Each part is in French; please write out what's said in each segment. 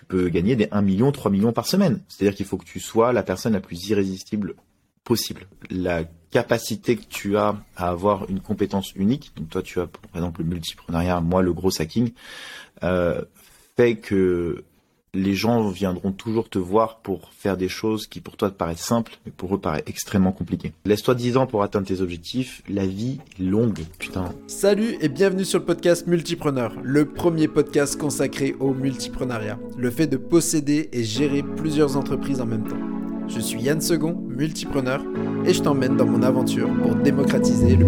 tu peux gagner des 1 million, 3 millions par semaine. C'est-à-dire qu'il faut que tu sois la personne la plus irrésistible possible. La capacité que tu as à avoir une compétence unique, donc toi tu as par exemple le multipreneuriat, moi le gros hacking, euh, fait que les gens viendront toujours te voir pour faire des choses qui pour toi te paraissent simples, mais pour eux paraissent extrêmement compliquées. Laisse-toi 10 ans pour atteindre tes objectifs, la vie est longue, putain. Salut et bienvenue sur le podcast Multipreneur, le premier podcast consacré au multipreneuriat, le fait de posséder et gérer plusieurs entreprises en même temps. Je suis Yann Second, multipreneur, et je t'emmène dans mon aventure pour démocratiser le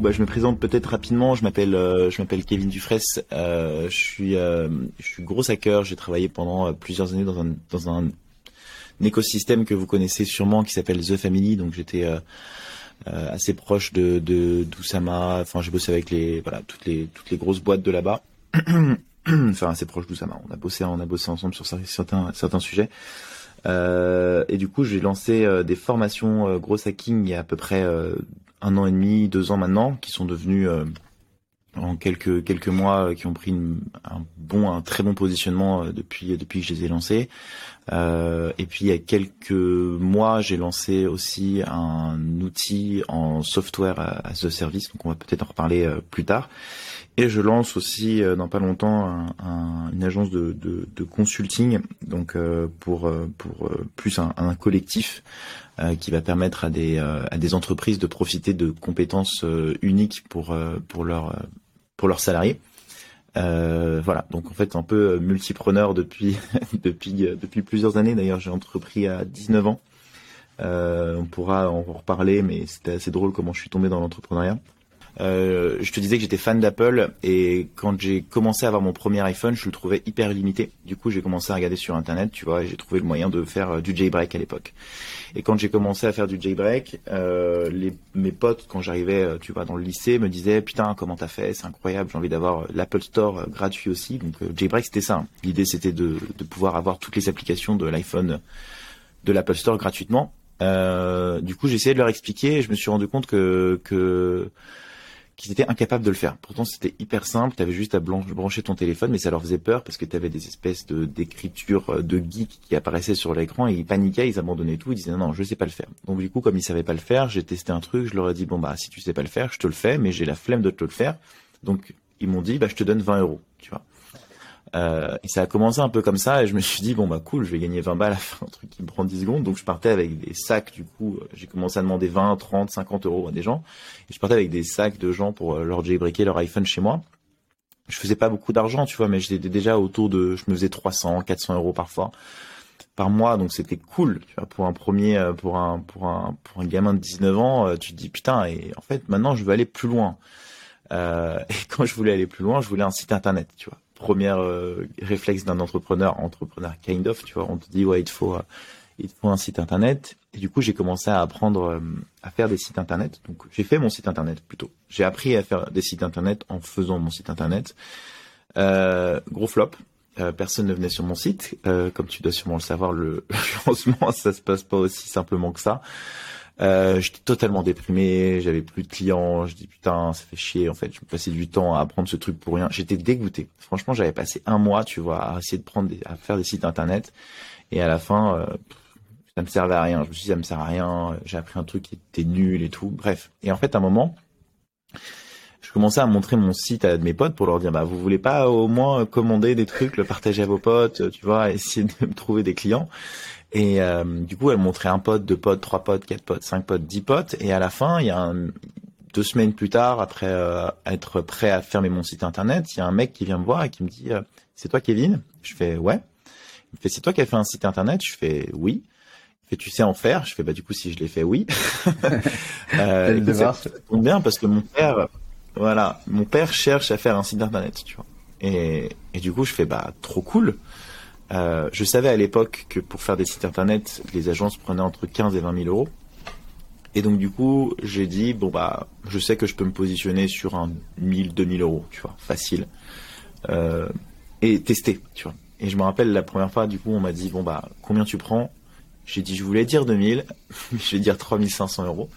bah, je me présente peut-être rapidement. Je m'appelle, euh, je m'appelle Kevin Dufresne. Euh, je suis, euh, je suis gros hacker. J'ai travaillé pendant plusieurs années dans un, dans un, écosystème que vous connaissez sûrement qui s'appelle The Family. Donc j'étais assez proche de, d'Oussama. Enfin, j'ai bossé avec les, voilà, toutes les, toutes les grosses boîtes de là-bas. enfin, assez proche d'Oussama. On a bossé, on a bossé ensemble sur certains, certains sujets. Et du coup, j'ai lancé des formations gros hacking il y a à peu près un an et demi, deux ans maintenant, qui sont devenus euh, en quelques quelques mois, euh, qui ont pris un bon, un très bon positionnement euh, depuis depuis que je les ai lancés. et puis il y a quelques mois, j'ai lancé aussi un outil en software as a service, donc on va peut-être en reparler plus tard. Et je lance aussi dans pas longtemps une agence de, consulting, donc pour pour plus un, collectif euh, qui va permettre à des, euh, à des entreprises de profiter de compétences euh, uniques pour, pour, pour leurs salariés. voilà, donc en fait un peu multipreneur depuis depuis depuis plusieurs années. D'ailleurs, j'ai entrepris à 19 ans. on pourra en reparler, mais c'était assez drôle comment je suis tombé dans l'entrepreneuriat. Euh, je te disais que j'étais fan d'Apple et quand j'ai commencé à avoir mon premier iPhone, je le trouvais hyper limité. Du coup, j'ai commencé à regarder sur Internet, tu vois, et j'ai trouvé le moyen de faire euh, du jailbreak à l'époque. Et quand j'ai commencé à faire du jailbreak, euh, mes potes, quand j'arrivais, euh, tu vois, dans le lycée, me disaient putain, comment t'as fait? C'est incroyable, j'ai envie d'avoir l'Apple Store gratuit aussi. Donc jailbreak, c'était ça. Hein. L'idée, c'était de, pouvoir avoir toutes les applications de l'iPhone de l'Apple Store gratuitement. Euh, du coup, j'ai essayé de leur expliquer et je me suis rendu compte que qu'ils étaient incapables de le faire. Pourtant, c'était hyper simple. Tu avais juste à brancher ton téléphone, mais ça leur faisait peur parce que tu avais des espèces de d'écriture euh, de geeks qui apparaissaient sur l'écran et ils paniquaient, ils abandonnaient tout, ils disaient non, non, je sais pas le faire. Donc du coup, comme ils savaient pas le faire, j'ai testé un truc, je leur ai dit bon bah si tu sais pas le faire, je te le fais, mais j'ai la flemme de te le faire. Donc ils m'ont dit bah je te donne 20 euros, tu vois. Euh, et ça a commencé un peu comme ça et je me suis dit bon bah cool je vais gagner 20 balles à faire un truc qui me prend 10 secondes. Donc je partais avec des sacs du coup euh, j'ai commencé à demander 20 30 50 euros à des gens. Et je partais avec des sacs de gens pour euh, leur jailbreaker leur iPhone chez moi. Je faisais pas beaucoup d'argent tu vois mais j'étais déjà autour de je me faisais 300 400 euros parfois par mois. Donc c'était cool tu vois pour un premier pour un pour un pour un gamin de 19 ans tu te dis putain et en fait maintenant je veux aller plus loin. Et quand je voulais aller plus loin je voulais un site internet tu vois première euh, réflexe d'un entrepreneur, entrepreneur kind of, tu vois, on te dit ouais il te faut euh, il faut un site internet et du coup j'ai commencé à apprendre euh, à faire des sites internet. Donc j'ai fait mon site internet plutôt. J'ai appris à faire des sites internet en faisant mon site internet. gros flop. personne ne venait sur mon site. comme tu dois sûrement le savoir, le lancement, ça se passe pas aussi simplement que ça. Euh, j'étais totalement déprimé, j'avais plus de clients, je dis putain, ça fait chier en fait, je me passais du temps à apprendre ce truc pour rien. J'étais dégoûté. Franchement, j'avais passé un mois, tu vois, à essayer de prendre des, à faire des sites internet et à la fin euh, ça me servait à rien. Je me suis dit ça me sert à rien, j'ai appris un truc qui était nul et tout. Bref. Et en fait, à un moment, je commençais à montrer mon site à mes potes pour leur dire bah vous voulez pas au moins commander des trucs, le partager à vos potes, tu vois, essayer de me trouver des clients? Et euh, du coup, elle montrait un pote, deux potes, trois potes, quatre potes, cinq potes, dix potes. Et à la fin, il y a un, deux semaines plus tard, après euh, être prêt à fermer mon site internet, il y a un mec qui vient me voir et qui me dit euh, "C'est toi, Kevin? Je fais "Ouais." Il me fait "C'est toi qui as fait un site internet? Je fais "Oui." Il fait "Tu sais en faire? Je fais "Bah du coup, si je l'ai fait, oui." euh, ça tombe bien parce que mon père, voilà, mon père cherche à faire un site internet, tu vois. Et, et du coup, je fais "Bah trop cool." Euh, je savais à l'époque que pour faire des sites internet, les agences prenaient entre 15 et 20 000 euros. Et donc du coup, j'ai dit bon bah, je sais que je peux me positionner sur un 1000, 2000 euros, tu vois, facile, euh, et tester, tu vois. Et je me rappelle la première fois, du coup, on m'a dit bon bah, combien tu prends? J'ai dit, je voulais dire 2000, je vais dire 3500 euros.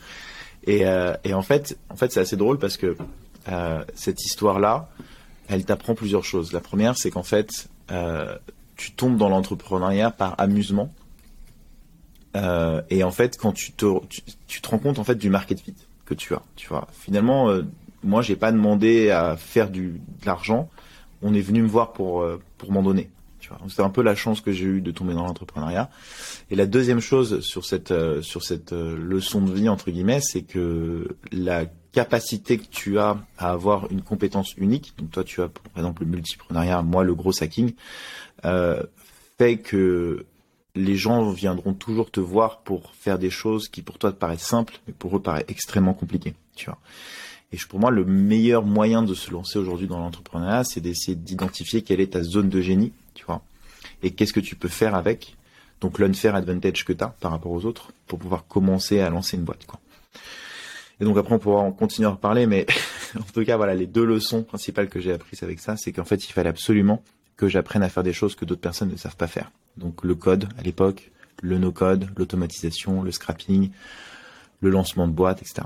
Et, euh, et en fait, en fait, c'est assez drôle parce que cette histoire-là, elle t'apprend plusieurs choses. La première, c'est qu'en fait, tu tombes dans l'entrepreneuriat par amusement. Euh, et en fait, quand tu te, tu, te rends compte en fait du market fit que tu as, tu vois. Finalement, euh, moi, j'ai pas demandé à faire du de l'argent. On est venu me voir pour euh, pour m'en donner. C'est un peu la chance que j'ai eue de tomber dans l'entrepreneuriat. Et la deuxième chose sur cette euh, sur cette leçon de vie entre guillemets, c'est que la capacité que tu as à avoir une compétence unique, donc toi tu as par exemple le multipreneuriat, moi le gros hacking, euh, fait que les gens viendront toujours te voir pour faire des choses qui pour toi te paraissent simples, mais pour eux paraissent extrêmement compliquées. Tu vois. Et pour moi, le meilleur moyen de se lancer aujourd'hui dans l'entrepreneuriat, c'est d'essayer d'identifier quelle est ta zone de génie, tu vois, et qu'est-ce que tu peux faire avec. Donc l'unfair advantage que tu as par rapport aux autres pour pouvoir commencer à lancer une boîte, quoi. Et donc après, on pourra en continuer à en reparler, mais en tout cas, voilà, les deux leçons principales que j'ai apprises avec ça, c'est qu'en fait, il fallait absolument que j'apprenne à faire des choses que d'autres personnes ne savent pas faire. Donc le code à l'époque, le no-code, l'automatisation, le scrapping, le lancement de boîte, etc.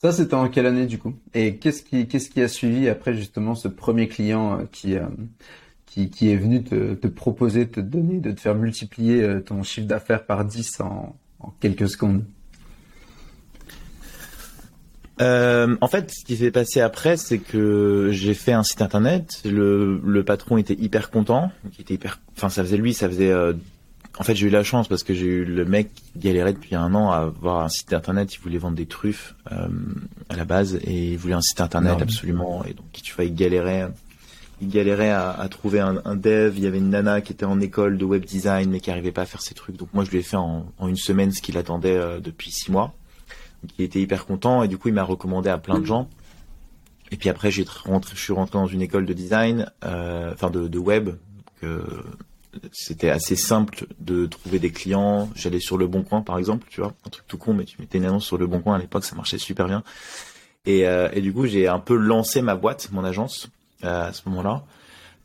Ça, c'était en quelle année du coup? Et qu'est-ce qui, a suivi après justement ce premier client euh, qui, euh, qui, est venu te, proposer, te donner, de te faire multiplier euh, ton chiffre d'affaires par 10 en, en quelques secondes? Euh, en fait, ce qui s'est passé après, c'est que j'ai fait un site internet. Le, le patron était hyper content. Il était hyper, enfin, ça faisait lui, ça faisait euh, en fait, j'ai eu la chance parce que j'ai eu le mec qui galérait depuis un an à avoir un site internet. Il voulait vendre des truffes euh, à la base et il voulait un site internet absolument. Et donc, tu vois, il galérait, il galérait à, à trouver un, un, dev. Il y avait une nana qui était en école de web design mais qui arrivait pas à faire ses trucs. Donc moi, je lui ai fait en, en une semaine ce qu'il attendait depuis six mois. Il était hyper content et du coup, il m'a recommandé à plein de gens. Et puis après, j'ai rentré, je suis rentré dans une école de design, euh, enfin de, de web. Donc, c'était assez simple de trouver des clients. J'allais sur le Bon Coin, par exemple, tu vois, un truc tout con, mais tu mettais une annonce sur le Bon Coin à l'époque, ça marchait super bien. Et, euh, et du coup, j'ai un peu lancé ma boîte, mon agence, euh, à ce moment-là.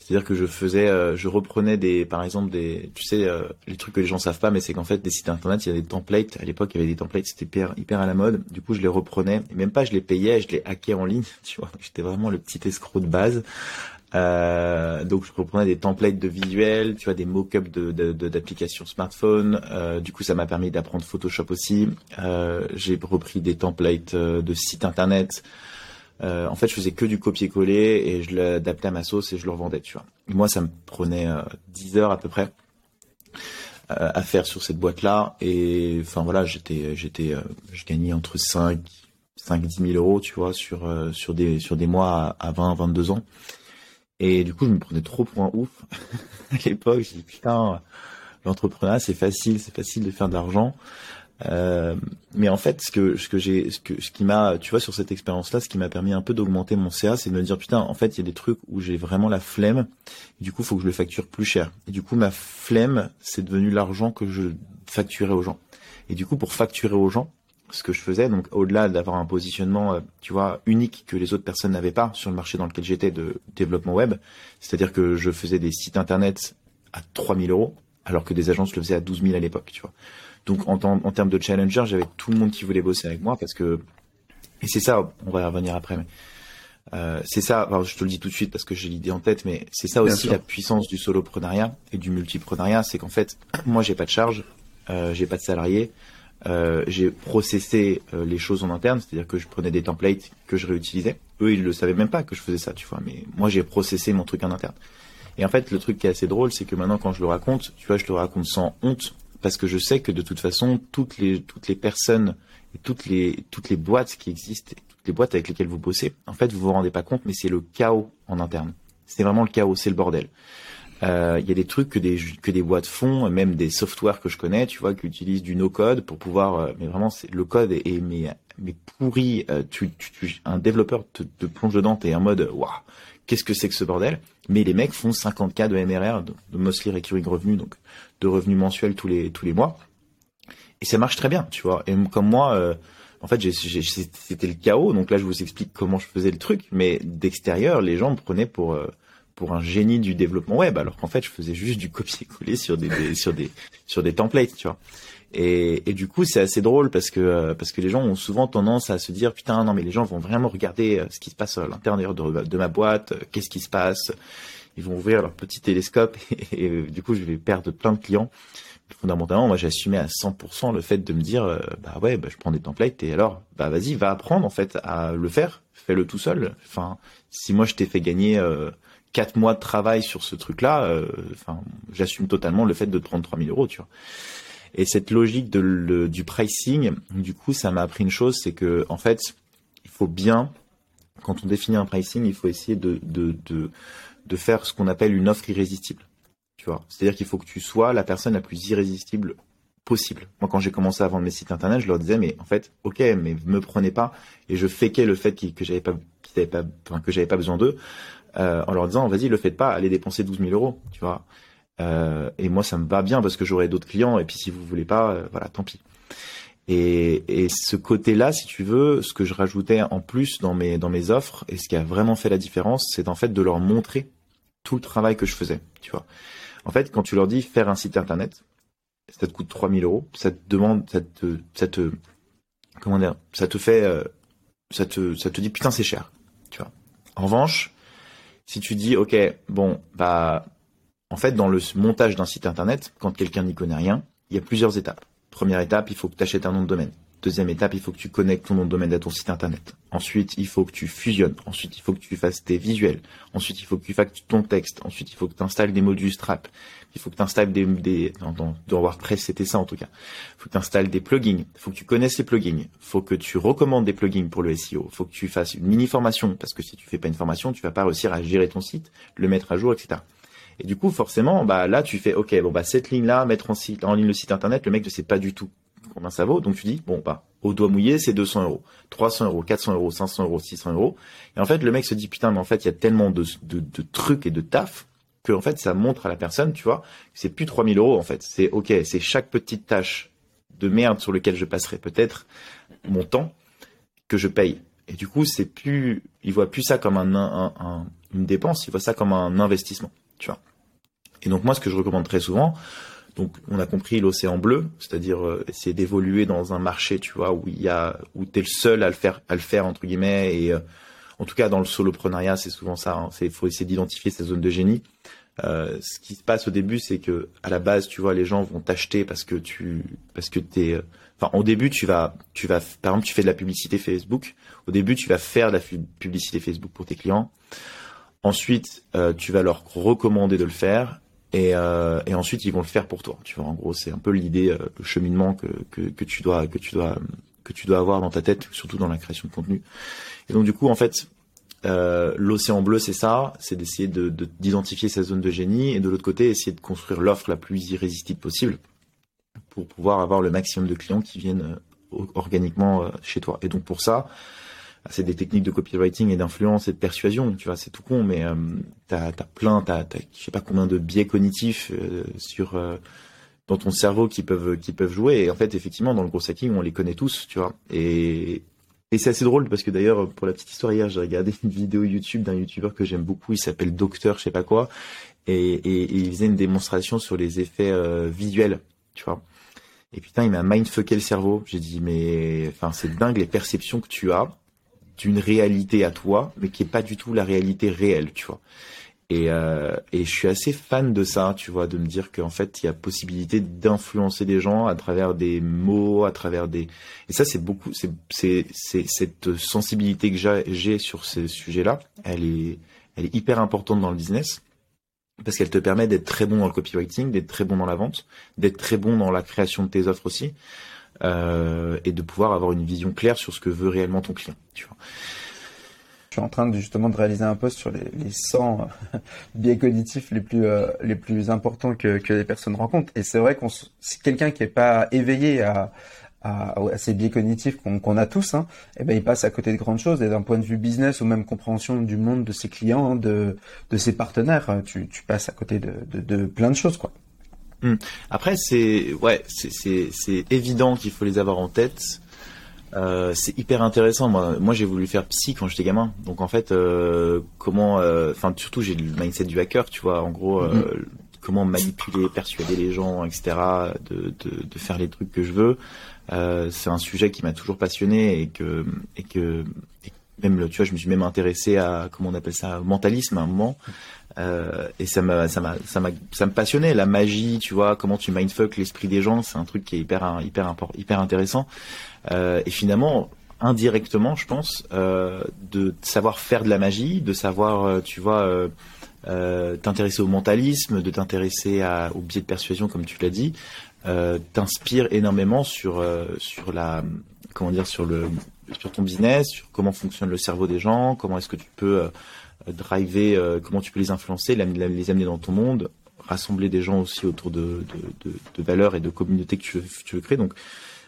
C'est-à-dire que je faisais, euh, je reprenais des, par exemple, des, tu sais, euh, les trucs que les gens savent pas, mais c'est qu'en fait, des sites internet, il y a des templates. À l'époque, il y avait des templates, c'était hyper, hyper à la mode. Du coup, je les reprenais, et même pas, je les payais, je les hackais en ligne, tu vois. J'étais vraiment le petit escroc de base. Euh, donc je reprenais des templates de visuels, tu vois, des mock-ups d'applications smartphone. Euh, du coup, ça m'a permis d'apprendre Photoshop aussi. Euh, j'ai repris des templates euh, de sites internet. Euh, en fait, je faisais que du copier-coller et je l'adaptais à ma sauce et je le revendais, tu vois. moi, ça me prenait 10 heures à peu près à faire sur cette boîte-là. Et enfin voilà, j'étais, j'étais, je gagnais entre 5, 5, 10 000 euros, tu vois, sur sur des sur des mois à, à 20, 22 ans. Et du coup, je me prenais trop pour un ouf. à l'époque, j'ai dit putain, l'entrepreneuriat c'est facile, c'est facile de faire de l'argent. Euh, mais en fait, ce que ce que j'ai, ce que ce qui m'a, tu vois, sur cette expérience-là, ce qui m'a permis un peu d'augmenter mon CA, c'est de me dire putain, en fait, il y a des trucs où j'ai vraiment la flemme. du coup, faut que je le facture plus cher. Et du coup, ma flemme, c'est devenu l'argent que je facturais aux gens. Et du coup, pour facturer aux gens, ce que je faisais, donc au-delà d'avoir un positionnement, euh, tu vois, unique que les autres personnes n'avaient pas sur le marché dans lequel j'étais de développement web, c'est-à-dire que je faisais des sites internet à 3000 euros, alors que des agences le faisaient à 12 000 à l'époque, tu vois. Donc en, en termes de challenger, j'avais tout le monde qui voulait bosser avec moi parce que, et c'est ça, on va y revenir après, mais euh, c'est ça, alors je te le dis tout de suite parce que j'ai l'idée en tête, mais c'est ça aussi la puissance du soloprenariat et du multiprenariat, c'est qu'en fait, moi j'ai pas de charge, euh, j'ai pas de salariés, euh, j'ai processé euh, les choses en interne, c'est-à-dire que je prenais des templates que je réutilisais. Eux, ils le savaient même pas que je faisais ça, tu vois. Mais moi, j'ai processé mon truc en interne. Et en fait, le truc qui est assez drôle, c'est que maintenant, quand je le raconte, tu vois, je le raconte sans honte, parce que je sais que de toute façon, toutes les toutes les personnes et toutes les toutes les boîtes qui existent, toutes les boîtes avec lesquelles vous bossez, en fait, vous vous rendez pas compte, mais c'est le chaos en interne. C'est vraiment le chaos, c'est le bordel. Euh, il y a des trucs que des que des boîtes font, même des softwares que je connais, tu vois, qui utilisent du no-code pour pouvoir. Euh, mais vraiment, c'est le code est, mais mais pourri. Euh, tu, tu, un développeur te, te plonge dedans, t'es en mode waouh, qu'est-ce que c'est que ce bordel? Mais les mecs font 50 k de MRR, de, mostly recurring revenue, donc de revenus mensuels tous les tous les mois, et ça marche très bien, tu vois. Et comme moi. en fait, c'était le chaos. Donc là, je vous explique comment je faisais le truc. Mais d'extérieur, les gens me prenaient pour pour un génie du développement web, alors qu'en fait, je faisais juste du copier-coller sur des, sur des sur des templates, tu vois. Et, du coup, c'est assez drôle parce que euh, parce que les gens ont souvent tendance à se dire putain non mais les gens vont vraiment regarder euh, ce qui se passe à l'intérieur de, ma boîte, euh, qu'est-ce qui se passe. Ils vont ouvrir leur petit télescope et, du coup, je vais perdre plein de clients fondamentalement, moi, j'assumais à 100% le fait de me dire, bah ouais, bah, je prends des templates et alors, bah vas-y, va apprendre en fait à le faire, fais-le tout seul. Enfin, si moi je t'ai fait gagner euh, 4 mois de travail sur ce truc-là, euh, j'assume totalement le fait de te prendre 3000 euros, tu vois. Et cette logique du pricing, du coup, ça m'a appris une chose, c'est que en fait, il faut bien, quand on définit un pricing, il faut essayer de, de, de, faire ce qu'on appelle une offre irrésistible. C'est-à-dire qu'il faut que tu sois la personne la plus irrésistible possible. Moi, quand j'ai commencé à vendre mes sites internet, je leur disais, mais en fait, ok, mais me prenez pas, et je féquais le fait que pas, pas, que j'avais pas besoin d'eux, euh, en leur disant, vas-y, le faites pas, allez dépenser 12 000 euros, tu vois. Euh, et moi, ça me va bien parce que j'aurai d'autres clients, et puis si vous voulez pas, euh, voilà, tant pis. Et, et ce côté-là, si tu veux, ce que je rajoutais en plus dans mes dans mes offres, et ce qui a vraiment fait la différence, c'est en fait de leur montrer tout le travail que je faisais, tu vois. En fait, quand tu leur dis faire un site internet, ça te coûte 3000 euros, ça te demande, ça te, ça te, comment dire, ça te fait, ça te, ça te dit putain c'est cher, tu vois. En revanche, si tu dis ok, bon, bah, en fait, dans le montage d'un site internet, quand quelqu'un n'y connaît rien, il y a plusieurs étapes. Première étape, il faut que tu achètes un nom de domaine. Deuxième étape, il faut que tu connectes ton nom de domaine à ton site internet. Ensuite, il faut que tu fusionnes. Ensuite, il faut que tu fasses tes visuels. Ensuite, il faut que tu fasses ton texte. Ensuite, il faut que tu installes des modules Strap. Il faut que tu installes des, dans, WordPress, c'était ça en tout cas. Il faut que tu installes des plugins. Il faut que tu connaisses les plugins. Il faut que tu recommandes des plugins pour le SEO. Il faut que tu fasses une mini formation parce que si tu fais pas une formation, tu vas pas réussir à gérer ton site, le mettre à jour, etc. Et du coup, forcément, bah là, tu fais, ok, bon bah cette ligne-là, mettre en ligne le site internet, le mec ne sait pas du tout combien ça vaut. Donc tu dis, bon, bah, au doigt mouillé, c'est 200 euros, 300 euros, 400 euros, 500 euros, 600 euros. Et en fait, le mec se dit, putain, mais en fait, il y a tellement de, trucs et de taf que en fait, ça montre à la personne, tu vois, que c'est plus 3000 euros, en fait. C'est, ok, c'est chaque petite tâche de merde sur lequel je passerai peut-être mon temps que je paye. Et du coup, c'est plus, il voit plus ça comme un, une dépense, il voit ça comme un investissement, tu vois. Et donc moi, ce que je recommande très souvent, donc on a compris l'océan bleu, c'est-à-dire euh, essayer d'évoluer dans un marché, tu vois, où il y a où t'es le seul à le faire à le faire entre guillemets et euh, en tout cas dans le soloprenariat, c'est souvent ça, hein, c'est faut essayer d'identifier sa zone de génie. Euh, ce qui se passe au début, c'est que à la base, tu vois, les gens vont t'acheter parce que tu parce que t'es euh, enfin au début, tu vas tu vas par exemple, tu fais de la publicité Facebook. Au début, tu vas faire de la publicité Facebook pour tes clients. Ensuite, euh, tu vas leur recommander de le faire et, euh, et, ensuite ils vont le faire pour toi. Tu vois, en gros, c'est un peu l'idée, euh, le cheminement que, que, tu dois que tu dois que tu dois avoir dans ta tête, surtout dans la création de contenu. Et donc du coup, en fait, euh, l'océan bleu, c'est ça, c'est d'essayer de, d'identifier sa zone de génie et de l'autre côté, essayer de construire l'offre la plus irrésistible possible pour pouvoir avoir le maximum de clients qui viennent organiquement chez toi. Et donc pour ça, c'est des techniques de copywriting et d'influence et de persuasion, tu vois, c'est tout con, mais euh, t'as as plein, t'as, as, je sais pas combien de biais cognitifs euh, sur euh, dans ton cerveau qui peuvent qui peuvent jouer. Et en fait, effectivement, dans le gros hacking, on les connaît tous, tu vois. Et et c'est assez drôle parce que d'ailleurs, pour la petite histoire hier, j'ai regardé une vidéo YouTube d'un YouTuber que j'aime beaucoup. Il s'appelle Docteur, je sais pas quoi, et, et, et, il faisait une démonstration sur les effets euh, visuels, tu vois. Et putain, il m'a mindfucké le cerveau. J'ai dit, mais enfin, c'est dingue les perceptions que tu as d'une réalité à toi, mais qui est pas du tout la réalité réelle, tu vois. Et, euh, et je suis assez fan de ça, tu vois, de me dire qu'en fait, il y a possibilité d'influencer des gens à travers des mots, à travers des... Et ça, c'est beaucoup, c'est, c'est, c'est cette sensibilité que j'ai sur ces sujets-là, elle est, elle est hyper importante dans le business parce qu'elle te permet d'être très bon dans le copywriting, d'être très bon dans la vente, d'être très bon dans la création de tes offres aussi euh, et de pouvoir avoir une vision claire sur ce que veut réellement ton client. Tu vois. Je suis en train de, justement de réaliser un post sur les, les 100 biais cognitifs les plus euh, les plus importants que, que les personnes rencontrent. Et c'est vrai qu'on si quelqu'un qui est pas éveillé à à, à ces biais cognitifs qu'on qu'on a tous, hein, eh ben il passe à côté de grandes choses. Et d'un point de vue business ou même compréhension du monde de ses clients, hein, de de ses partenaires, tu, tu passes à côté de, de, de plein de choses, quoi. Après, c'est ouais, c'est évident qu'il faut les avoir en tête. Euh, c'est hyper intéressant. Moi, moi j'ai voulu faire psy quand j'étais gamin. Donc en fait, euh, comment, euh, enfin surtout j'ai le mindset du hacker, tu vois. En gros, mm-hmm. comment manipuler, persuader les gens, etc. De, de, de faire les trucs que je veux. c'est un sujet qui m'a toujours passionné et que et que et même tu vois, je me suis même intéressé à comment on appelle ça, au mentalisme à un moment. Euh, et ça m'a, ça m'a, ça m'a, ça me passionnait la magie, tu vois, comment tu mindfuck l'esprit des gens, c'est un truc qui est hyper, hyper, hyper intéressant. Euh, et finalement, indirectement, je pense, euh, de savoir faire de la magie, de savoir, tu vois, t'intéresser au mentalisme, de t'intéresser au biais de persuasion, comme tu l'as dit, t'inspire énormément sur, sur la, comment dire, sur le, sur ton business, sur comment fonctionne le cerveau des gens, comment est-ce que tu peux driver, euh, comment tu peux les influencer, les amener dans ton monde, rassembler des gens aussi autour de, de, valeurs et de communautés que tu veux, tu veux créer. Donc,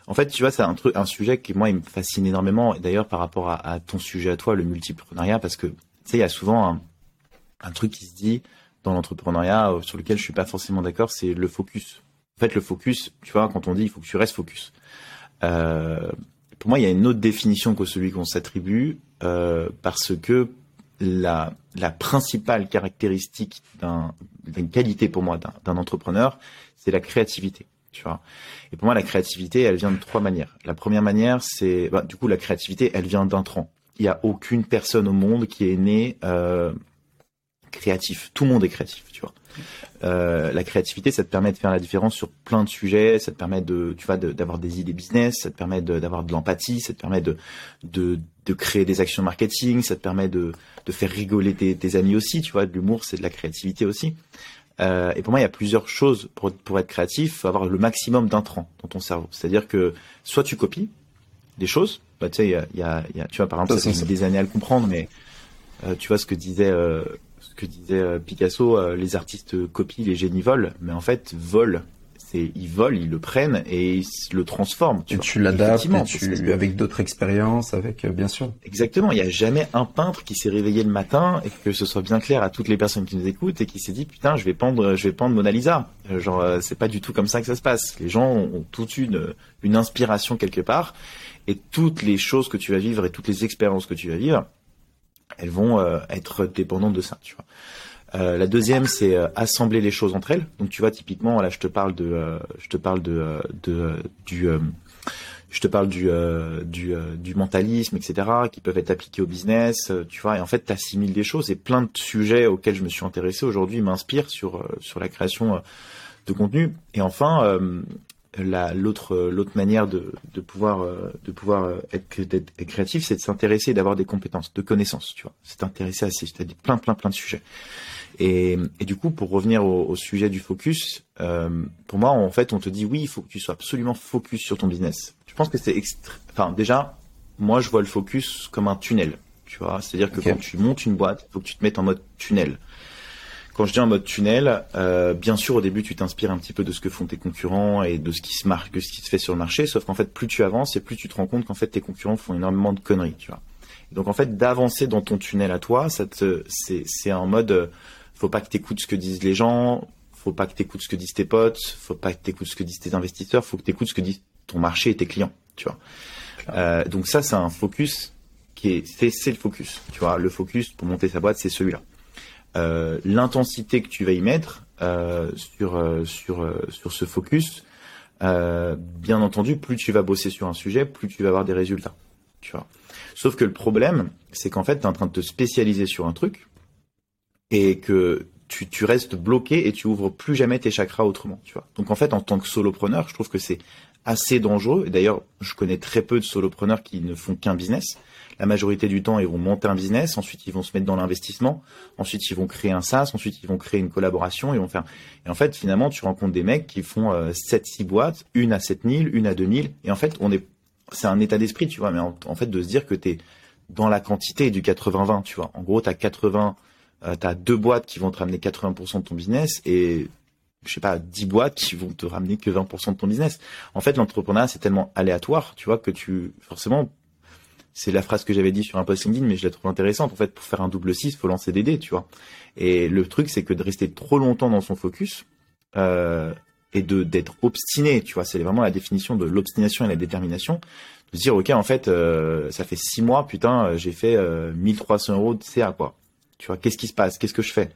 en fait, tu vois, c'est un truc, un sujet qui moi, il me fascine énormément. D'ailleurs, par rapport à, ton sujet à toi, le multipreneuriat, parce que tu sais, il y a souvent un, truc qui se dit dans l'entrepreneuriat euh, sur lequel je suis pas forcément d'accord, c'est le focus. En fait, le focus, tu vois, quand on dit il faut que tu restes focus. Euh, pour moi, il y a une autre définition que celui qu'on s'attribue, euh, parce que la, la principale caractéristique d'une qualité pour moi d'un entrepreneur, c'est la créativité. Tu vois. Et pour moi, la créativité, elle vient de trois manières. La première manière, c'est, bah, du coup, la créativité, elle vient d'intrants. Il n'y a aucune personne au monde qui est née euh, créatif. Tout le monde est créatif, tu vois. Euh, la créativité, ça te permet de faire la différence sur plein de sujets, ça te permet de, tu vois, d'avoir des idées business, ça te permet d'avoir de, l'empathie, ça te permet de, de, de, créer des actions marketing, ça te permet de, de faire rigoler tes, tes amis aussi, tu vois. De l'humour, c'est de la créativité aussi. Euh, et pour moi, il y a plusieurs choses pour, pour être créatif. Faut avoir le maximum d'intrants dans ton cerveau. C'est-à-dire que soit tu copies des choses, bah, tu sais, il y a, y, a, y a, tu vois, par exemple, ça, ça des années à le comprendre, mais euh, tu vois ce que disait euh, que disait euh, Picasso, euh, les artistes copient, les génies volent, mais en fait, volent. C'est, ils volent, ils le prennent et ils le transforment. Tu, tu l'adaptes avec d'autres expériences, avec euh, bien sûr. Exactement. Il n'y a jamais un peintre qui s'est réveillé le matin et que ce soit bien clair à toutes les personnes qui nous écoutent et qui s'est dit putain, je vais pendre, je vais pendre Mona Lisa. Genre, c'est pas du tout comme ça que ça se passe. Les gens ont, toute une une inspiration quelque part et toutes les choses que tu vas vivre et toutes les expériences que tu vas vivre, elles vont euh, être dépendantes de ça, tu vois. Euh, la deuxième, c'est euh, assembler les choses entre elles. Donc, tu vois, typiquement, là, je te parle de, je te parle de, du, je te parle du, du, du mentalisme, etc., qui peuvent être appliqués au business, tu vois. Et en fait, tu assimiles des choses et plein de sujets auxquels je me suis intéressé aujourd'hui m'inspirent sur sur la création de contenu. Et enfin, l'autre l'autre manière de, de pouvoir euh, de pouvoir euh, être, être créatif c'est de s'intéresser d'avoir des compétences de connaissances tu vois. C'est t'intéresser à ces plein plein plein de sujets. Et, et du coup pour revenir au, au sujet du focus euh, pour moi en fait on te dit oui il faut que tu sois absolument focus sur ton business. Je pense que c'est enfin déjà moi je vois le focus comme un tunnel tu vois. C'est à dire que quand tu montes une boîte il faut que tu te mettes en mode tunnel quand je dis en mode tunnel, euh, bien sûr au début tu t'inspires un petit peu de ce que font tes concurrents et de ce qui se marque, ce qui se fait sur le marché, sauf qu'en fait plus tu avances et plus tu te rends compte qu'en fait tes concurrents font énormément de conneries, tu vois. donc en fait d'avancer dans ton tunnel à toi, ça te, c'est, c'est en mode, euh, faut pas que t'écoutes ce que disent les gens, faut pas que t'écoutes ce que disent tes potes, faut pas que t'écoutes ce que disent tes investisseurs, faut que t'écoutes ce que disent ton marché et tes clients, tu vois. Euh, donc ça c'est un focus qui est, c'est, c'est le focus, tu vois. Le focus pour monter sa boîte c'est celui-là. Euh, l'intensité que tu vas y mettre euh, sur euh, sur sur ce focus, bien entendu, plus tu vas bosser sur un sujet, plus tu vas avoir des résultats. Tu vois. Sauf que le problème, c'est qu'en fait, tu es en train de te spécialiser sur un truc et que tu, tu restes bloqué et tu ouvres plus jamais tes chakras autrement, tu vois. Donc en fait, en tant que solopreneur, je trouve que c'est assez dangereux. D'ailleurs, je connais très peu de solopreneurs qui ne font qu'un business la majorité du temps, ils vont monter un business, ensuite ils vont se mettre dans l'investissement, ensuite ils vont créer un SaaS, ensuite ils vont créer une collaboration, ils vont faire. Et en fait, finalement, tu rencontres des mecs qui font euh, 7-6 boîtes, une à 7000, une à 2000, et en fait, on est, c'est un état d'esprit, tu vois, mais en, fait, de se dire que tu es dans la quantité du 80-20, tu vois. En gros, tu as 80, euh, tu as deux boîtes qui vont te ramener 80% de ton business et je sais pas, 10 boîtes qui vont te ramener que 20% de ton business. En fait, l'entrepreneuriat, c'est tellement aléatoire, tu vois, que tu, forcément, c'est la phrase que j'avais dit sur un post LinkedIn, mais je la trouve intéressante. En fait, pour faire un double 6, faut lancer des dés, tu vois. Et le truc, c'est que de rester trop longtemps dans son focus, euh, et de d'être obstiné, tu vois, c'est vraiment la définition de l'obstination et la détermination, de se dire ok en fait euh, ça fait six mois putain j'ai fait euh, 1300 euros de CA quoi, tu vois, qu'est-ce qui se passe, qu'est-ce que je fais?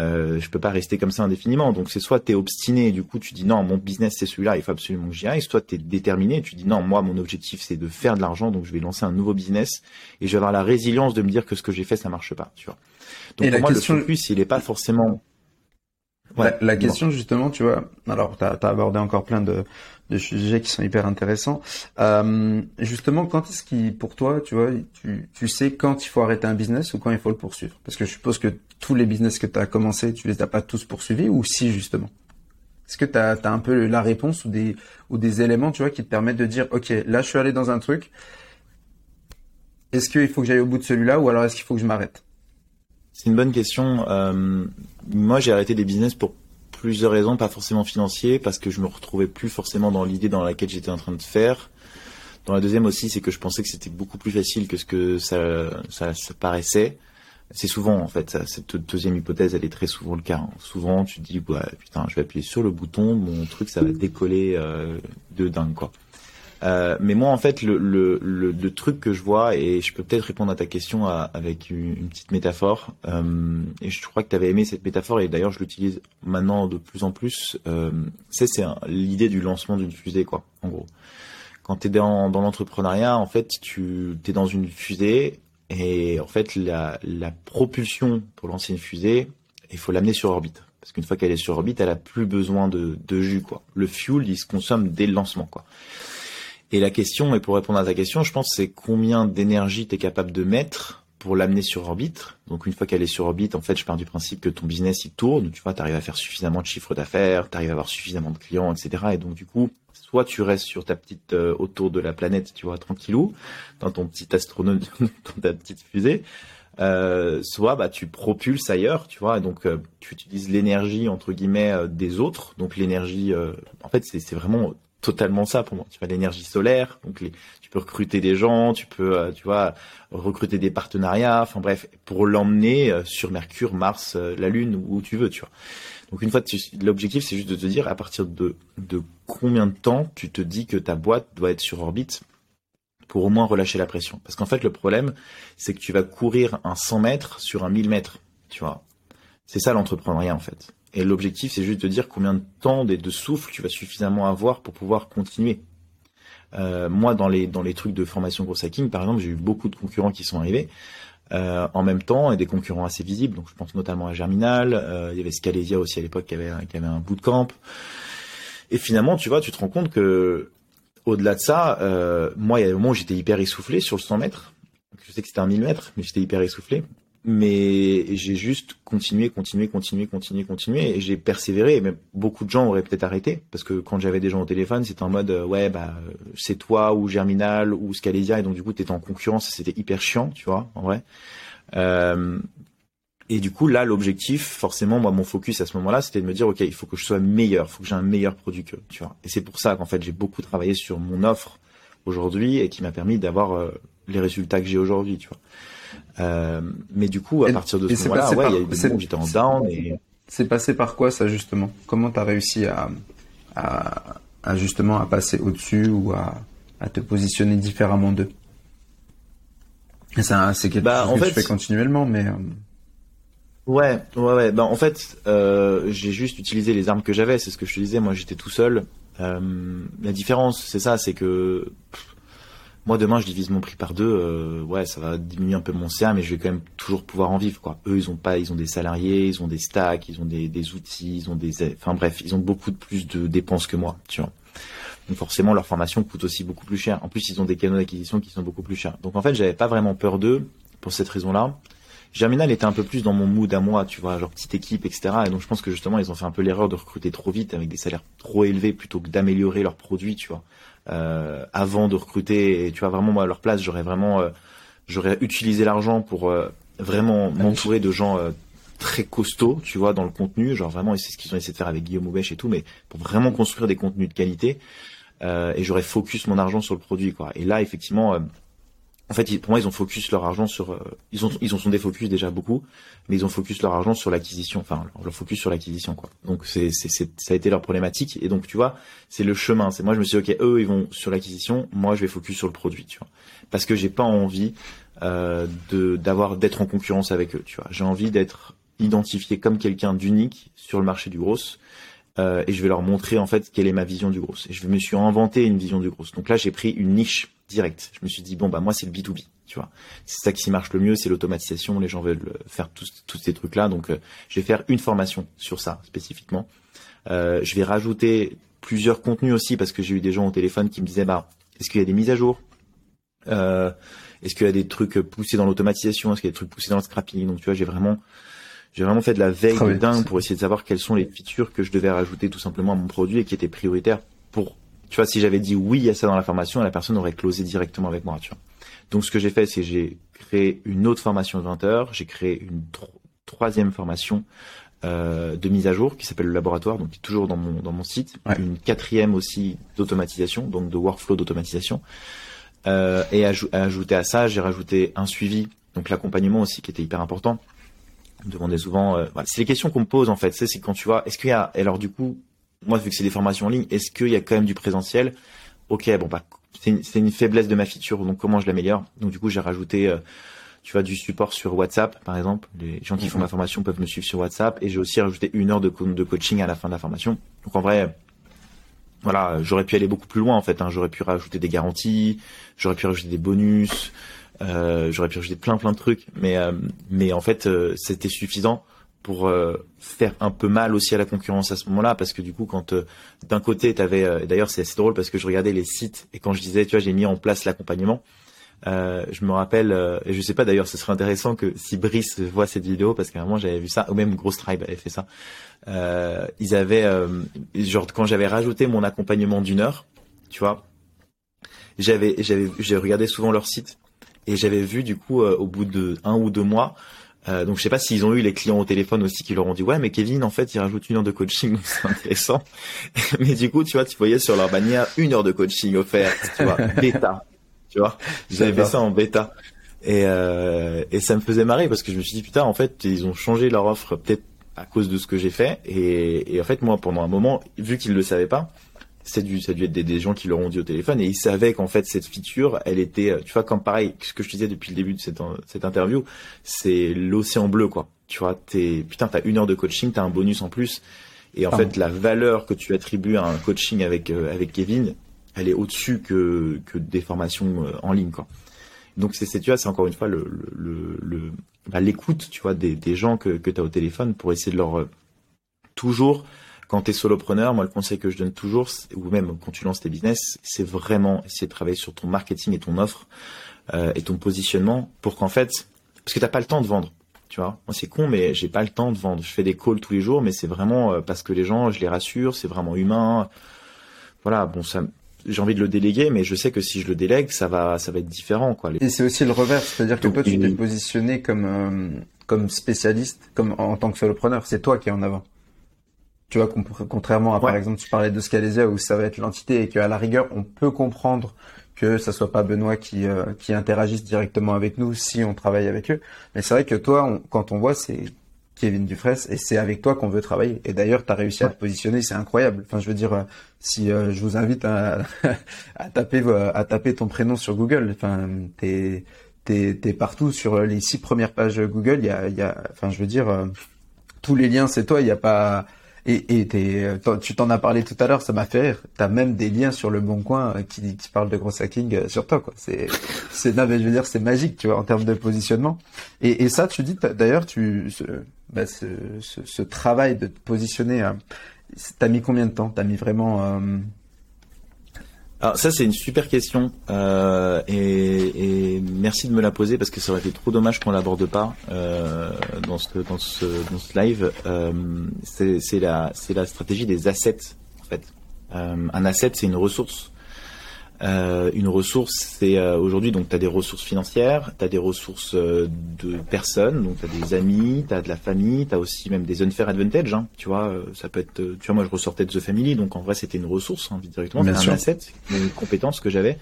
Euh, je peux pas rester comme ça indéfiniment. Donc c'est soit tu es obstiné, du coup tu dis non, mon business c'est celui-là, il faut absolument que j'y aille, soit tu es déterminé, tu dis non, moi mon objectif c'est de faire de l'argent, donc je vais lancer un nouveau business et je vais avoir la résilience de me dire que ce que j'ai fait ça marche pas, tu vois. Donc pour moi question... le focus, il est pas forcément Ouais, la, la question justement, tu vois, alors tu as, abordé encore plein de, de sujets qui sont hyper intéressants. Euh, justement, quand est-ce qui, pour toi, tu vois, tu, tu sais quand il faut arrêter un business ou quand il faut le poursuivre? Parce que je suppose que tous les business que tu as commencé, tu les as pas tous poursuivis ou si justement? Est-ce que tu as, un peu la réponse ou des, ou des éléments, tu vois, qui te permettent de dire, ok, là je suis allé dans un truc, est-ce qu'il faut que j'aille au bout de celui-là ou alors est-ce qu'il faut que je m'arrête? C'est une bonne question. Euh, moi, j'ai arrêté des business pour plusieurs raisons, pas forcément financiers, parce que je me retrouvais plus forcément dans l'idée dans laquelle j'étais en train de faire. Dans la deuxième aussi, c'est que je pensais que c'était beaucoup plus facile que ce que ça, ça, ça paraissait. C'est souvent en fait cette deuxième hypothèse, elle est très souvent le cas. Hein. Souvent, tu dis ouais putain, je vais appuyer sur le bouton, mon truc ça va décoller euh, de dingue quoi. Euh, mais moi, en fait, le, le, le, truc que je vois, et je peux peut-être répondre à ta question avec une, petite métaphore, euh, et je crois que tu avais aimé cette métaphore, et d'ailleurs je l'utilise maintenant de plus en plus, euh, c'est l'idée du lancement d'une fusée, quoi, en gros. Quand tu es dans, dans l'entrepreneuriat, en fait, tu es dans une fusée, et en fait, la, propulsion pour lancer une fusée, il faut l'amener sur orbite. Parce qu'une fois qu'elle est sur orbite, elle a plus besoin de, de jus, quoi. Le fuel, il se consomme dès le lancement, quoi. Et la question, et pour répondre à ta question, je pense c'est combien d'énergie tu es capable de mettre pour l'amener sur orbite. Donc une fois qu'elle est sur orbite, en fait, je pars du principe que ton business il tourne, tu vois, tu arrives à faire suffisamment de chiffre d'affaires, tu arrives à avoir suffisamment de clients, etc. Et donc du coup, soit tu restes sur ta petite euh, autour de la planète, tu vois, tranquillou, dans ton petit astronome, dans ta petite fusée, euh, soit bah tu propulses ailleurs, tu vois, donc euh, tu utilises l'énergie entre guillemets euh, des autres, donc l'énergie, euh, en fait c'est vraiment totalement ça pour moi. Tu vois l'énergie solaire, donc les, tu peux recruter des gens, tu peux, euh, tu vois, recruter des partenariats, enfin bref, pour l'emmener sur Mercure, Mars, la Lune, où tu veux, tu vois. Donc une fois, l'objectif c'est juste de te dire à partir de, combien de temps tu te dis que ta boîte doit être sur orbite pour au moins relâcher la pression? Parce qu'en fait le problème c'est que tu vas courir un 100 mètres sur un 1000 mètres, tu vois. C'est ça l'entrepreneuriat en fait. Et l'objectif, c'est juste de dire combien de temps de, de souffle tu vas suffisamment avoir pour pouvoir continuer. Euh, moi, dans les dans les trucs de formation gros hacking, par exemple, j'ai eu beaucoup de concurrents qui sont arrivés euh, en même temps et des concurrents assez visibles. Donc, je pense notamment à Germinal. Euh, il y avait Scalesia aussi à l'époque qui avait qui avait un bootcamp. Et finalement, tu vois, tu te rends compte que au-delà de ça, euh, moi, il y a des moments où j'étais hyper essoufflé sur le 100 mètres. Je sais que c'était un 1000 mètres, mais j'étais hyper essoufflé mais j'ai juste continué, continué, continué, continué, continué, et j'ai persévéré. Mais beaucoup de gens auraient peut-être arrêté, parce que quand j'avais des gens au téléphone, c'était en mode euh, ouais bah c'est toi ou Germinal ou Scalesia, et donc du coup t'étais en concurrence, c'était hyper chiant, tu vois, en vrai. Euh, et du coup là, l'objectif, forcément, moi mon focus à ce moment-là, c'était de me dire ok, il faut que je sois meilleur, il faut que j'ai un meilleur produit que tu vois. Et c'est pour ça qu'en fait j'ai beaucoup travaillé sur mon offre aujourd'hui et qui m'a permis d'avoir euh, les résultats que j'ai aujourd'hui, tu vois. Euh, mais du coup, à partir de ce moment-là, ouais, il y a eu des moments où j'étais en down. Et... C'est passé par quoi ça justement? Comment tu as réussi à, à, à, justement à passer au-dessus ou à, à te positionner différemment d'eux? C'est quelque bah, chose en que fait, tu fais continuellement, mais... Euh, ouais, ouais, ouais. Bah, en fait, euh, j'ai juste utilisé les armes que j'avais. C'est ce que je te disais. Moi, j'étais tout seul. Euh, la différence, c'est ça, c'est que moi demain je divise mon prix par deux, euh, ouais ça va diminuer un peu mon CA, mais je vais quand même toujours pouvoir en vivre quoi. Eux ils ont pas, ils ont des salariés, ils ont des stacks, ils ont des, des outils, ils ont des, enfin bref, ils ont beaucoup de plus de dépenses que moi, tu vois. Donc forcément leur formation coûte aussi beaucoup plus cher. En plus ils ont des canaux d'acquisition qui sont beaucoup plus chers. Donc en fait j'avais pas vraiment peur d'eux pour cette raison-là. Germinal était un peu plus dans mon mood à moi, tu vois, genre petite équipe, etc. Et donc je pense que justement ils ont fait un peu l'erreur de recruter trop vite avec des salaires trop élevés plutôt que d'améliorer leurs produits, tu vois euh, avant de recruter. Et tu vois vraiment moi à leur place, j'aurais vraiment euh, j'aurais utilisé l'argent pour euh, vraiment m'entourer de gens très costauds, tu vois, dans le contenu, genre vraiment, et c'est ce qu'ils ont essayé de faire avec Guillaume Oubèche et tout, mais pour vraiment construire des contenus de qualité. et j'aurais focus mon argent sur le produit, quoi. Et là, effectivement, en fait, pour moi, ils ont focus leur argent sur, euh, ils ont, ils ont sont des focus déjà beaucoup, mais ils ont focus leur argent sur l'acquisition, enfin, leur focus sur l'acquisition, quoi. Donc, c'est, c'est, ça a été leur problématique. Et donc, tu vois, c'est le chemin. C'est moi, je me suis dit, ok, eux, ils vont sur l'acquisition, moi, je vais focus sur le produit, tu vois. Parce que j'ai pas envie, euh, de, d'avoir, d'être en concurrence avec eux, tu vois. J'ai envie d'être identifié comme quelqu'un d'unique sur le marché du gros. Euh, et je vais leur montrer en fait quelle est ma vision du gros. Et je me suis inventé une vision du gros. Donc là, j'ai pris une niche direct. Je me suis dit bon bah moi c'est le B2B, tu vois. C'est ça qui marche le mieux, c'est l'automatisation. Les gens veulent faire tous, tous ces trucs là, donc euh, je vais faire une formation sur ça spécifiquement. Euh, je vais rajouter plusieurs contenus aussi parce que j'ai eu des gens au téléphone qui me disaient bah est-ce qu'il y a des mises à jour? Euh, Est-ce qu'il y a des trucs poussés dans l'automatisation? Est-ce qu'il y a des trucs poussés dans le scrapping? Donc tu vois j'ai vraiment j'ai vraiment fait de la veille de dingue pour essayer de savoir quelles sont les features que je devais rajouter tout simplement à mon produit et qui étaient prioritaires pour tu vois, si j'avais dit oui à ça dans la formation, la personne aurait closé directement avec moi, tu vois. Donc, ce que j'ai fait, c'est j'ai créé une autre formation de 20 heures, j'ai créé une troisième formation euh, de mise à jour qui s'appelle le laboratoire, donc qui est toujours dans mon dans mon site, une quatrième aussi d'automatisation, donc de workflow d'automatisation. Euh, et ajouter à ça, j'ai rajouté un suivi, donc l'accompagnement aussi qui était hyper important. On me demandait souvent, euh, c'est les questions qu'on me pose en fait, c'est quand tu vois, est-ce qu'il y a, alors du coup, moi, vu que c'est des formations en ligne, est-ce qu'il y a quand même du présentiel? Ok, bon, bah, c'est une, faiblesse de ma feature, donc comment je l'améliore? Donc du coup, j'ai rajouté, euh, tu vois, du support sur WhatsApp, par exemple. Les gens qui font ma formation peuvent me suivre sur WhatsApp, et j'ai aussi rajouté une heure de, de coaching à la fin de la formation. Donc en vrai, voilà, j'aurais pu aller beaucoup plus loin en fait. Hein. J'aurais pu rajouter des garanties, j'aurais pu rajouter des bonus, euh, j'aurais pu rajouter plein plein de trucs, mais euh, mais en fait, c'était suffisant pour euh, faire un peu mal aussi à la concurrence à ce moment-là parce que du coup quand euh, d'un côté tu avais euh, d'ailleurs c'est assez drôle parce que je regardais les sites et quand je disais tu vois j'ai mis en place l'accompagnement je me rappelle et je sais pas d'ailleurs ce serait intéressant que si Brice voit cette vidéo parce qu'à un moment j'avais vu ça ou même Grosse Tribe avait fait ça ils avaient genre quand j'avais rajouté mon accompagnement d'une heure tu vois j'avais j'avais j'ai regardé souvent leur site et j'avais vu du coup au bout de un ou deux mois euh, donc je sais pas s'ils ont eu les clients au téléphone aussi qui leur ont dit ouais mais Kevin en fait il rajoute une heure de coaching c'est intéressant. Mais du coup tu vois tu voyais sur leur bannière une heure de coaching offerte tu vois bêta tu vois. J'avais fait ça en bêta. Et euh, et ça me faisait marrer parce que je me suis dit putain en fait ils ont changé leur offre peut-être à cause de ce que j'ai fait. Et, et en fait moi pendant un moment vu qu'ils le savaient pas c'est du ça a dû être des, gens qui l'auront dit au téléphone. Et ils savaient qu'en fait cette feature elle était euh, tu vois comme pareil ce que je te disais depuis le début de cette, cette interview c'est l'océan bleu quoi. Tu vois t'es putain t'as une heure de coaching t'as un bonus en plus. Et en fait la valeur que tu attribues à un coaching avec euh, avec Kevin elle est au-dessus que que des formations euh, en ligne quoi. Donc c'est tu vois c'est encore une fois le le, le bah, l'écoute tu vois des, des gens que que t'as au téléphone pour essayer de leur toujours quand tu es solopreneur, moi le conseil que je donne toujours, ou même quand tu lances tes business, c'est vraiment essayer de travailler sur ton marketing et ton offre euh, et ton positionnement pour qu'en fait, parce que t'as pas le temps de vendre. Tu vois, moi c'est con, mais j'ai pas le temps de vendre. Je fais des calls tous les jours, mais c'est vraiment euh, parce que les gens, je les rassure, c'est vraiment humain. Voilà, bon ça, j'ai envie de le déléguer, mais je sais que si je le délègue, ça va, ça va être différent, quoi. Et c'est aussi le revers, c'est-à-dire que toi, tu t'es positionné comme euh, comme spécialiste, comme en tant que solopreneur. C'est toi qui es en avant. Tu vois, contrairement à, par exemple, tu parlais de Scalesia où ça va être l'entité et qu'à la rigueur, on peut comprendre que ça soit pas Benoît qui, euh, qui interagisse directement avec nous si on travaille avec eux. Mais c'est vrai que toi, quand on voit, c'est Kevin Dufresne et c'est avec toi qu'on veut travailler. Et d'ailleurs, tu as réussi à te positionner, c'est incroyable. Enfin, je veux dire, euh, si euh, je vous invite à, à taper à taper ton prénom sur Google, enfin, t'es t'es t'es partout sur les six premières pages Google. Il y a il y a, enfin, je veux dire, tous les liens, c'est toi. Il n'y a pas et, et tu t'en as parlé tout à l'heure, ça m'a fait rire. T'as même des liens sur le Bon Coin euh, qui, qui parlent de gros hacking euh, sur toi, quoi. C'est, c'est, non, mais je veux dire, c'est magique, tu vois, en termes de positionnement. Et, et ça, tu dis, d'ailleurs, tu, ce, bah, ce, ce, travail de te positionner, euh, t'as mis combien de temps? T'as mis vraiment alors ça c'est une super question euh, et, merci de me la poser parce que ça aurait été trop dommage qu'on l'aborde pas euh, dans ce dans ce dans ce live. Euh, c'est la la stratégie des assets en fait. un asset c'est une ressource. Euh, une ressource, c'est euh, aujourd'hui, donc tu as des ressources financières, tu as des ressources euh, de personnes, donc tu as des amis, tu as de la famille, tu as aussi même des unfair advantage, hein, tu vois, ça peut être, tu vois, moi je ressortais de The Family, donc en vrai c'était une ressource hein, directement, c'était un asset, une compétence que j'avais.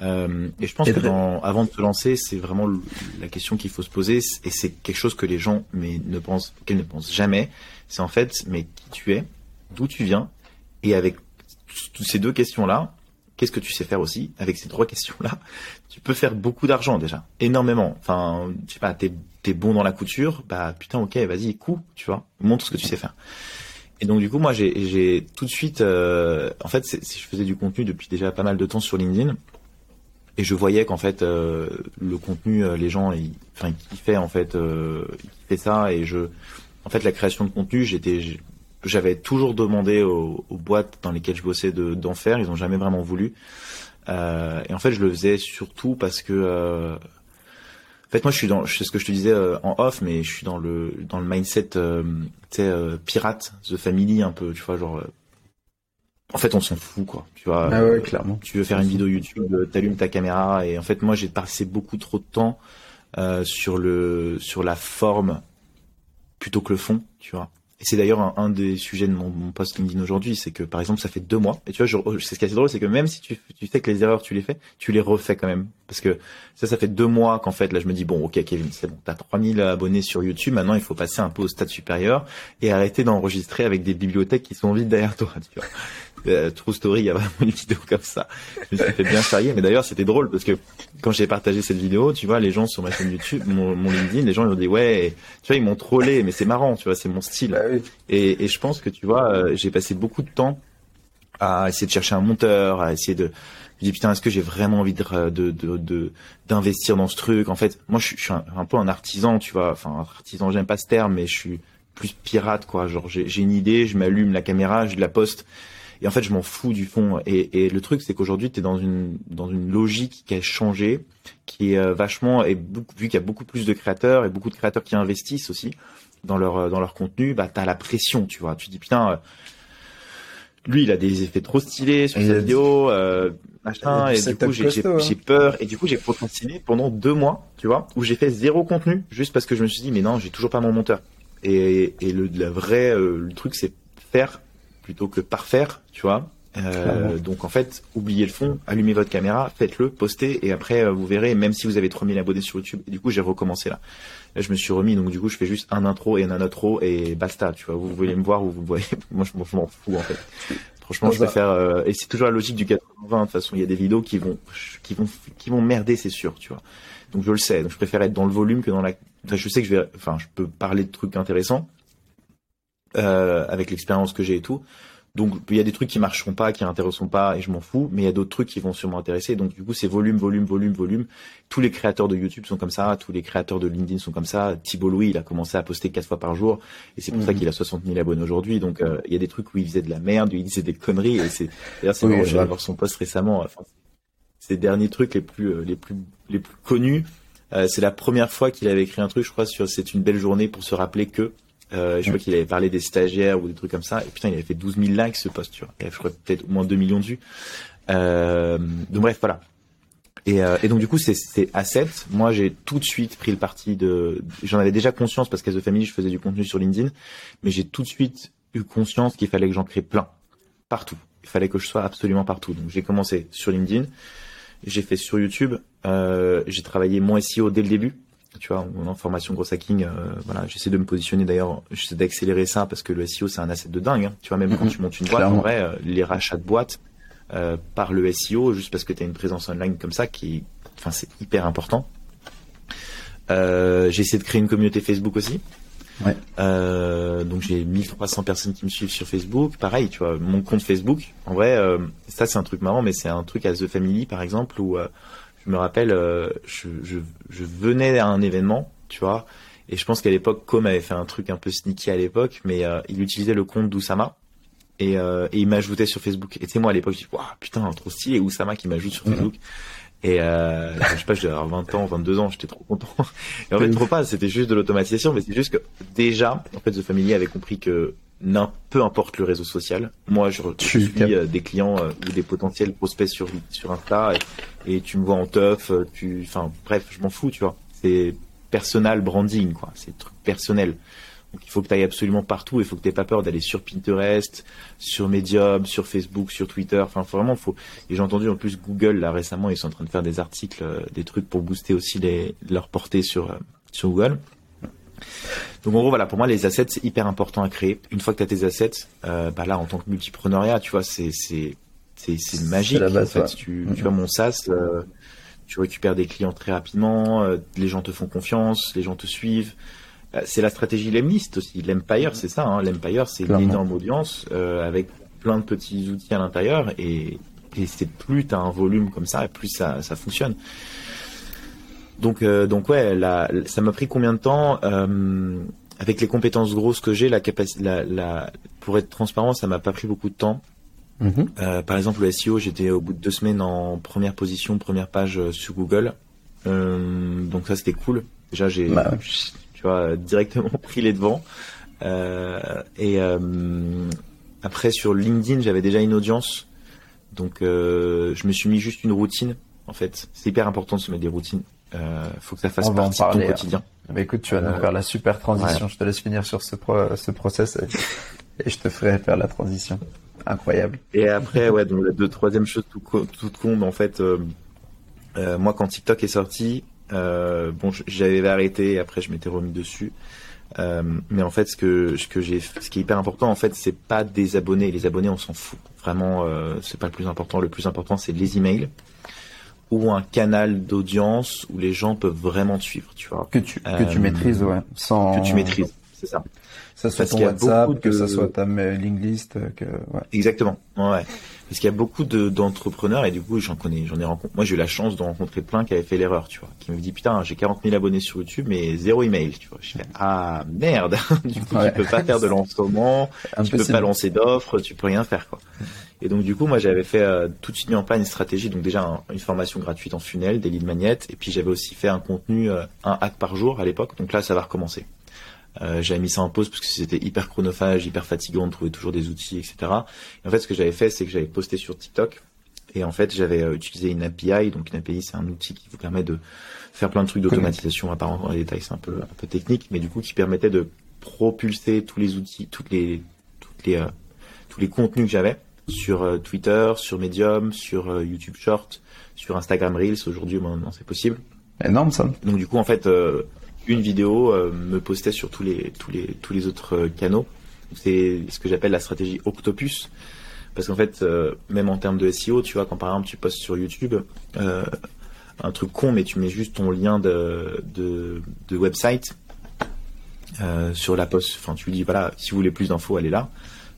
et je pense que dans, avant de se lancer, c'est vraiment la question qu'il faut se poser, et c'est quelque chose que les gens mais ne pensent, qu'elles ne pensent jamais, c'est en fait, mais qui tu es, d'où tu viens, et avec ces deux questions-là, qu'est-ce que tu sais faire aussi avec ces trois questions-là Tu peux faire beaucoup d'argent déjà, énormément. Enfin, je sais pas, t'es es bon dans la couture, bah putain, ok, vas-y, coup, tu vois, montre ce que tu sais faire. Et donc du coup, moi, j'ai tout de suite, euh, en fait, je faisais du contenu depuis déjà pas mal de temps sur LinkedIn, et je voyais qu'en fait, euh, le contenu, euh, les gens, ils, enfin, ils kiffaient en fait, kiffaient ça, et je, en fait, la création de contenu, j'étais j'avais toujours demandé aux, boîtes dans lesquelles je bossais d'en faire. Ils n'ont jamais vraiment voulu. Euh, et en fait, je le faisais surtout parce que, euh, en fait, moi, je suis dans, c'est ce que je te disais euh, en off, mais je suis dans le dans le mindset, tu sais, pirate, the family un peu, tu vois, genre. en fait, on s'en fout, quoi. Tu vois. Ah ouais, clairement. Tu veux faire une vidéo YouTube, t'allumes ta caméra, et en fait, moi, j'ai passé beaucoup trop de temps sur le sur la forme plutôt que le fond, tu vois. Et c'est d'ailleurs un, des sujets de mon, mon post LinkedIn aujourd'hui, c'est que par exemple ça fait deux mois, et tu vois, je, c'est ce qui est assez drôle, c'est que même si tu, tu sais que les erreurs tu les fais, tu les refais quand même. Parce que ça, ça fait deux mois qu'en fait, là je me dis, bon ok Kevin, c'est bon, t'as 3000 abonnés sur YouTube, maintenant il faut passer un peu au stade supérieur et arrêter d'enregistrer avec des bibliothèques qui sont vides derrière toi. Tu vois. Euh, True Story, il y a vraiment une vidéo comme ça. Je me suis fait bien charrier, mais d'ailleurs c'était drôle parce que quand j'ai partagé cette vidéo, tu vois, les gens sur ma chaîne YouTube, mon, mon LinkedIn, les gens ils ont dit ouais, tu vois, ils m'ont trollé, mais c'est marrant, tu vois, c'est mon style. Bah et, et, je pense que tu vois, euh, j'ai passé beaucoup de temps à essayer de chercher un monteur, à essayer de je dis putain est-ce que j'ai vraiment envie de de d'investir dans ce truc? En fait moi je, suis un, un, peu un artisan tu vois enfin artisan j'aime pas ce terme mais je suis plus pirate quoi genre j'ai une idée je m'allume la caméra je la poste et en fait, je m'en fous du fond. Et, et le truc, c'est qu'aujourd'hui, tu es dans une, dans une logique qui a changé, qui est euh, vachement, et beaucoup, vu qu'il y a beaucoup plus de créateurs et beaucoup de créateurs qui investissent aussi dans leur, euh, dans leur contenu, bah, tu as la pression, tu vois. Tu dis, putain, euh, lui, il a des effets trop stylés sur sa vidéo, euh, machin, et, du coup, hein. j'ai peur, et du coup, j'ai procrastiné pendant deux mois, tu vois, où j'ai fait zéro contenu, juste parce que je me suis dit, mais non, j'ai toujours pas mon monteur. Et, et le, la vraie, le truc, c'est faire plutôt que parfaire, tu vois. Euh, donc en fait, oubliez le fond, allumez votre caméra, faites-le, postez et après euh, vous verrez, même si vous avez 3000 abonnés sur YouTube, et du coup j'ai recommencé là. Là je me suis remis, donc du coup je fais juste un intro et un outro et basta, tu vois. Vous voulez me voir ou vous voyez, moi je m'en fous en fait. Franchement, je préfère euh, et c'est toujours la logique du 80-20. De toute façon, il y a des vidéos qui vont, qui vont, qui vont merder, c'est sûr, tu vois. Donc je le sais. Donc je préfère être dans le volume que dans la. Enfin, je sais que je vais, enfin, je peux parler de trucs intéressants, euh, avec l'expérience que j'ai et tout. Donc il y a des trucs qui marcheront pas, qui intéresseront pas, et je m'en fous. Mais il y a d'autres trucs qui vont sûrement intéresser. Donc du coup c'est volume, volume, volume, volume. Tous les créateurs de YouTube sont comme ça, tous les créateurs de LinkedIn sont comme ça. Thibault Louis, il a commencé à poster quatre fois par jour, et c'est pour ça mhm. qu'il a 60 000 abonnés aujourd'hui. Donc euh, il y a des trucs où il faisait de la merde, où il disait des conneries. Et c'est d'ailleurs c'est oui, j'ai voir son post récemment. Enfin, ces derniers trucs les plus euh, les plus les plus connus. Euh, c'est la première fois qu'il avait écrit un truc, je crois, sur c'est une belle journée pour se rappeler que euh, je crois qu'il avait parlé des stagiaires ou des trucs comme ça. Et putain, il avait fait 12 000 likes ce post, tu vois. Et je crois peut-être au moins 2 millions de vues. Euh, donc bref, voilà. Et, euh, et donc du coup, c'est à 7. Moi, j'ai tout de suite pris le parti de. J'en avais déjà conscience parce qu'à The Family, je faisais du contenu sur LinkedIn, mais j'ai tout de suite eu conscience qu'il fallait que j'en crée plein, partout. Il fallait que je sois absolument partout. Donc j'ai commencé sur LinkedIn, j'ai fait sur YouTube, euh, j'ai travaillé mon SEO dès le début tu vois, en formation gros hacking, euh, voilà, j'essaie de me positionner d'ailleurs, j'essaie d'accélérer ça parce que le SEO c'est un asset de dingue. Hein. Tu vois, même quand mhm. tu montes une boîte, en vrai, euh, les rachats de boîtes euh, par le SEO, juste parce que tu as une présence online comme ça, qui, enfin, c'est hyper important. J'ai essayé de créer une communauté Facebook aussi. Ouais. Donc j'ai 1300 personnes qui me suivent sur Facebook. Pareil, tu vois, mon compte Facebook. En vrai, ça c'est un truc marrant, mais c'est un truc à The Family par exemple où je me rappelle, euh, je, je, je, venais à un événement, tu vois, et je pense qu'à l'époque, Com avait fait un truc un peu sneaky à l'époque, mais euh, il utilisait le compte d'Oussama. Et, euh, et il m'ajoutait sur Facebook. Et tu sais, moi à l'époque, je dis, waouh, putain, trop stylé, Oussama qui m'ajoute sur Facebook. Et euh, je sais pas, j'avais 20 ans, 22 ans, j'étais trop content. Et en fait, trop pas, c'était juste de l'automatisation, mais c'est juste que déjà, en fait, The Family avait compris que peu importe le réseau social. Moi, je, suis des clients ou des potentiels prospects sur sur Insta et, et tu me vois en teuf, tu, enfin bref, je m'en fous, tu vois. C'est personal branding, quoi. C'est truc personnel. Donc il faut que tu ailles absolument partout. Il faut que tu pas peur d'aller sur Pinterest, sur Medium, sur Facebook, sur Twitter. Enfin vraiment, faut. Et j'ai entendu en plus Google là récemment, ils sont en train de faire des articles, euh, des trucs pour booster aussi les, leur portée sur euh, sur Google. Donc en gros voilà, pour moi les assets c'est hyper important à créer. Une fois que tu as tes assets, euh, bah là en tant que multipreneuriat, tu vois, c'est magique. en fait. tu, tu vois mon SaaS. Euh, tu récupères des clients très rapidement, les gens te font confiance, les gens te suivent. Euh, c'est la stratégie lemlist aussi. L'Empire, c'est ça. Hein. L'Empire, c'est une énorme audience euh, avec plein de petits outils à l'intérieur et, et c'est plus tu as un volume comme ça, plus ça, ça fonctionne. Donc, euh, donc ouais, la, ça m'a pris combien de temps euh, avec les compétences grosses que j'ai, la capacité, la, la, pour être transparent, ça m'a pas pris beaucoup de temps. Mm-hmm. Euh, par exemple, le SEO, j'étais au bout de deux semaines en première position, première page sur Google. donc ça, c'était cool. Déjà, j'ai bah, tu vois, directement pris les devants. Et après sur LinkedIn, j'avais déjà une audience, donc je me suis mis juste une routine. En fait, c'est hyper important de se mettre des routines. Euh, faut que ça fasse partie de ton quotidien. Bah, écoute, tu vas nous faire la super transition. Je te laisse finir sur ce, ce process et, je te ferai faire la transition. Incroyable. Et après, ouais, donc la deux, troisième chose tout, tout con, en fait, moi quand TikTok est sorti, euh, bon, j'avais arrêté et après je m'étais remis dessus. Euh, mais en fait, ce que ce que j'ai, ce qui est hyper important, en fait, c'est pas des abonnés. Les abonnés, on s'en fout. Vraiment, euh, c'est pas le plus important. Le plus important, c'est les emails ou un canal d'audience où les gens peuvent vraiment te suivre. Tu vois. Que tu que tu maîtrises, ouais. Sans. Que tu maîtrises, c'est ça. Ça soit ton WhatsApp, que ça soit ta mailing list, que ouais. Exactement. Ouais. Parce qu'il y a beaucoup d'entrepreneurs et du coup j'en connais, j'en ai rencontré. Moi j'ai eu la chance de rencontrer plein qui avaient fait l'erreur, tu vois, qui me dit putain j'ai 40 000 abonnés sur YouTube mais zéro email, tu vois. Je fais ah merde, du coup tu peux pas faire de lancement, tu peux pas lancer d'offres, tu peux rien faire quoi. Et donc du coup moi j'avais fait euh, tout de suite mis en place une stratégie, donc déjà une formation gratuite en funnel, des leads magnets, et puis j'avais aussi fait un contenu, euh, un hack par jour à l'époque, donc là ça va recommencer. Euh, j'avais mis ça en pause parce que c'était hyper chronophage, hyper fatigant de trouver toujours des outils, etc. Et en fait, ce que j'avais fait, c'est que j'avais posté sur TikTok. Et en fait, j'avais euh, utilisé une API. Donc, une API, c'est un outil qui vous permet de faire plein de trucs d'automatisation. À part dans les détails, c'est un peu, un peu technique, mais du coup, qui permettait de propulser tous les outils, toutes les, toutes les, tous les contenus que j'avais sur euh, Twitter, sur Medium, sur YouTube Short, sur Instagram Reels. Aujourd'hui, maintenant, c'est possible. Énorme ça. Donc du coup, en fait, une vidéo euh, me postait sur tous les tous les tous les autres euh, canaux. C'est ce que j'appelle la stratégie Octopus. Parce qu'en fait, euh, même en termes de SEO, tu vois, quand par exemple tu postes sur YouTube, un truc con, mais tu mets juste ton lien de, de, de website sur la poste. Enfin, tu lui dis, voilà, si vous voulez plus d'infos, allez là.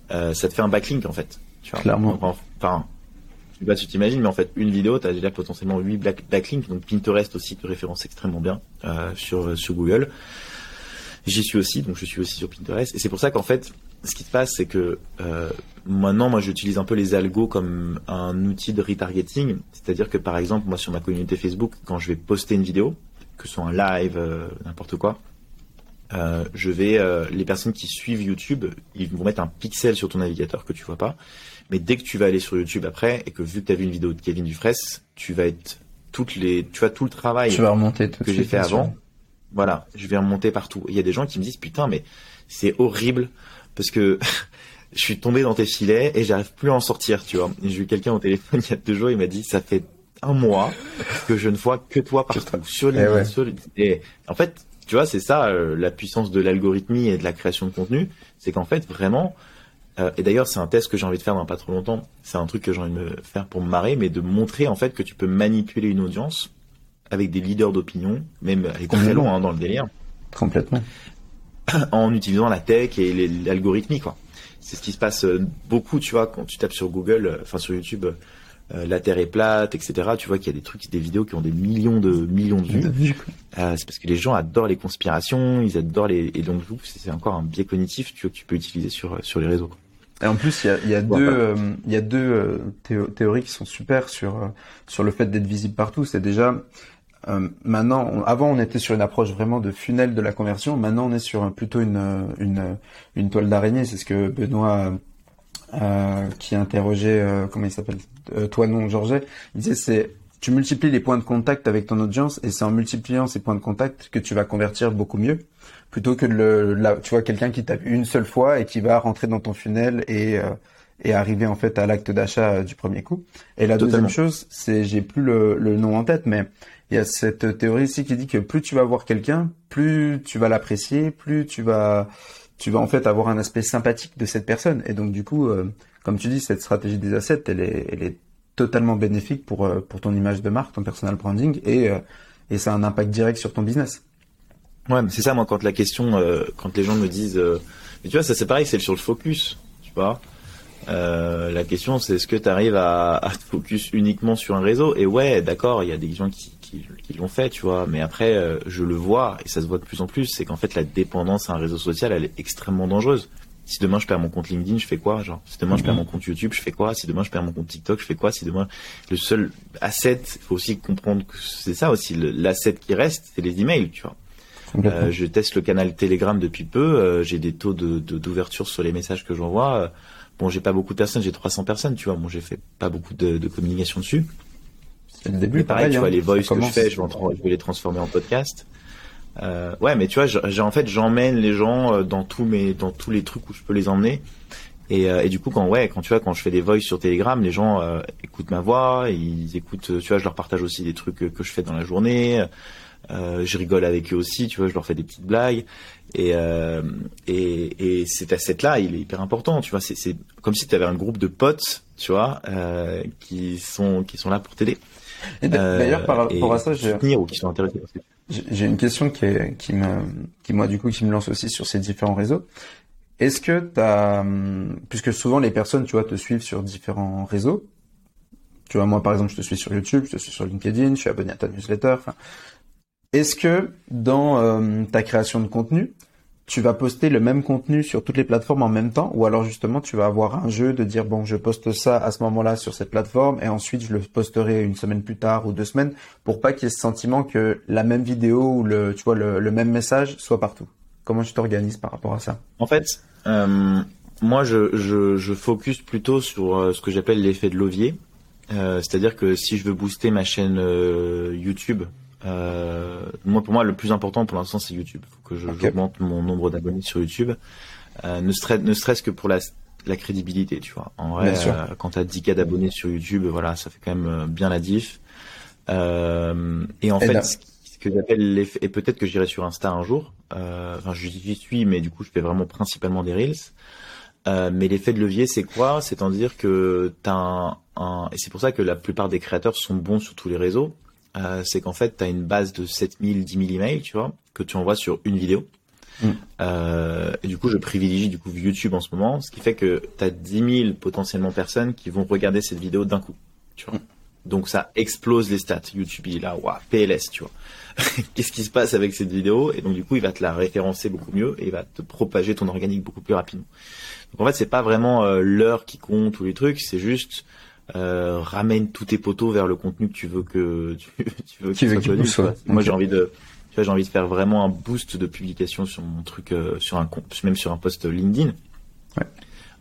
ça te fait un backlink, en fait. Tu vois. Clairement. Enfin, sais pas si tu t'imagines, mais en fait, une vidéo, tu as déjà potentiellement 8 backlinks. Donc Pinterest aussi te référence extrêmement bien euh, sur, euh, sur Google. J'y suis aussi, donc je suis aussi sur Pinterest. Et c'est pour ça qu'en fait, ce qui se passe, c'est que euh, maintenant, moi, j'utilise un peu les algos comme un outil de retargeting. C'est-à-dire que, par exemple, moi, sur ma communauté Facebook, quand je vais poster une vidéo, que ce soit un live, euh, n'importe quoi, euh, je vais, les personnes qui suivent YouTube, ils vont mettre un pixel sur ton navigateur que tu vois pas. Mais dès que tu vas aller sur YouTube après et que vu que tu as vu une vidéo de Kevin Dufresne, tu vas être toutes les, tu vois tout le travail que j'ai fait avant. Voilà, je vais remonter partout. Il y a des gens qui me disent putain mais c'est horrible parce que je suis tombé dans tes filets et j'arrive plus à en sortir, tu vois. J'ai eu quelqu'un au téléphone il y a deux jours, il m'a dit ça fait un mois que je ne vois que toi partout sur les, eh sur et en fait tu vois, c'est ça euh, la puissance de l'algorithmie et de la création de contenu, c'est qu'en fait vraiment, euh, et d'ailleurs c'est un test que j'ai envie de faire dans pas trop longtemps, c'est un truc que j'ai envie de me faire pour me marrer, mais de montrer en fait que tu peux manipuler une audience avec des leaders d'opinion, même aller très loin hein, dans le délire. Complètement. En utilisant la tech et l'algorithmie quoi. C'est ce qui se passe euh, beaucoup, tu vois, quand tu tapes sur Google, enfin sur YouTube euh, la Terre est plate, etc. Tu vois qu'il y a des trucs, des vidéos qui ont des millions de millions de vues. Euh, c'est parce que les gens adorent les conspirations, ils adorent les et donc c'est encore un biais cognitif tu vois, que tu peux utiliser sur sur les réseaux. Et en plus, il y a, y a deux, euh, il y a deux théories qui sont super sur sur le fait d'être visible partout. C'est déjà euh, maintenant, avant on était sur une approche vraiment de funnel de la conversion. Maintenant, on est sur plutôt une une, une toile d'araignée. C'est ce que Benoît euh, qui interrogeait euh, comment il s'appelle? Euh, toi non Georget. Il disait c'est tu multiplies les points de contact avec ton audience et c'est en multipliant ces points de contact que tu vas convertir beaucoup mieux plutôt que le la, tu vois quelqu'un qui t'a vu une seule fois et qui va rentrer dans ton funnel et euh, et arriver en fait à l'acte d'achat du premier coup. Et la deuxième chose, c'est j'ai plus le, le nom en tête, mais il y a cette théorie ici qui dit que plus tu vas voir quelqu'un, plus tu vas l'apprécier, plus tu vas, tu vas en fait avoir un aspect sympathique de cette personne. Et donc du coup, euh, comme tu dis, cette stratégie des assets, elle est, totalement bénéfique pour euh, pour ton image de marque, ton personal branding, et euh, et ça a un impact direct sur ton business. Ouais, c'est ça moi quand la question, quand les gens me disent, mais tu vois, ça c'est pareil, c'est sur le focus, tu vois. Euh, la question c'est est-ce que tu arrives à, te focus uniquement sur un réseau? Et ouais, d'accord, il y a des gens qui, qui, l'ont fait, tu vois. Mais après, euh, je le vois, et ça se voit de plus en plus, c'est qu'en fait, la dépendance à un réseau social, elle est extrêmement dangereuse. Si demain je perds mon compte LinkedIn, je fais quoi Genre, si demain je perds mhm. mon compte YouTube, je fais quoi? Si demain je perds mon compte TikTok, je fais quoi? Si demain le seul asset, il faut aussi comprendre que c'est ça aussi, l'asset qui reste, c'est les emails, tu vois. Euh, je teste le canal Telegram depuis peu, euh, j'ai des taux de d'ouverture sur les messages que j'envoie. Bon, j'ai pas beaucoup de personnes, j'ai 300 personnes, tu vois. Bon, j'ai fait pas beaucoup de, de communication dessus. C'est le début. pareil, tu vois, hein. les voices que je fais, je vais, les transformer en podcast. Euh, ouais, mais tu vois, j'ai en fait, j'emmène les gens euh, dans tous mes, dans tous les trucs où je peux les emmener. Et, euh, et du coup, quand ouais, quand tu vois, quand je fais des voices sur Telegram, les gens euh, écoutent ma voix, ils écoutent, tu vois, je leur partage aussi des trucs que je fais dans la journée. Euh, je rigole avec eux aussi, tu vois, je leur fais des petites blagues. Et, euh, et, et cet asset-là, il est hyper important, tu vois. C'est comme si tu avais un groupe de potes, tu vois, euh, qui sont qui sont là pour t'aider. D'ailleurs, par rapport à ça, j'ai ou qui sont intéressés. J'ai une question qui est, qui me qui moi du coup qui me lance aussi sur ces différents réseaux. Est-ce que tu as puisque souvent les personnes, tu vois, te suivent sur différents réseaux. Tu vois, moi par exemple, je te suis sur YouTube, je te suis sur LinkedIn, je suis abonné à ta newsletter. Est-ce que dans euh, ta création de contenu, tu vas poster le même contenu sur toutes les plateformes en même temps ou alors justement tu vas avoir un jeu de dire bon je poste ça à ce moment-là sur cette plateforme et ensuite je le posterai une semaine plus tard ou deux semaines pour pas qu'il y ait ce sentiment que la même vidéo ou le même message soit partout. Comment tu t'organises par rapport à ça? En fait, euh, moi je, je, je, focus plutôt sur euh, ce que j'appelle l'effet de levier. C'est-à-dire que si je veux booster ma chaîne YouTube euh, moi, pour moi, le plus important pour l'instant, c'est YouTube. Il faut que j'augmente mon nombre d'abonnés sur YouTube. Euh, ne serait ne serait-ce que pour la, la crédibilité, tu vois. En vrai, euh, quand t'as 10 k d'abonnés sur YouTube, voilà, ça fait quand même euh, bien la diff. Euh, et en fait, ce que j'appelle l'effet, et peut-être que j'irai sur Insta un jour. Enfin, j'y suis, mais du coup, je fais vraiment principalement des reels. Euh, mais l'effet de levier, c'est quoi? C'est-à-dire que t'as un, un, et c'est pour ça que la plupart des créateurs sont bons sur tous les réseaux. Euh, c'est qu'en fait, tu as une base de 7000, 10 000 emails, tu vois, que tu envoies sur une vidéo. Mm. Euh, et du coup, je privilégie du coup YouTube en ce moment, ce qui fait que tu as 10 000 potentiellement personnes qui vont regarder cette vidéo d'un coup. Tu vois. Mm. Donc ça explose les stats. YouTube il est là, waouh, PLS, tu vois. Qu'est-ce qui se passe avec cette vidéo? Et donc du coup, il va te la référencer beaucoup mieux et il va te propager ton organique beaucoup plus rapidement. Donc en fait, c'est pas vraiment euh, l'heure qui compte ou les trucs, c'est juste euh, ramène tous tes poteaux vers le contenu que tu veux que tu, tu veux, qu'il soit Moi, j'ai envie de tu vois, j'ai envie de faire vraiment un boost de publication sur mon truc, euh, sur un même sur un post LinkedIn. Ouais.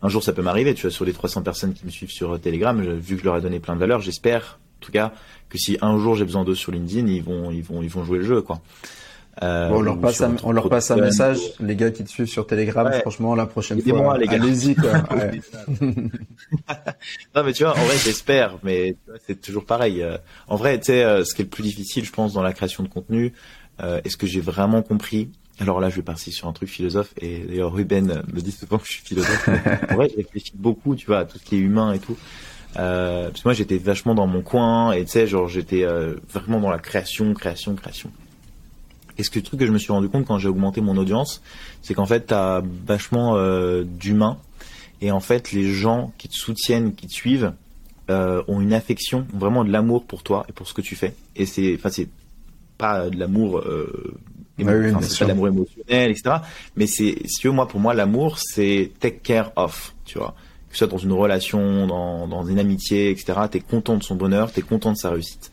Un jour, ça peut m'arriver. Tu vois, sur les 300 personnes qui me suivent sur Telegram, vu que je leur ai donné plein de valeur, j'espère, en tout cas, que si un jour j'ai besoin d'eux sur LinkedIn, ils vont, ils vont, ils vont jouer le jeu, quoi. Euh, on leur passe, un, on leur passe un message, les gars qui te suivent sur Telegram, franchement, la prochaine fois, allez-y, quoi. non, mais tu vois, en vrai, j'espère, mais c'est toujours pareil. Euh, en vrai, tu sais, euh, ce qui est le plus difficile, je pense, dans la création de contenu, euh, est-ce que j'ai vraiment compris? Alors là, je vais partir sur un truc philosophe, et d'ailleurs, Ruben me dit souvent que je suis philosophe. en vrai, je réfléchis beaucoup, tu vois, à tout ce qui est humain et tout. Euh, parce que moi, j'étais vachement dans mon coin, et tu sais, genre, j'étais vraiment dans la création, création, création. Et ce que, le truc que je me suis rendu compte quand j'ai augmenté mon audience, c'est qu'en fait, tu as vachement euh, d'humains. Et en fait, les gens qui te soutiennent, qui te suivent, euh, ont une affection, vraiment de l'amour pour toi et pour ce que tu fais. Et c'est, enfin, c'est pas de l'amour, euh, c'est pas de l'amour émotionnel, etc. Mais c'est, si tu veux, moi, pour moi, l'amour, c'est take care of, tu vois. Que ce soit dans une relation, dans, dans une amitié, etc. T'es content de son bonheur, t'es content de sa réussite.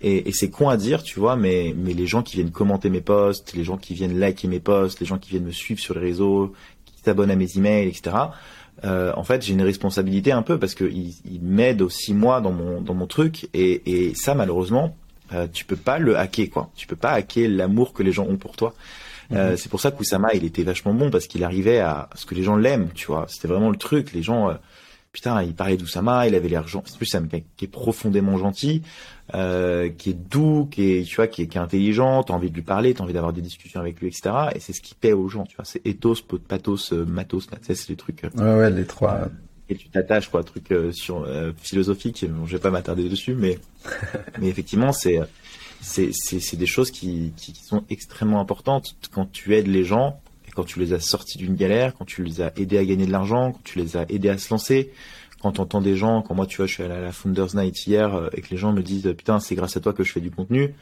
Et, et c'est con à dire, tu vois, mais, mais les gens qui viennent commenter mes posts, les gens qui viennent liker mes posts, les gens qui viennent me suivre sur les réseaux, qui s'abonnent à mes emails, etc. Euh, en fait, j'ai une responsabilité un peu parce qu'ils ils m'aident aussi moi dans mon dans mon truc et, et ça malheureusement, euh, tu peux pas le hacker quoi. Tu peux pas hacker l'amour que les gens ont pour toi. Euh, mhm. c'est pour ça qu'Oussama, il était vachement bon parce qu'il arrivait à ce que les gens l'aiment, tu vois. C'était vraiment le truc. Les gens, euh, putain, il parlait d'Oussama, il avait l'air gentil. En plus, c'est un mec qui est profondément gentil, euh, qui est doux, qui est, tu vois, qui est, qui est intelligent. T'as envie de lui parler, t'as envie d'avoir des discussions avec lui, etc. Et c'est ce qui paie aux gens, tu vois. C'est ethos, pathos, euh, matos, là, tu sais, c'est les trucs. ouais, ouais, les trois. et tu t'attaches, quoi, truc sur philosophique. Bon, je vais pas m'attarder dessus, mais mais effectivement, c'est c'est des choses qui, qui, sont extrêmement importantes quand tu aides les gens et quand tu les as sortis d'une galère, quand tu les as aidés à gagner de l'argent, quand tu les as aidés à se lancer. Quand tu entends des gens, quand moi tu vois, je suis allé à la Founders Night hier euh, et que les gens me disent putain c'est grâce à toi que je fais du contenu,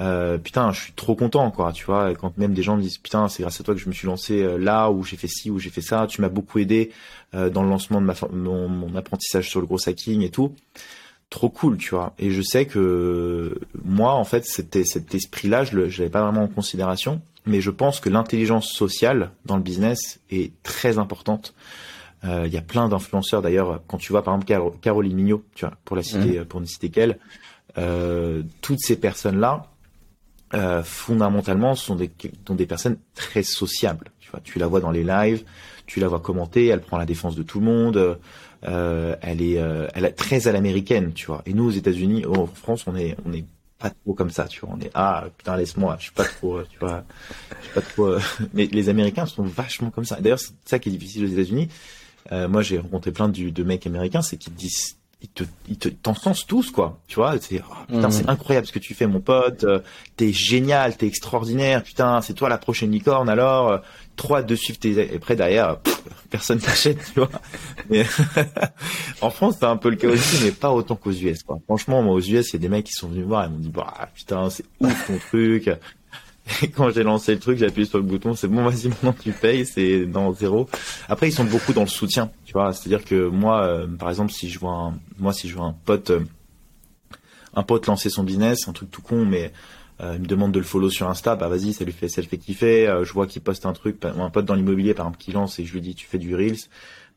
euh, putain je suis trop content quoi, tu vois. Quand même des gens me disent putain c'est grâce à toi que je me suis lancé euh, là où j'ai fait ci ou j'ai fait ça, tu m'as beaucoup aidé euh, dans le lancement de ma mon, mon apprentissage sur le gros hacking et tout trop cool, tu vois. Et je sais que moi, en fait, c'était cet esprit-là, je l'avais pas vraiment en considération, mais je pense que l'intelligence sociale dans le business est très importante. Euh, il y a plein d'influenceurs d'ailleurs. Quand tu vois par exemple Caroline Mignot, tu vois, pour la citer, mmh. pour ne citer qu'elle, euh, toutes ces personnes-là, euh, fondamentalement, sont des, sont des personnes très sociables. Tu vois, tu la vois dans les lives, tu la vois commenter, elle prend la défense de tout le monde. Euh, elle est, euh, elle est très à l'américaine, tu vois. Et nous, aux États-Unis, oh, en France, on est, on est pas trop comme ça, tu vois. On est ah putain laisse-moi, je suis pas trop, tu vois, je suis pas trop. Mais les Américains sont vachement comme ça. D'ailleurs, c'est ça qui est difficile aux États-Unis. Euh, moi, j'ai rencontré plein de, de mecs américains, c'est qu'ils disent ils te, ils te, t'encensent tous, quoi. Tu vois, c'est, oh, putain, c'est mm. incroyable ce que tu fais, mon pote. T'es génial, t'es extraordinaire. Putain, c'est toi la prochaine licorne. Alors, trois de suivre tes, et après derrière, personne t'achète, tu vois. Mais en France, c'est un peu le cas aussi, mais pas autant qu'aux US, quoi. Franchement, moi, aux US, il y a des mecs qui sont venus voir et m'ont dit, bah, putain, c'est ouf ton truc. Et quand j'ai lancé le truc, j'ai appuyé sur le bouton, c'est bon, vas-y, maintenant tu payes, c'est dans zéro. Après, ils sont beaucoup dans le soutien, tu vois. C'est-à-dire que moi, euh, par exemple, si je vois un, moi, si je vois un pote, euh, un pote lancer son business, un truc tout con, mais euh, il me demande de le follow sur Insta, bah vas-y, ça lui fait, ça le fait kiffer. Euh, je vois qu'il poste un truc, un pote dans l'immobilier par exemple qui lance et je lui dis tu fais du reels,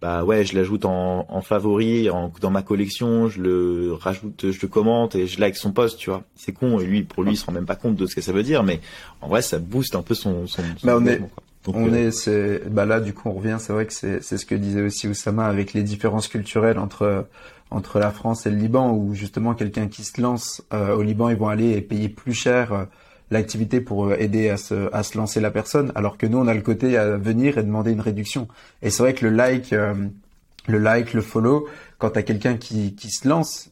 bah ouais, je l'ajoute en, en favori, en, dans ma collection, je le rajoute, je le commente et je like son post, tu vois. C'est con et lui, pour lui, il se rend même pas compte de ce que ça veut dire, mais en vrai, ça booste un peu son. son, bah on est, on euh, est, c'est, bah là du coup on revient, c'est vrai que c'est, c'est ce que disait aussi Oussama avec les différences culturelles entre entre la France et le Liban, où justement quelqu'un qui se lance euh, au Liban, ils vont aller payer plus cher euh, l'activité pour euh, aider à se, à se lancer la personne, alors que nous, on a le côté à venir et demander une réduction. Et c'est vrai que le like, le like, le follow, quand t'as quelqu'un qui, qui se lance,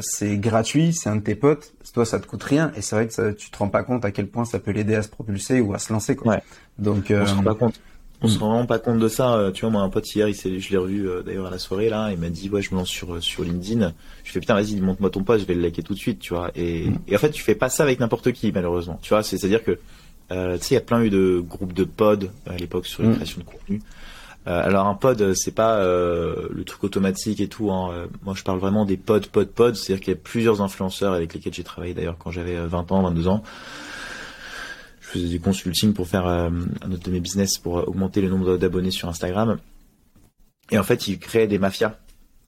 c'est gratuit, c'est un de tes potes, toi ça te coûte rien, et c'est vrai que ça, tu te rends pas compte à quel point ça peut l'aider à se propulser ou à se lancer. Quoi. Ouais. Donc, on se rend pas compte on se rend vraiment pas compte de ça. Euh, tu vois, moi, un pote hier, il je l'ai revu euh, d'ailleurs à la soirée là, il m'a dit ouais, je me lance sur euh, sur LinkedIn. Je fais putain, vas-y, montre-moi ton poste, je vais le liker tout de suite, tu vois. Et, mm. et en fait, tu fais pas ça avec n'importe qui malheureusement. Tu vois, c'est-à-dire que euh, tu sais, il y a plein eu de groupes de pods à l'époque sur la mm. création de contenu. Euh, alors un pod, c'est pas le truc automatique et tout. Hein. Moi, je parle vraiment des pods, pods, pods. C'est-à-dire qu'il y a plusieurs influenceurs avec lesquels j'ai travaillé d'ailleurs quand j'avais 20 ans, 22 ans faisais du consulting pour faire euh, un autre de mes business pour augmenter le nombre d'abonnés sur Instagram. Et en fait, ils créaient des mafias.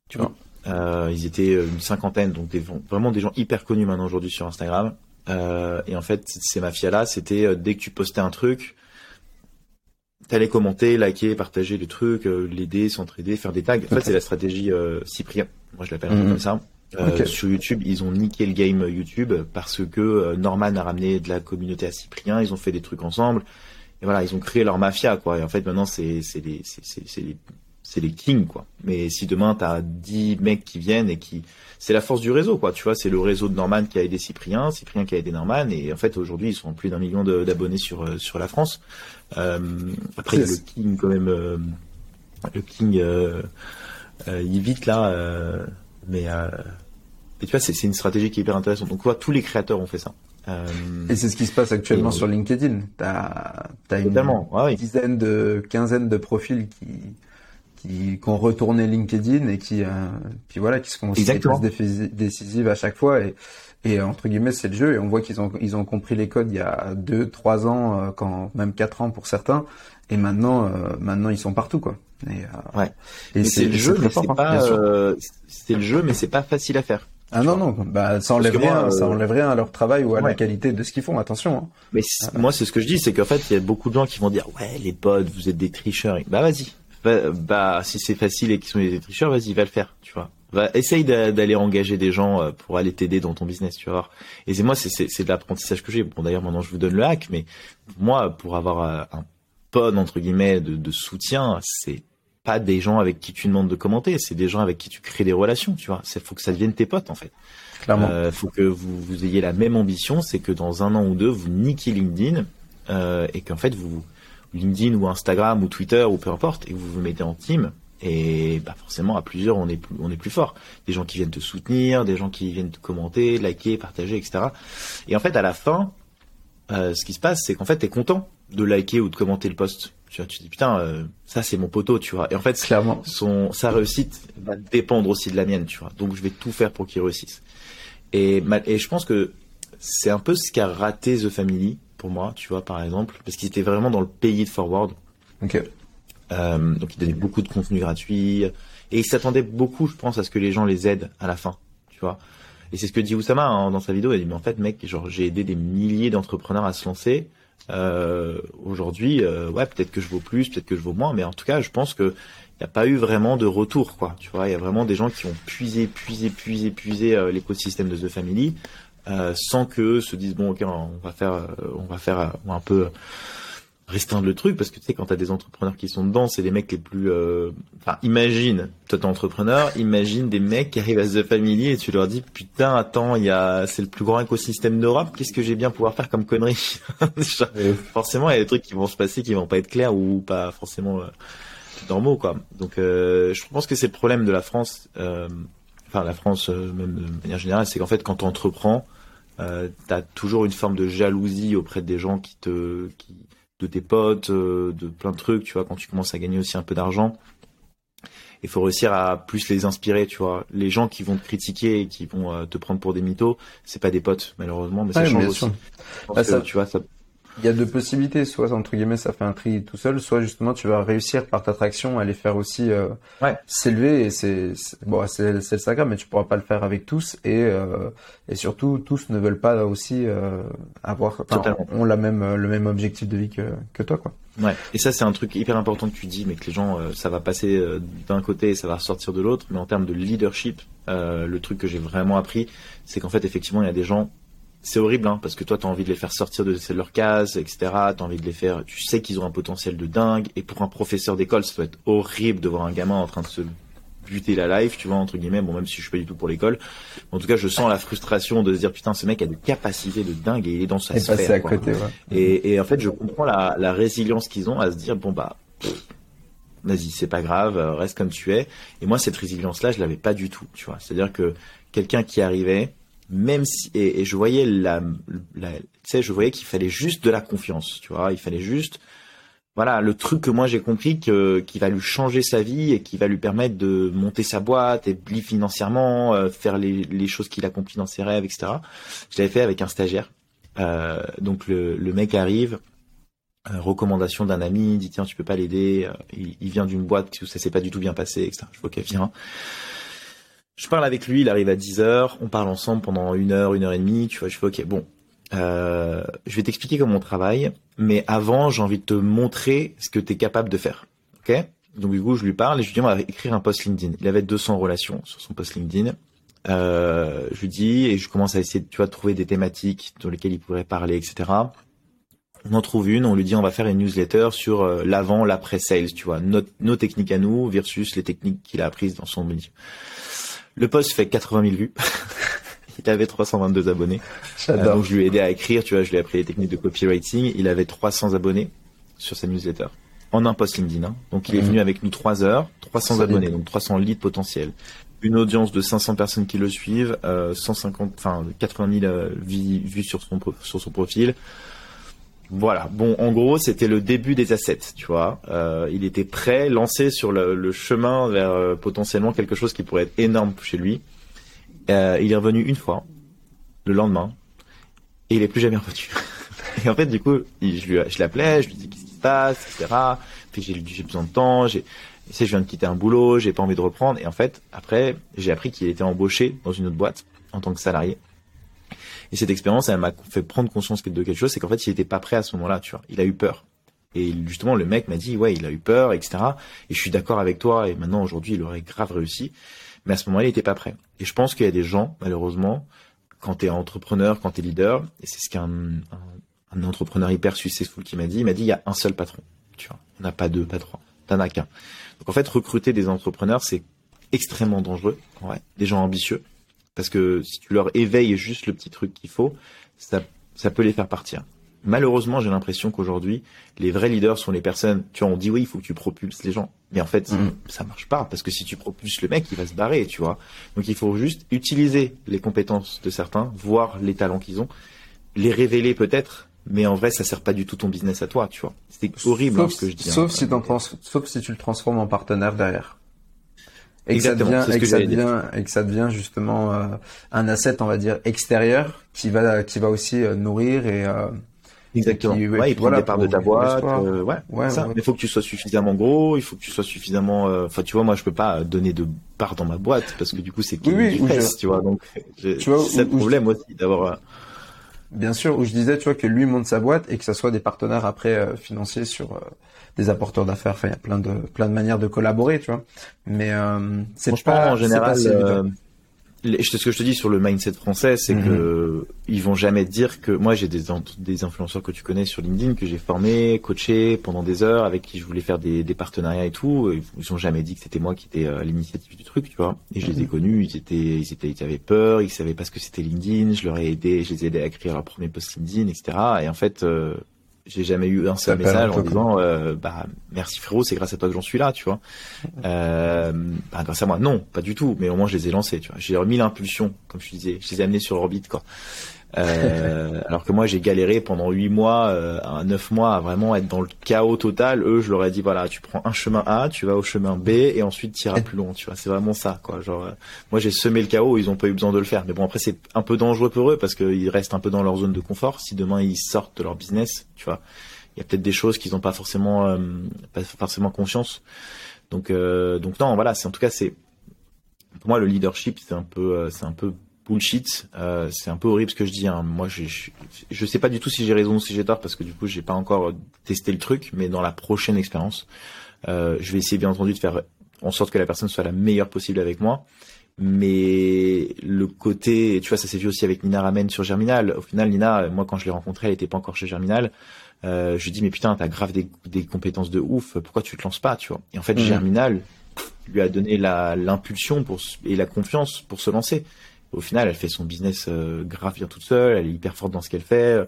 Tu vois, euh, ils étaient une cinquantaine, donc des, vraiment des gens hyper connus maintenant aujourd'hui sur Instagram. Euh, et en fait, ces mafias-là, c'était dès que tu postais un truc, t'allais commenter, liker, partager le truc, l'aider, s'entraider, faire des tags. En fait, c'est la stratégie Cyprien. Moi, je l'appelle mm-hmm. comme ça. Euh, sur YouTube, ils ont niqué le game YouTube parce que euh, Norman a ramené de la communauté à Cyprien, ils ont fait des trucs ensemble. Et voilà, ils ont créé leur mafia, quoi. Et en fait, maintenant, c'est c'est les c'est les c'est les kings, quoi. Mais si demain t'as 10 mecs qui viennent et qui c'est la force du réseau, quoi. Tu vois, c'est le réseau de Norman qui a aidé Cyprien, Cyprien qui a aidé Norman, et en fait aujourd'hui ils sont plus d'un million d'abonnés sur euh, sur la France. Euh, après le king quand même, le king il vite là, mais et tu vois, c'est une stratégie qui est hyper intéressante. Donc, vois, tous les créateurs ont fait ça. Euh... Et c'est ce qui se passe actuellement sur LinkedIn. T'as as une dizaine de, quinzaine de profils qui qui, qui ont retourné LinkedIn et qui, euh, puis voilà, qui se considèrent décisives à chaque fois. Et, Et entre guillemets, c'est le jeu. Et on voit qu'ils ont ils ont compris les codes il y a deux, trois ans, euh, quand même quatre ans pour certains. Et maintenant, euh, maintenant ils sont partout quoi. Et, euh, ouais. Et c'est le jeu, mais c'est hein, pas, c'est le jeu, mais c'est pas facile à faire. Ah non non, bah ça enlève rien, ça enlève rien à leur travail ou à la qualité de ce qu'ils font. Attention. Hein. Mais moi c'est ce que je dis, c'est qu'en fait il y a beaucoup de gens qui vont dire ouais les potes, vous êtes des tricheurs. Bah vas-y, bah, bah si c'est facile et qu'ils sont des tricheurs, vas-y va le faire, tu vois. Va, essaye d'aller engager des gens euh, pour aller t'aider dans ton business, tu vois. Et c'est moi, c'est de l'apprentissage que j'ai. Bon, d'ailleurs, maintenant, je vous donne le hack, mais moi, pour avoir euh, un pod entre guillemets de, de soutien, c'est pas des gens avec qui tu demandes de commenter, c'est des gens avec qui tu crées des relations, tu vois. C'est faut que ça devienne tes potes en fait. Clairement. Euh, faut que vous, vous ayez la même ambition, c'est que dans un an ou deux, vous niquez LinkedIn euh, et qu'en fait vous LinkedIn ou Instagram ou Twitter ou peu importe et vous vous mettez en team et bah forcément, à plusieurs, on est plus, on est plus fort. Des gens qui viennent te soutenir, des gens qui viennent te commenter, liker, partager, etc. Et en fait, à la fin, euh, ce qui se passe, c'est qu'en fait, t'es content de liker ou de commenter le post. Tu vois, tu dis putain, euh, ça c'est mon poteau, tu vois. Et en fait, clairement, son sa réussite va dépendre aussi de la mienne, tu vois. Donc, je vais tout faire pour qu'il réussisse. Et, et je pense que c'est un peu ce qu'a raté The Family pour moi, tu vois, par exemple, parce qu'ils étaient vraiment dans le pays de forward. Ok. Euh, donc il donnait beaucoup de contenu gratuit et il s'attendait beaucoup, je pense, à ce que les gens les aident à la fin, tu vois. Et c'est ce que dit Oussama hein, dans sa vidéo. Il dit mais en fait, mec, genre j'ai aidé des milliers d'entrepreneurs à se lancer. Euh, Aujourd'hui, euh, ouais, peut-être que je vaux plus, peut-être que je vaux moins, mais en tout cas, je pense que il n'y a pas eu vraiment de retour, quoi. Tu vois, il y a vraiment des gens qui ont puisé, puisé, puisé, puisé euh, l'écosystème de The Family, euh, sans que se disent bon, ok, on va faire, on va faire un peu restreindre le truc parce que tu sais quand t'as des entrepreneurs qui sont dedans c'est les mecs les plus euh... enfin imagine toi t'es entrepreneur imagine des mecs qui arrivent à The Family et tu leur dis putain attends il y a c'est le plus grand écosystème d'Europe qu'est-ce que j'ai bien pouvoir faire comme connerie forcément il y a des trucs qui vont se passer qui vont pas être clairs ou pas forcément euh, normaux quoi. Donc euh, je pense que c'est le problème de la France euh, enfin la France euh, même de manière générale c'est qu'en fait quand tu entreprends euh, t'as toujours une forme de jalousie auprès des gens qui te qui de tes potes, euh, de plein de trucs, tu vois, quand tu commences à gagner aussi un peu d'argent. Il faut réussir à plus les inspirer, tu vois. Les gens qui vont te critiquer et qui vont euh, te prendre pour des mythos, c'est pas des potes, malheureusement, mais ça change aussi. Bah, ça, tu vois, ça, il y a deux possibilités. Soit, entre guillemets, ça fait un tri tout seul, soit justement, tu vas réussir par ta traction à les faire aussi euh, s'élever. Et c'est bon, c'est le sacre, mais tu pourras pas le faire avec tous. Et, euh, et surtout, tous ne veulent pas aussi euh, avoir, ont la même, le même objectif de vie que, que toi, quoi. Ouais. Et ça, c'est un truc hyper important que tu dis, mais que les gens, ça va passer d'un côté et ça va ressortir de l'autre. Mais en termes de leadership, le truc que j'ai vraiment appris, c'est qu'en fait, effectivement, il y a des gens c'est horrible, hein, parce que toi, tu as envie de les faire sortir de leur case, etc. Tu as envie de les faire. Tu sais qu'ils ont un potentiel de dingue. Et pour un professeur d'école, ça doit être horrible de voir un gamin en train de se buter la life, tu vois, entre guillemets. Bon, même si je suis pas du tout pour l'école. En tout cas, je sens la frustration de se dire, putain, ce mec a des capacités de dingue et il est dans sa sphère. À côté, et, et, en fait, je comprends la, la résilience qu'ils ont à se dire, bon, bah, vas-y, c'est pas grave, reste comme tu es. Et moi, cette résilience-là, je l'avais pas du tout, tu vois. C'est-à-dire que quelqu'un qui arrivait, même si et, je voyais la, tu sais je voyais qu'il fallait juste de la confiance tu vois. Il fallait juste voilà le truc que moi j'ai compris que qui va lui changer sa vie et qui va lui permettre de monter sa boîte et vivre financièrement euh, faire les, les choses qu'il accomplit dans ses rêves etc je l'avais fait avec un stagiaire. Euh, donc le, le mec arrive euh, recommandation d'un ami dit tiens tu peux pas l'aider euh, il, il, vient d'une boîte où ça s'est pas du tout bien passé etc je vois qu'elle vient je parle avec lui, il arrive à 10 heures, on parle ensemble pendant une heure, une heure et demie, tu vois, je fais ok, bon, euh, je vais t'expliquer comment on travaille, mais avant, j'ai envie de te montrer ce que tu es capable de faire, ok? Donc du coup, je lui parle et je lui dis, on va écrire un post LinkedIn. Il avait 200 relations sur son post LinkedIn. Euh, je lui dis, et je commence à essayer, tu vois, de trouver des thématiques dans lesquelles il pourrait parler, etc. On en trouve une, on lui dit on va faire une newsletter sur euh, l'avant, l'après sales, tu vois, nos techniques à nous versus les techniques qu'il a apprises dans son milieu. Le post fait 80 000 vues. il avait 322 abonnés. Euh, donc je lui ai aidé à écrire, tu vois, je lui ai appris les techniques de copywriting. Il avait 300 abonnés sur sa newsletter. En un post LinkedIn. Hein. Donc il est mhm. venu avec nous 3 heures, 300 abonnés, donc 300 leads potentiels. Une audience de 500 personnes qui le suivent, euh, 150, enfin 80 000 euh, vues sur son, sur son profil. Voilà. Bon, en gros, c'était le début des assets, tu vois. Euh, il était prêt, lancé sur le, chemin vers euh, potentiellement quelque chose qui pourrait être énorme chez lui. Euh, il est revenu une fois. le lendemain et il est plus jamais revenu. et en fait, du coup, je l'appelais, je lui dis qu'est-ce qui se passe, etc. Puis j'ai j'ai besoin de temps, j'ai, je viens de quitter un boulot, j'ai pas envie de reprendre. Et en fait, après, j'ai appris qu'il était embauché dans une autre boîte en tant que salarié. Et cette expérience, elle m'a fait prendre conscience de quelque chose, c'est qu'en fait, il était pas prêt à ce moment-là, tu vois. Il a eu peur. Et justement, le mec m'a dit, ouais, il a eu peur, etc. Et je suis d'accord avec toi. Et maintenant, aujourd'hui, il aurait grave réussi. Mais à ce moment-là, il était pas prêt. Et je pense qu'il y a des gens, malheureusement, quand tu es entrepreneur, quand tu es leader, et c'est ce qu'un un, entrepreneur hyper successful qui m'a dit, il m'a dit, il y a un seul patron. Tu vois, on n'a pas deux patrons. T'en as qu'un. Donc en fait, recruter des entrepreneurs, c'est extrêmement dangereux. Ouais, des gens ambitieux. Parce que si tu leur éveilles juste le petit truc qu'il faut, ça, ça peut les faire partir. Malheureusement, j'ai l'impression qu'aujourd'hui, les vrais leaders sont les personnes, tu vois, on dit oui, il faut que tu propulses les gens. Mais en fait, mm. ça marche pas, parce que si tu propulses le mec, il va se barrer, tu vois. Donc il faut juste utiliser les compétences de certains, voir les talents qu'ils ont, les révéler peut-être, mais en vrai, ça sert pas du tout ton business à toi, tu vois. C'est horrible hein, ce que je dis. Hein. Sauf si tu le transformes en partenaire derrière. Et que, ça devient, et, que ça devient, et que ça devient justement euh, un asset, on va dire, extérieur qui va, qui va aussi euh, nourrir et euh, Exactement. ouais, il prend des parts de ta boîte. Euh, ouais, ouais, ça. Il faut que tu sois suffisamment gros, il faut que tu sois suffisamment. Euh, enfin, tu vois, moi, je peux pas donner de parts dans ma boîte parce que du coup, c'est qui oui, oui, tu vois. Donc, c'est le problème aussi d'avoir. Euh, Bien sûr, où je disais, tu vois, que lui monte sa boîte et que ça soit des partenaires après financiers sur des apporteurs d'affaires. Enfin, il y a plein de plein de manières de collaborer, tu vois. Mais c'est pas en général ce que je te dis sur le mindset français, c'est mhm. que ils vont jamais dire que moi j'ai des des influenceurs que tu connais sur LinkedIn que j'ai formé, coaché pendant des heures, avec qui je voulais faire des, des partenariats et tout. Ils ont jamais dit que c'était moi qui étais à l'initiative du truc, tu vois. Et je les ai mhm. connus, ils étaient, ils étaient, ils avaient peur, ils savaient pas ce que c'était LinkedIn. Je leur ai aidé, je les ai aidés à écrire leur premier post LinkedIn, etc. Et en fait, euh, j'ai jamais eu un seul message en disant euh, bah merci frérot c'est grâce à toi que j'en suis là tu vois. Euh, bah, grâce à moi. Non pas du tout mais au moins je les ai lancés tu vois. J'ai remis l'impulsion comme je disais. Je les ai amenés sur orbite quoi euh, alors que moi j'ai galéré pendant huit mois, euh, neuf mois à vraiment être dans le chaos total. Eux, je leur ai dit voilà, tu prends un chemin A, tu vas au chemin B et ensuite tu iras plus loin. Tu vois, c'est vraiment ça quoi. Genre, euh, moi j'ai semé le chaos, ils ont pas eu besoin de le faire. Mais bon après c'est un peu dangereux pour eux parce qu'ils restent un peu dans leur zone de confort. Si demain ils sortent de leur business, tu vois, il y a peut-être des choses qu'ils n'ont pas forcément euh, pas forcément conscience. Donc donc non voilà, c'est en tout cas c'est pour moi le leadership c'est un peu c'est un peu bullshit. Euh, c'est un peu horrible ce que je dis. Hein. Moi, je, je, sais pas du tout si j'ai raison ou si j'ai tort parce que du coup, j'ai pas encore testé le truc. Mais dans la prochaine expérience, euh, je vais essayer bien entendu de faire en sorte que la personne soit la meilleure possible avec moi. Mais le côté, tu vois, ça s'est vu aussi avec Nina Ramen sur Germinal. Au final, Nina, moi, quand je l'ai rencontrée, elle était pas encore chez Germinal. Euh, je lui dis mais putain, t'as grave des, des, compétences de ouf. Pourquoi tu te lances pas, tu vois? Et en fait, mmh. Germinal lui a donné l'impulsion pour et la confiance pour se lancer au final, elle fait son business euh, grave bien toute seule, elle est hyper forte dans ce qu'elle fait. Euh,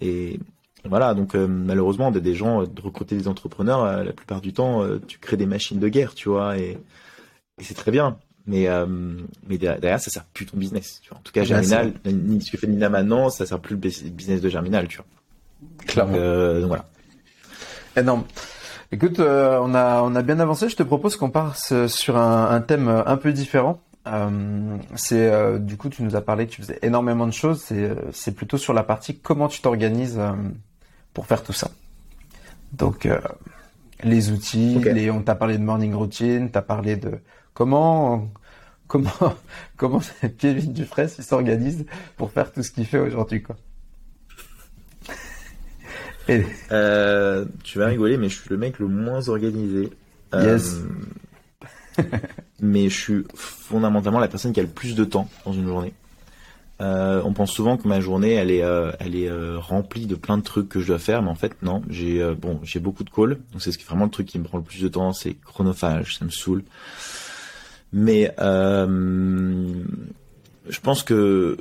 et voilà, donc euh, malheureusement, des, des gens, de recruter des entrepreneurs, la plupart du temps, tu crées des machines de guerre, tu vois, et, c'est très bien. Mais, mais derrière, ça sert plus ton business. Tu vois. En tout cas, Germinal, ce que fait Nina maintenant, ça sert plus le business de Germinal, tu vois. Clairement. Donc, voilà. Énorme. Écoute, on a on a bien avancé. Je te propose qu'on passe sur un, un thème un peu différent. Euh, c'est euh, du coup tu nous as parlé que tu faisais énormément de choses. C'est c'est plutôt sur la partie comment tu t'organises euh, pour faire tout ça. Donc les outils, les, on t'a parlé de morning routine, t'as parlé de comment comment comment Kevin Dufresne s'organise pour faire tout ce qu'il fait aujourd'hui quoi. Et... tu vas rigoler, mais je suis le mec le moins organisé. Yes. mais je suis fondamentalement la personne qui a le plus de temps dans une journée. Euh, on pense souvent que ma journée, elle est, euh, elle est euh, remplie de plein de trucs que je dois faire, mais en fait non. J'ai bon, j'ai beaucoup de calls, donc c'est ce qui vraiment le truc qui me prend le plus de temps, c'est chronophage, ça me saoule. Mais je pense que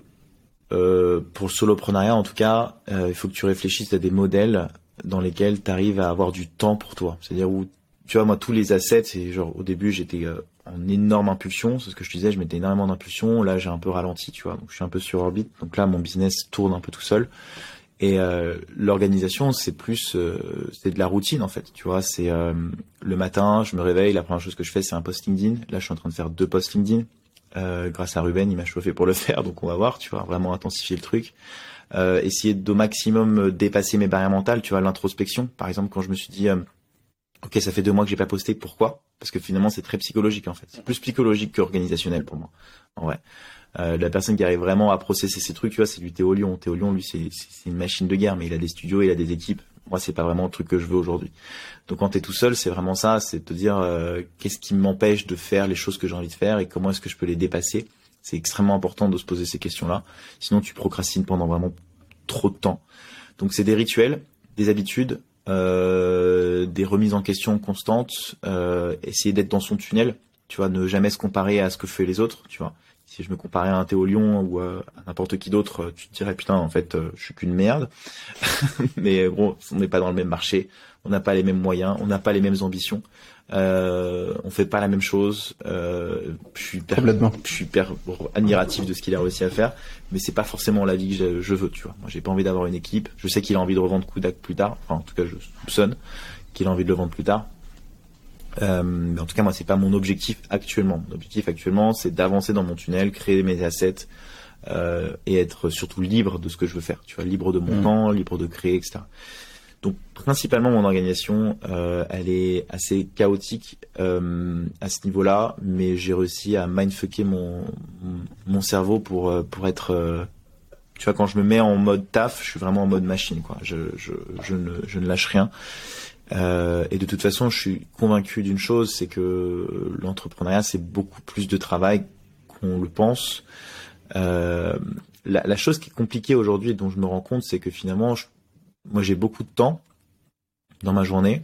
pour le soloprenariat, en tout cas, il faut que tu réfléchisses à des modèles dans lesquels tu arrives à avoir du temps pour toi. C'est-à-dire où tu vois, moi, tous les assets, c'est genre, au début, j'étais en énorme impulsion. C'est ce que je disais, je mettais énormément d'impulsion. Là, j'ai un peu ralenti, tu vois. Donc, je suis un peu sur orbite. Donc là, mon business tourne un peu tout seul. Et euh, l'organisation, c'est plus, euh, c'est de la routine en fait. Tu vois, c'est le matin, je me réveille, la première chose que je fais, c'est un post LinkedIn. Là, je suis en train de faire deux posts LinkedIn. grâce à Ruben, il m'a chauffé pour le faire, donc on va voir, tu vois, vraiment intensifier le truc. essayer d'au maximum dépasser mes barrières mentales, tu vois, l'introspection. Par exemple, quand je me suis dit, ok, ça fait deux mois que j'ai pas posté, pourquoi? Parce que finalement, c'est très psychologique en fait. C'est plus psychologique qu'organisationnel pour moi. En vrai. Euh, la personne qui arrive vraiment à processer ces trucs, tu vois, c'est du Théo Lyon. Théo Lyon, lui, c'est une machine de guerre, mais il a des studios, il a des équipes. Moi, c'est pas vraiment le truc que je veux aujourd'hui. Donc, quand t'es tout seul, c'est vraiment ça, c'est te dire euh, qu'est-ce qui m'empêche de faire les choses que j'ai envie de faire et comment est-ce que je peux les dépasser? C'est extrêmement important de se poser ces questions-là. Sinon, tu procrastines pendant vraiment trop de temps. Donc, c'est des rituels, des habitudes, euh, des remises en question constantes, euh, essayer d'être dans son tunnel, tu vois, ne jamais se comparer à ce que fait les autres, tu vois. Si je me comparais à un Théo Lyon ou à n'importe qui d'autre, tu te dirais putain en fait euh, je suis qu'une merde. Mais bon, on n'est pas dans le même marché, on n'a pas les mêmes moyens, on n'a pas les mêmes ambitions. Euh, on fait pas la même chose. Euh, je suis hyper, je suis hyper admiratif de ce qu'il a réussi à faire, mais c'est pas forcément la vie que je, veux, tu vois. Moi, j'ai pas envie d'avoir une équipe. Je sais qu'il a envie de revendre Kudak plus tard. Enfin, en tout cas, je soupçonne qu'il a envie de le vendre plus tard. Euh, mais en tout cas, moi, c'est pas mon objectif actuellement. Mon objectif actuellement, c'est d'avancer dans mon tunnel, créer mes assets euh, et être surtout libre de ce que je veux faire. Tu vois, libre de mon mm. temps, libre de créer, etc. Donc principalement mon organisation, euh, elle est assez chaotique à ce niveau-là, mais j'ai réussi à mindfucker mon mon cerveau pour pour être tu vois quand je me mets en mode taf, je suis vraiment en mode machine quoi. Je je je ne je ne lâche rien. Et de toute façon, je suis convaincu d'une chose, c'est que l'entrepreneuriat c'est beaucoup plus de travail qu'on le pense. la, la chose qui est compliquée aujourd'hui, dont je me rends compte, c'est que finalement, moi j'ai beaucoup de temps dans ma journée.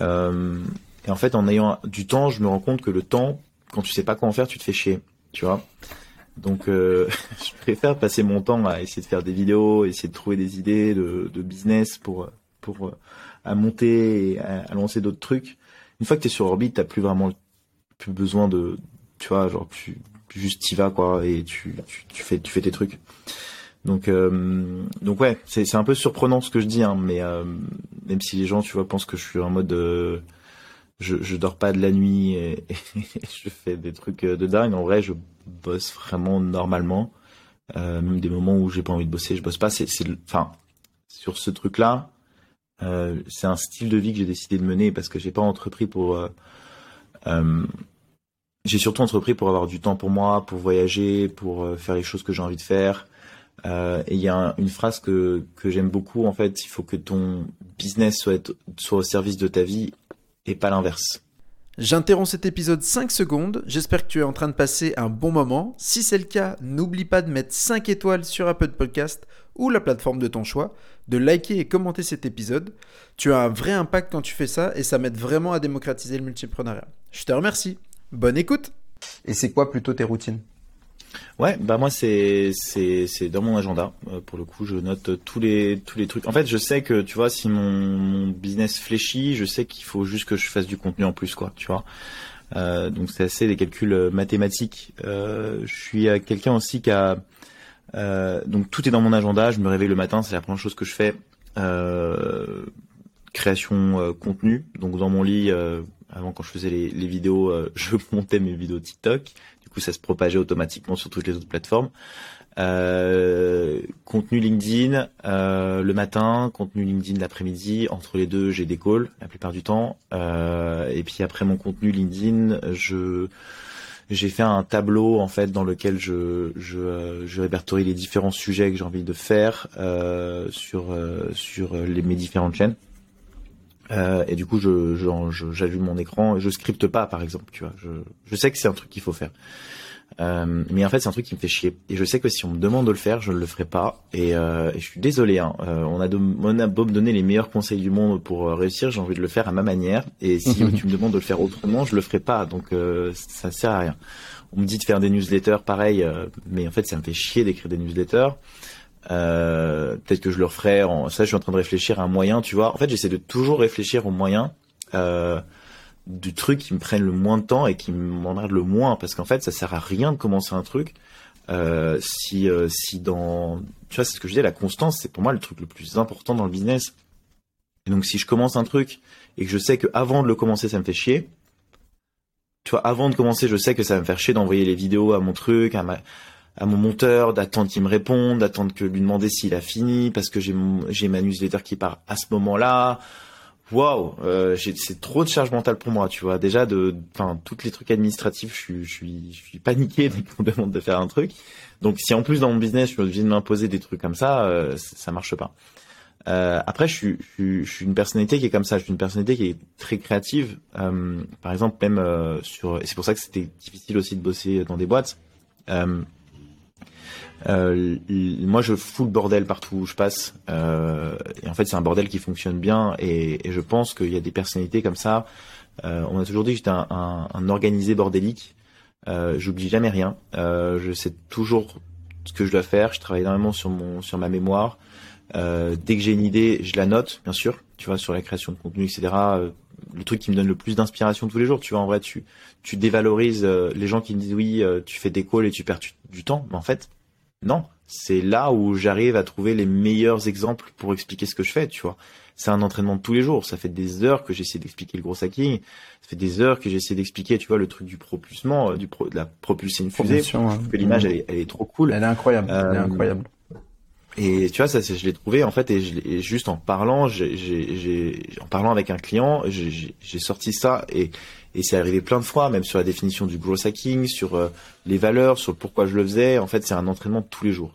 Euh, et en fait, en ayant du temps, je me rends compte que le temps, quand tu sais pas quoi en faire, tu te fais chier, tu vois. Donc, euh, je préfère passer mon temps à essayer de faire des vidéos, essayer de trouver des idées de, de business pour pour euh, à monter et à, lancer d'autres trucs. Une fois que tu es sur orbite, t'as plus vraiment plus besoin de, tu vois, genre tu juste t'y vas quoi et tu, tu, fais tu fais tes trucs. Donc, euh, donc ouais, c'est un peu surprenant ce que je dis, hein, mais euh, même si les gens, tu vois, pensent que je suis en mode, euh, je, je dors pas de la nuit et, je fais des trucs de dingue. En vrai, je bosse vraiment normalement. même des moments où j'ai pas envie de bosser, je bosse pas. C'est, enfin, sur ce truc-là, c'est un style de vie que j'ai décidé de mener parce que j'ai pas entrepris pour. j'ai surtout entrepris pour avoir du temps pour moi, pour voyager, pour faire les choses que j'ai envie de faire. Euh, et il y a une phrase que, que j'aime beaucoup, en fait, il faut que ton business soit, soit au service de ta vie et pas l'inverse. J'interromps cet épisode 5 secondes, j'espère que tu es en train de passer un bon moment. Si c'est le cas, n'oublie pas de mettre 5 étoiles sur Apple Podcast ou la plateforme de ton choix, de liker et commenter cet épisode. Tu as un vrai impact quand tu fais ça et ça m'aide vraiment à démocratiser le multipreneuriat. Je te remercie. Bonne écoute. Et c'est quoi plutôt tes routines? Ouais, bah moi c'est c'est dans mon agenda. Euh, pour le coup, je note tous les tous les trucs. En fait, je sais que tu vois si mon, mon business fléchit, je sais qu'il faut juste que je fasse du contenu en plus quoi, tu vois. Euh, donc c'est assez des calculs euh, mathématiques. Euh, je suis quelqu'un aussi qui a donc tout est dans mon agenda. Je me réveille le matin, c'est la première chose que je fais. création contenu. Donc dans mon lit, avant quand je faisais les, vidéos, je montais mes vidéos TikTok coup ça se propageait automatiquement sur toutes les autres plateformes. Euh, contenu LinkedIn euh, le matin, contenu LinkedIn l'après-midi. Entre les deux, j'ai des calls la plupart du temps. Euh, et puis après mon contenu LinkedIn, je j'ai fait un tableau en fait dans lequel je je, je répertorie les différents sujets que j'ai envie de faire sur sur les, mes différentes chaînes. et du coup, je, j'allume mon écran et je scripte pas, par exemple. Tu vois, je, je sais que c'est un truc qu'il faut faire. Euh, mais en fait, c'est un truc qui me fait chier. Et je sais que si on me demande de le faire, je ne le ferai pas. Et, euh, et je suis désolé. Hein. Euh, on, a on a beau me donner les meilleurs conseils du monde pour euh, réussir, j'ai envie de le faire à ma manière. Et si tu me demandes de le faire autrement, je le ferai pas. Donc euh, ça sert à rien. On me dit de faire des newsletters, pareil. mais en fait, ça me fait chier d'écrire des newsletters. Peut-être que je le referai. En... Ça, je suis en train de réfléchir à un moyen. Tu vois. En fait, j'essaie de toujours réfléchir aux moyens. Euh, du truc qui me prenne le moins de temps et qui m'emmerde le moins parce qu'en fait ça sert à rien de commencer un truc euh, si euh, si dans tu vois c'est ce que je disais la constance c'est pour moi le truc le plus important dans le business et donc si je commence un truc et que je sais que avant de le commencer ça me fait chier tu vois, avant de commencer, je sais que ça va me faire chier d'envoyer les vidéos à mon truc, à ma, à mon monteur, d'attendre qu'il me réponde, d'attendre que lui demander s'il a fini, parce que j'ai ma newsletter qui part à ce moment-là. Waouh, euh, c'est trop de charge mentale pour moi, tu vois. Déjà de, enfin, toutes les trucs administratifs, je suis, je suis, je suis paniqué dès demande de faire un truc. Donc, si en plus dans mon business, je viens de m'imposer des trucs comme ça, euh, ça marche pas. Euh, après, je suis, suis, une personnalité qui est comme ça. Je suis une personnalité qui est très créative. Euh, par exemple, même sur, et c'est pour ça que c'était difficile aussi de bosser dans des boîtes. Euh, moi, je fous le bordel partout où je passe. Euh, et en fait, c'est un bordel qui fonctionne bien. Et, je pense qu'il y a des personnalités comme ça. Euh, on a toujours dit que j'étais un, organisé bordélique. J'oublie jamais rien. Je sais toujours ce que je dois faire. Je travaille énormément sur mon sur ma mémoire. Dès que j'ai une idée, je la note, bien sûr. Tu vois, sur la création de contenu, etc. le truc qui me donne le plus d'inspiration tous les jours. Tu vois, en vrai, tu tu dévalorises les gens qui me disent oui, tu fais des calls et tu perds du temps. Mais en fait, non, c'est là où j'arrive à trouver les meilleurs exemples pour expliquer ce que je fais, tu vois. C'est un entraînement de tous les jours. Ça fait des heures que j'essaie d'expliquer le gros hacking. Ça fait des heures que j'essaie d'expliquer, tu vois, le truc du propulsement, euh, du pro, de la propulser une fusée. Que l'image, elle, est trop cool. Elle est incroyable. elle est euh, incroyable. Et tu vois, ça, je l'ai trouvé en fait, et, je, juste en parlant, j'ai, en parlant avec un client, j'ai sorti ça et et c'est arrivé plein de fois, même sur la définition du growth hacking, sur euh, les valeurs, sur pourquoi je le faisais. En fait, c'est un entraînement tous les jours.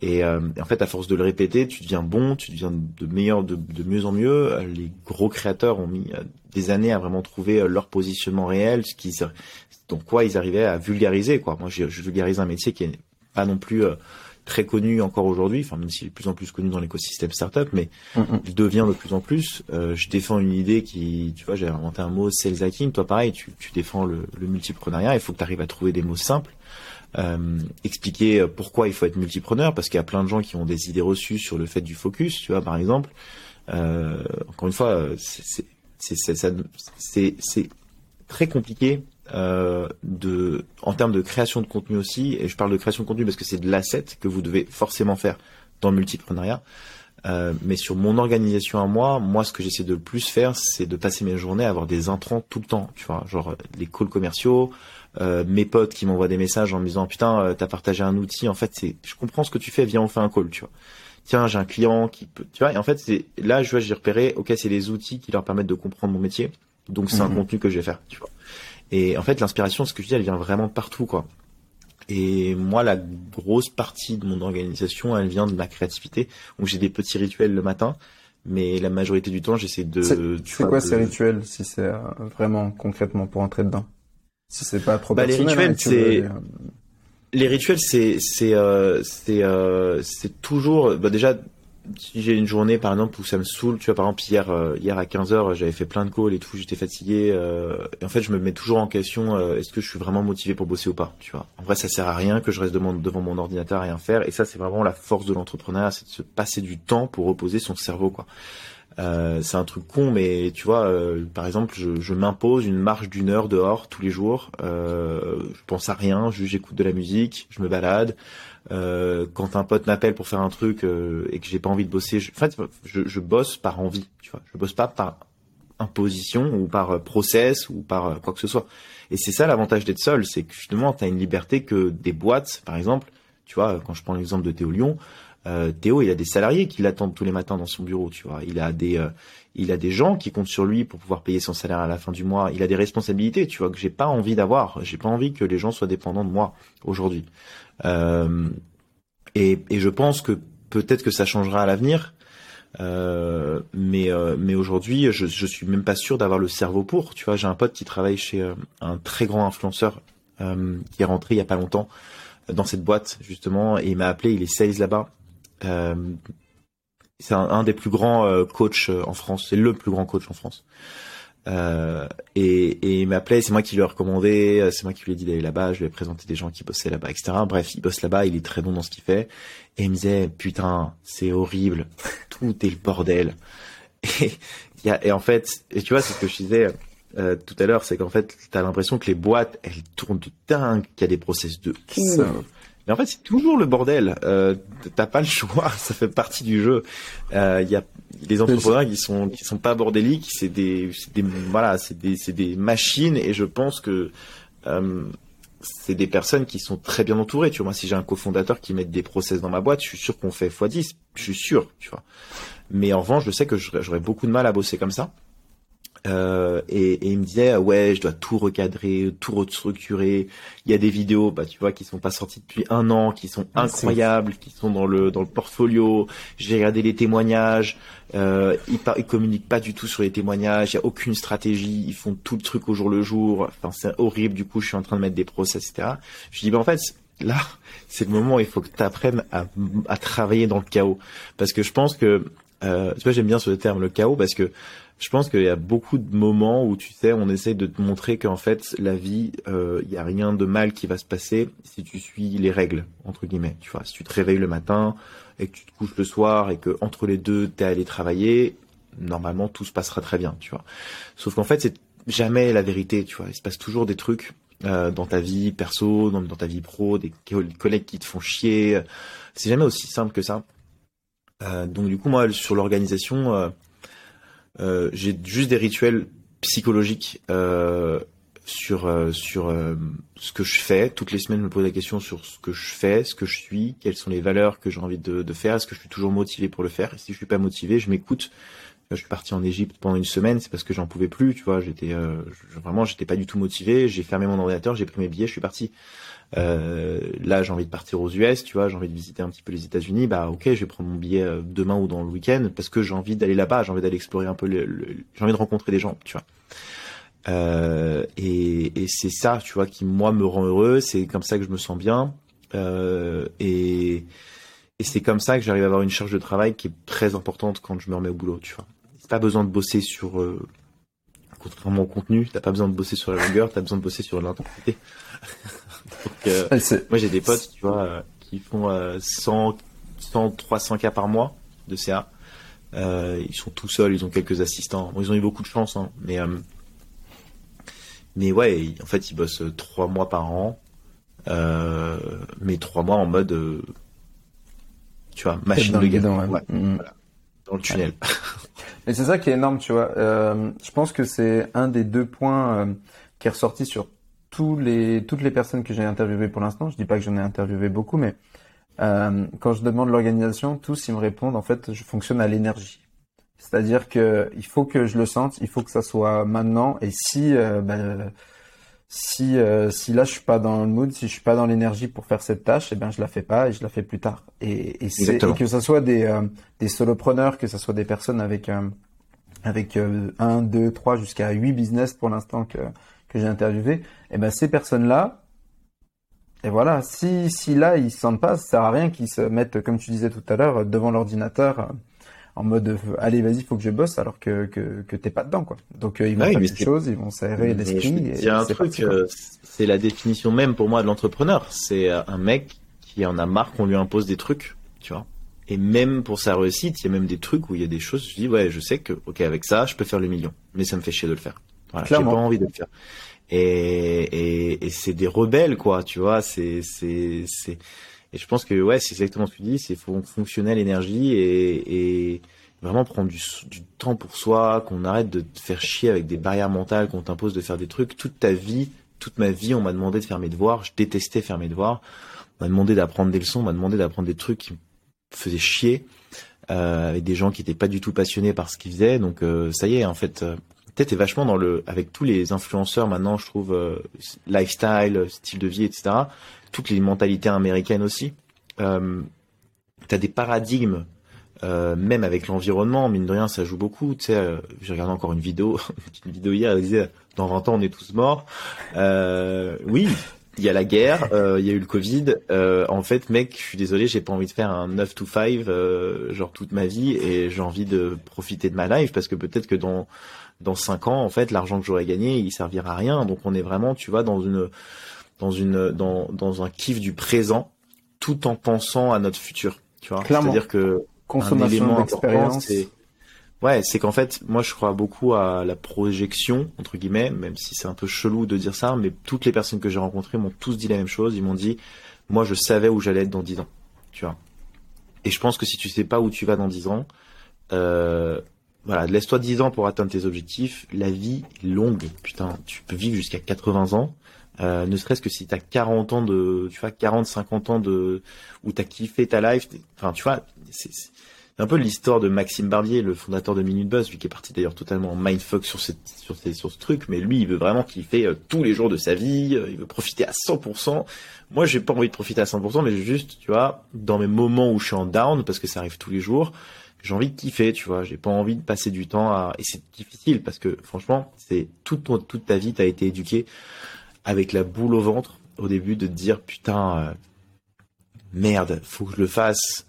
Et, euh, en fait, à force de le répéter, tu deviens bon, tu deviens de meilleur, de, mieux en mieux. Les gros créateurs ont mis euh, des années à vraiment trouver leur positionnement réel, ce qu'ils, donc quoi ils arrivaient à vulgariser. Quoi. Moi, je, vulgarise un métier qui est pas non plus très connu encore aujourd'hui, enfin même s'il est de plus en plus connu dans l'écosystème startup, mais mm, mm. il devient de plus en plus. Euh, je défends une idée qui, tu vois, j'ai inventé un mot sales hacking. Toi, pareil, tu, tu défends le, le multiprenariat. Il faut que tu arrives à trouver des mots simples. Euh, expliquer pourquoi il faut être multipreneur, parce qu'il y a plein de gens qui ont des idées reçues sur le fait du focus, tu vois, par exemple. Euh, encore une fois, c'est c'est très compliqué euh, de, en termes de création de contenu aussi, et je parle de création de contenu parce que c'est de l'asset que vous devez forcément faire dans le multiprenariat. Euh, mais sur mon organisation à moi, moi, ce que j'essaie de le plus faire, c'est de passer mes journées à avoir des intrants tout le temps. Tu vois, genre les calls commerciaux, euh, mes potes qui m'envoient des messages en me disant putain, euh, t'as partagé un outil. En fait, c'est, je comprends ce que tu fais. Viens, on fait un call. Tu vois. Tiens, j'ai un client qui peut. Tu vois. Et en fait, c'est là, je vois, j'ai repéré. Ok, c'est les outils qui leur permettent de comprendre mon métier. Donc, c'est un mhm. contenu que je vais faire. Tu vois. Et en fait, l'inspiration, ce que je dis, elle vient vraiment de partout, quoi. Et moi, la grosse partie de mon organisation, elle vient de ma créativité. Donc, j'ai des petits rituels le matin, mais la majorité du temps, j'essaie de. C'est quoi ces rituels, si c'est euh, vraiment concrètement pour entrer dedans? Si c'est pas trop bah, Les rituels, hein, c'est. Les rituels, c'est c'est euh, c'est euh, c'est toujours bah déjà si j'ai une journée par exemple où ça me saoule, tu vois par exemple hier euh, hier à 15h j'avais fait plein de calls et tout, j'étais fatigué euh, et en fait je me mets toujours en question euh, est-ce que je suis vraiment motivé pour bosser ou pas, tu vois. En vrai ça sert à rien que je reste devant, mon ordinateur à rien faire et ça c'est vraiment la force de l'entrepreneuriat, c'est de se passer du temps pour reposer son cerveau quoi. c'est un truc con, mais tu vois, par exemple, je, je m'impose une marche d'une heure dehors tous les jours. je pense à rien, j'écoute de la musique, je me balade. Euh, quand un pote m'appelle pour faire un truc euh, et que j'ai pas envie de bosser, je, en fait, je, je, bosse par envie, tu vois. Je bosse pas par imposition ou par euh, process ou par quoi que ce soit. Et c'est ça l'avantage d'être seul, c'est que justement, tu as une liberté que des boîtes, par exemple, tu vois, quand je prends l'exemple de Théo Lyon, euh, Théo, il a des salariés qui l'attendent tous les matins dans son bureau, tu vois. Il a des, il a des gens qui comptent sur lui pour pouvoir payer son salaire à la fin du mois. Il a des responsabilités, tu vois, que j'ai pas envie d'avoir. J'ai pas envie que les gens soient dépendants de moi aujourd'hui. Euh, et, je pense que peut-être que ça changera à l'avenir. Euh, mais euh, mais aujourd'hui, je, je suis même pas sûr d'avoir le cerveau pour. Tu vois, j'ai un pote qui travaille chez un très grand influenceur qui est rentré il y a pas longtemps dans cette boîte justement et il m'a appelé. Il est sales là-bas. c'est un, des plus grands coachs en France. C'est le plus grand coach en France. Euh, et, et, il m'appelait, c'est moi qui lui ai recommandé, euh, c'est moi qui lui ai dit d'aller là-bas, je lui ai présenté des gens qui bossaient là-bas, etc. Bref, il bosse là-bas, il est très bon dans ce qu'il fait. Et il me disait, putain, c'est horrible, tout est le bordel. Et, y a, et en fait, et tu vois, c'est ce que je disais euh, tout à l'heure, c'est qu'en fait, t'as l'impression que les boîtes, elles tournent de dingue, qu'il y a des process de ouf, Mais en fait, c'est toujours le bordel. Euh, T'as pas le choix, ça fait partie du jeu. Il euh, y a les entrepreneurs qui sont qui sont pas bordéliques, c'est des, des voilà, c'est des c'est des machines et je pense que euh, c'est des personnes qui sont très bien entourées. Tu vois, moi, si j'ai un cofondateur qui met des process dans ma boîte, je suis sûr qu'on fait x10. Je suis sûr, tu vois. Mais en revanche, je sais que j'aurais beaucoup de mal à bosser comme ça. Euh, et, et, il me disait ouais je dois tout recadrer tout restructurer. Il y a des vidéos bah tu vois qui sont pas sorties depuis un an qui sont incroyables qui sont dans le dans le portfolio. J'ai regardé les témoignages. Euh, ils, ils communiquent pas du tout sur les témoignages. Il y a aucune stratégie. Ils font tout le truc au jour le jour. Enfin c'est horrible. Du coup je suis en train de mettre des process etc je dis bah en fait là c'est le moment où il faut que tu apprennes à, à travailler dans le chaos. Parce que je pense que euh, tu vois j'aime bien ce terme le chaos parce que je pense qu'il y a beaucoup de moments où tu sais, on essaie de te montrer qu'en fait, la vie, il euh, y a rien de mal qui va se passer si tu suis les règles entre guillemets. Tu vois, si tu te réveilles le matin et que tu te couches le soir et que entre les deux t'es allé travailler, normalement tout se passera très bien. Tu vois. Sauf qu'en fait, c'est jamais la vérité. Tu vois, il se passe toujours des trucs euh, dans ta vie perso, dans, ta vie pro, des collègues qui te font chier. C'est jamais aussi simple que ça. Euh, donc du coup, moi, sur l'organisation euh, j'ai juste des rituels psychologiques euh, sur euh, sur ce que je fais. Toutes les semaines, je me pose la question sur ce que je fais, ce que je suis, quelles sont les valeurs que j'ai envie de, de faire. Est-ce que je suis toujours motivé pour le faire? Et si je suis pas motivé, je m'écoute. Je suis parti en Égypte pendant une semaine, c'est parce que j'en pouvais plus, tu vois. J'étais vraiment, j'étais pas du tout motivé. J'ai fermé mon ordinateur, j'ai pris mes billets, je suis parti. Euh, là, j'ai envie de partir aux US, tu vois, j'ai envie de visiter un petit peu les États-Unis. Bah, ok, je vais prendre mon billet euh, demain ou dans le week-end parce que j'ai envie d'aller là-bas, j'ai envie d'aller explorer un peu, j'ai envie de rencontrer des gens, tu vois. Euh, et, c'est ça, tu vois, qui moi me rend heureux. C'est comme ça que je me sens bien. Euh, et, et c'est comme ça que j'arrive à avoir une charge de travail qui est très importante quand je me remets au boulot, tu vois. C'est pas besoin de bosser sur euh, contrairement au contenu, t'as pas besoin de bosser sur la longueur, t'as besoin de bosser sur l'intensité. Euh, moi j'ai des potes, tu vois, euh, qui font 100, 100, 300 cas par mois de CA. Euh, ils sont tout seuls, ils ont quelques assistants. ils ont eu beaucoup de chance, hein, mais mais ouais, en fait ils bossent trois mois par an, mais trois mois en mode, tu vois, machine de guidon, mm. dans le tunnel. Et c'est ça qui est énorme, tu vois. je pense que c'est un des deux points qui est ressorti sur tous les, toutes les personnes que j'ai interviewées pour l'instant, je dis pas que j'en ai interviewé beaucoup, mais euh, quand je demande l'organisation, tous ils me répondent en fait, je fonctionne à l'énergie. C'est-à-dire que il faut que je le sente, il faut que ça soit maintenant. Et si euh, ben, si euh, si là je suis pas dans le mood, si je suis pas dans l'énergie pour faire cette tâche, et eh ben je la fais pas et je la fais plus tard. Et, et, et que ça soit des euh, des solopreneurs, que ça soit des personnes avec avec un, deux, trois jusqu'à huit business pour l'instant que que j'ai interviewé, et eh ben ces personnes-là, et voilà, si, si là ils se sentent pas, ça sert à rien qu'ils se mettent, comme tu disais tout à l'heure, devant l'ordinateur euh, en mode euh, allez vas-y faut que je bosse alors que que, que t'es pas dedans quoi. Donc euh, ils vont faire des choses, ils vont s'aérer l'esprit. Il y a un truc, c'est la définition même pour moi de l'entrepreneur. C'est un mec qui en a marre qu'on lui impose des trucs, tu vois. Et même pour sa réussite, il y a même des trucs où il y a des choses, je dis ouais, je sais que ok avec ça, je peux faire le million, mais ça me fait chier de le faire. Voilà, j'ai pas envie de le faire. Et, et, et c'est des rebelles, quoi, tu vois. C'est, c'est, c'est. Et je pense que ouais, c'est exactement ce que tu dis. C'est fonctionner l'énergie et, et vraiment prendre du, du temps pour soi, qu'on arrête de te faire chier avec des barrières mentales, qu'on t'impose de faire des trucs. Toute ta vie, toute ma vie, on m'a demandé de faire mes devoirs. Je détestais faire mes devoirs. On m'a demandé d'apprendre des leçons. On m'a demandé d'apprendre des trucs qui me faisaient chier. Euh, avec des gens qui étaient pas du tout passionnés par ce qu'ils faisaient. Donc euh, ça y est, en fait, euh, peut-être est vachement dans le, avec tous les influenceurs maintenant, je trouve, euh, lifestyle, style de vie, etc. Toutes les mentalités américaines aussi. Euh, T'as des paradigmes, euh, même avec l'environnement, mine de rien, ça joue beaucoup. Tu sais, euh, j'ai regardé encore une vidéo, une vidéo hier, elle disait, dans 20 ans, on est tous morts. Euh, oui, il y a la guerre, il y a eu le Covid. en fait, mec, je suis désolé, j'ai pas envie de faire un 9 to 5, genre toute ma vie, et j'ai envie de profiter de ma life parce que peut-être que dans dans cinq ans, en fait, l'argent que j'aurais gagné, il servira à rien. Donc on est vraiment, tu vois, dans une, dans une, dans, dans un kiff du présent, tout en pensant à notre futur. Tu vois. C'est-à-dire que consommation d'expérience. Ouais, c'est qu'en fait, moi, je crois beaucoup à la projection entre guillemets, même si c'est un peu chelou de dire ça, mais toutes les personnes que j'ai rencontrées m'ont tous dit la même chose. Ils m'ont dit, moi, je savais où j'allais être dans 10 ans, tu vois. Et je pense que si tu sais pas où tu vas dans 10 ans, euh, voilà, laisse-toi 10 ans pour atteindre tes objectifs. La vie est longue, putain, tu peux vivre jusqu'à 80 ans. Euh, ne serait-ce que si tu as 40 ans de, tu vois, 40, 50 ans de, où t'as kiffé ta life, enfin, tu vois, c'est, un peu l'histoire de Maxime Barbier, le fondateur de Minute Buzz, lui qui est parti d'ailleurs totalement mindfuck sur, cette, sur, sur ce truc, mais lui, il veut vraiment kiffer euh, tous les jours de sa vie, euh, il veut profiter à 100%. Moi, j'ai pas envie de profiter à 100%, mais juste, tu vois, dans mes moments où je suis en down, parce que ça arrive tous les jours, j'ai envie de kiffer, tu vois, j'ai pas envie de passer du temps à, et c'est difficile parce que, franchement, c'est toute, toute ta vie, t'as été éduqué avec la boule au ventre au début de te dire, putain, euh, merde, faut que je le fasse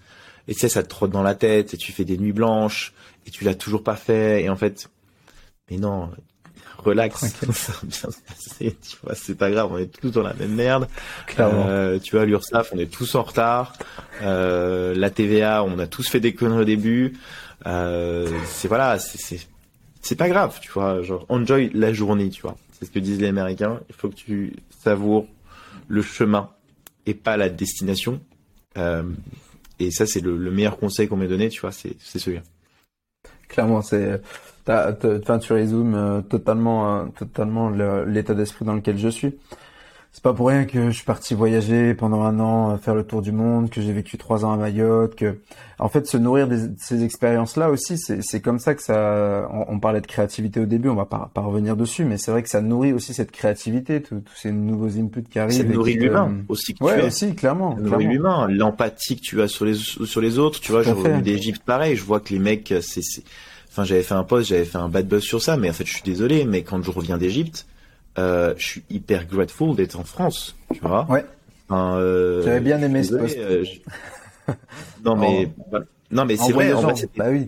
et tu sais, ça te trotte dans la tête et tu fais des nuits blanches et tu l'as toujours pas fait. Et en fait, mais non, relax, ça va bien se passer. Tu vois, c'est pas grave, on est tous dans la même merde. Euh, tu vois, l'URSSAF, on est tous en retard. Euh, la TVA, on a tous fait des conneries au début. Euh, c'est voilà, c'est pas grave, tu vois. Genre, enjoy la journée, tu vois. C'est ce que disent les Américains. Il faut que tu savoures le chemin et pas la destination. Et ça, c'est le, meilleur conseil qu'on m'ait donné, tu vois, c'est celui-là. Clairement, c'est, enfin, tu résumes euh, totalement, euh, totalement l'état d'esprit dans lequel je suis. C'est pas pour rien que je suis parti voyager pendant un an, euh, faire le tour du monde, que j'ai vécu trois ans à Mayotte, que en fait se nourrir de ces expériences-là aussi, c'est comme ça que ça. On, parlait de créativité au début, on va pas, pas revenir dessus, mais c'est vrai que ça nourrit aussi cette créativité, tous ces nouveaux inputs qui arrivent. Ça nourrit l'humain aussi. Que ouais, aussi clairement. Ça nourrit l'humain, l'empathie que tu as sur les sur les autres. Tu vois, je reviens d'Égypte, pareil, je vois que les mecs, c'est, enfin, j'avais fait un post, j'avais fait un bad buzz sur ça, mais en fait, je suis désolé, mais quand je reviens d'Égypte euh, je suis hyper grateful d'être en France, tu vois. Ouais. euh, J'avais bien aimé ce poste. Euh, non mais bah, non mais c'est vrai. En fait, bah oui.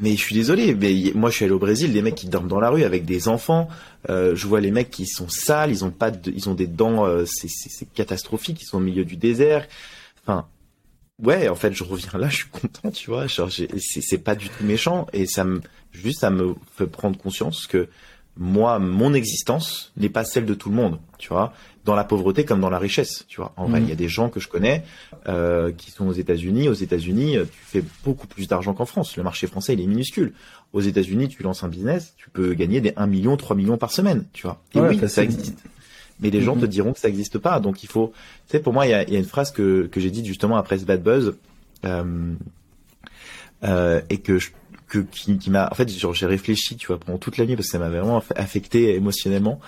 Mais je suis désolé, mais moi je suis allé au Brésil, des mecs qui dorment dans la rue avec des enfants. Euh, je vois les mecs qui sont sales, ils ont pas, de, ils ont des dents, euh, c'est catastrophique, ils sont au milieu du désert. Enfin, ouais, en fait, je reviens là, je suis content, tu vois. C'est pas du tout méchant et ça me, juste, ça me fait prendre conscience que moi, mon existence n'est pas celle de tout le monde, tu vois, dans la pauvreté comme dans la richesse, tu vois. En vrai, mm. il y a des gens que je connais euh, qui sont aux États-Unis. Aux États-Unis, euh, tu fais beaucoup plus d'argent qu'en France. Le marché français, il est minuscule. Aux États-Unis, tu lances un business, tu peux gagner des 1 million, 3 millions par semaine, tu vois. Et oui, ça existe. Mais les gens te diront que ça n'existe pas. Donc il faut, tu sais, pour moi, il y a, y a, une phrase que, que j'ai dite justement après ce bad buzz. Euh, euh, et que je, que qui, qui m'a en fait j'ai réfléchi tu vois pendant toute la nuit parce que ça m'a vraiment affecté émotionnellement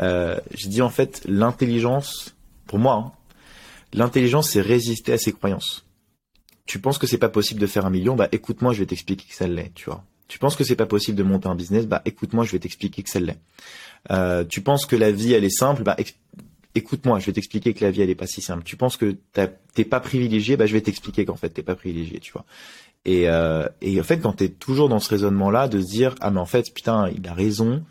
euh, j'ai dit en fait l'intelligence pour moi hein, l'intelligence c'est résister à ses croyances tu penses que c'est pas possible de faire un million bah écoute-moi je vais t'expliquer que ça l'est tu vois tu penses que c'est pas possible de monter un business bah écoute-moi je vais t'expliquer que ça l'est euh, tu penses que la vie elle est simple? Bah écoute-moi, je vais t'expliquer que la vie elle est pas si simple. Tu penses que t'es pas privilégié, bah je vais t'expliquer qu'en fait t'es pas privilégié, tu vois. Et, euh, et en fait, quand t'es toujours dans ce raisonnement-là, de se dire ah mais en fait putain il a raison.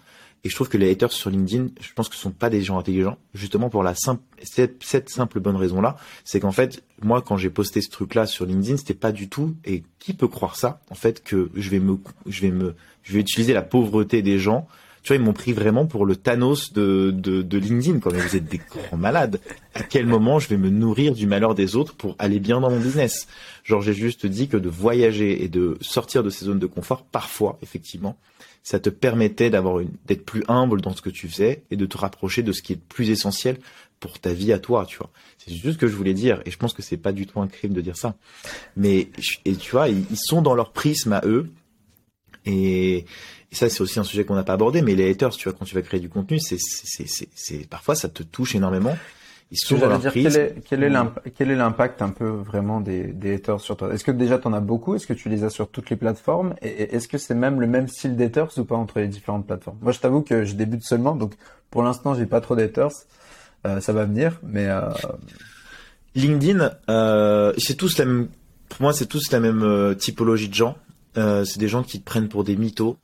Et je trouve que les haters sur LinkedIn, je pense que ce sont pas des gens intelligents, justement pour la simple cette, cette simple bonne raison-là, c'est qu'en fait moi quand j'ai posté ce truc-là sur LinkedIn, c'était pas du tout. Et qui peut croire ça En fait que je vais me je vais me je vais utiliser la pauvreté des gens tu vois, ils m'ont pris vraiment pour le Thanos de, de, LinkedIn. Mais vous êtes des grands malades. À quel moment je vais me nourrir du malheur des autres pour aller bien dans mon business? Genre, j'ai juste dit que de voyager et de sortir de ces zones de confort, parfois, effectivement, ça te permettait d'avoir d'être plus humble dans ce que tu faisais et de te rapprocher de ce qui est le plus essentiel pour ta vie à toi, tu vois. C'est juste ce que je voulais dire et je pense que c'est pas du tout un crime de dire ça. Mais et tu vois, ils sont dans leur prisme à eux et, et ça, c'est aussi un sujet qu'on n'a pas abordé, mais les haters, tu vois, quand tu vas créer du contenu, c'est, c'est, c'est, c'est, parfois ça te touche énormément. Ils sont dans dire, quel est, quel est l'impact, quel est l'impact un peu vraiment des, des haters sur toi? Est-ce que déjà tu en as beaucoup? Est-ce que tu les as sur toutes les plateformes? Et est-ce que c'est même le même style d'haters ou pas entre les différentes plateformes? Moi, je t'avoue que je débute seulement, donc pour l'instant, j'ai pas trop d'haters. Euh, ça va venir, mais euh... LinkedIn, euh, c'est tous la même. Pour moi, c'est tous la même euh, typologie de gens. Euh, c'est des gens qui te prennent pour des mythos,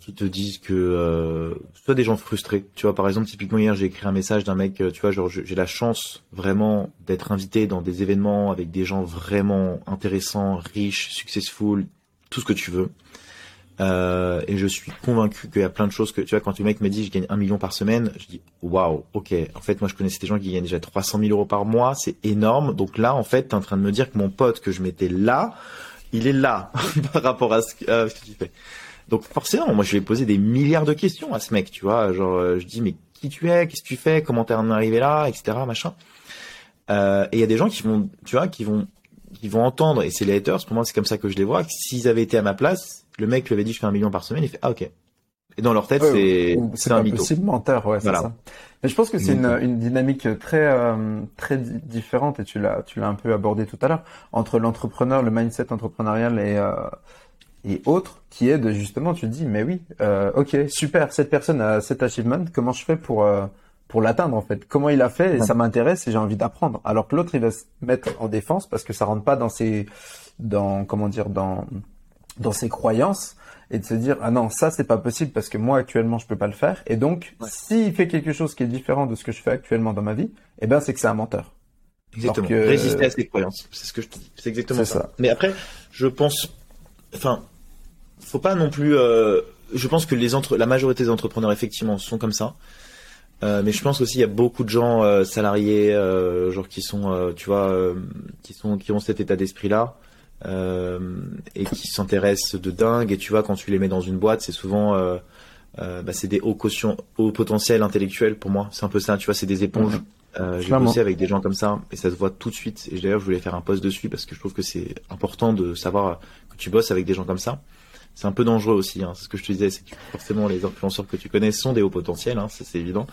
qui te disent que euh, soit des gens frustrés. Tu vois, par exemple, typiquement hier, j'ai écrit un message d'un mec. Tu vois, genre j'ai la chance vraiment d'être invité dans des événements avec des gens vraiment intéressants, riches, successful, tout ce que tu veux. Euh, et je suis convaincu qu'il y a plein de choses que tu vois quand le mec me dit je gagne un million par semaine, je dis waouh, ok. En fait, moi je connaissais des gens qui gagnent déjà 300 000 euros par mois, c'est énorme. Donc là, en fait, t'es en train de me dire que mon pote que je mettais là, il est là par rapport à ce, que tu fais. Donc forcément, moi je vais poser des milliards de questions à ce mec, tu vois. Genre, euh, je dis mais qui tu es, qu'est-ce que tu fais, comment t'es arrivé là, etc. Machin. Euh, et il y a des gens qui vont, tu vois, qui vont, qui vont entendre. Et c'est les haters. Pour moi, c'est comme ça que je les vois. S'ils avaient été à ma place, le mec lui avait dit je fais un million par semaine, il fait ah ok. Et dans leur tête, c'est c'est un mytho. C'est menteur, ouais, c'est ça. Mais je pense que c'est une, une, dynamique très euh, très différente et tu l'as tu l'as un peu abordé tout à l'heure entre l'entrepreneur, le mindset entrepreneurial et euh, et autres qui est de justement tu te dis mais oui euh, ok super cette personne a cet achievement comment je fais pour euh, pour l'atteindre en fait? Comment il a fait? Et ça m'intéresse et j'ai envie d'apprendre. Alors que l'autre il va se mettre en défense parce que ça rentre pas dans ses dans comment dire dans dans ses croyances et de se dire ah non ça c'est pas possible parce que moi actuellement je peux pas le faire. Et donc s'il fait quelque chose qui est différent de ce que je fais actuellement dans ma vie eh ben c'est que c'est un menteur. Exactement. Résister à ses croyances c'est ce que je te dis. C'est exactement ça. mais après je pense enfin faut pas non plus euh, je pense que les entre la majorité des entrepreneurs effectivement sont comme ça euh, mais je pense aussi il y a beaucoup de gens euh, salariés genre qui sont tu vois qui sont qui ont cet état d'esprit là et qui s'intéressent de dingue. Et tu vois, quand tu les mets dans une boîte, c'est souvent bah, c'est des hauts potentiels intellectuels pour moi. C'est un peu ça, tu vois, c'est des éponges. J'ai bossé avec des gens comme ça et ça se voit tout de suite. Et d'ailleurs, je voulais faire un post dessus parce que je trouve que c'est important de savoir que tu bosses avec des gens comme ça. C'est un peu dangereux aussi, hein. c'est ce que je te disais, c'est que forcément les influenceurs que tu connais sont des hauts potentiels, hein, c'est évident.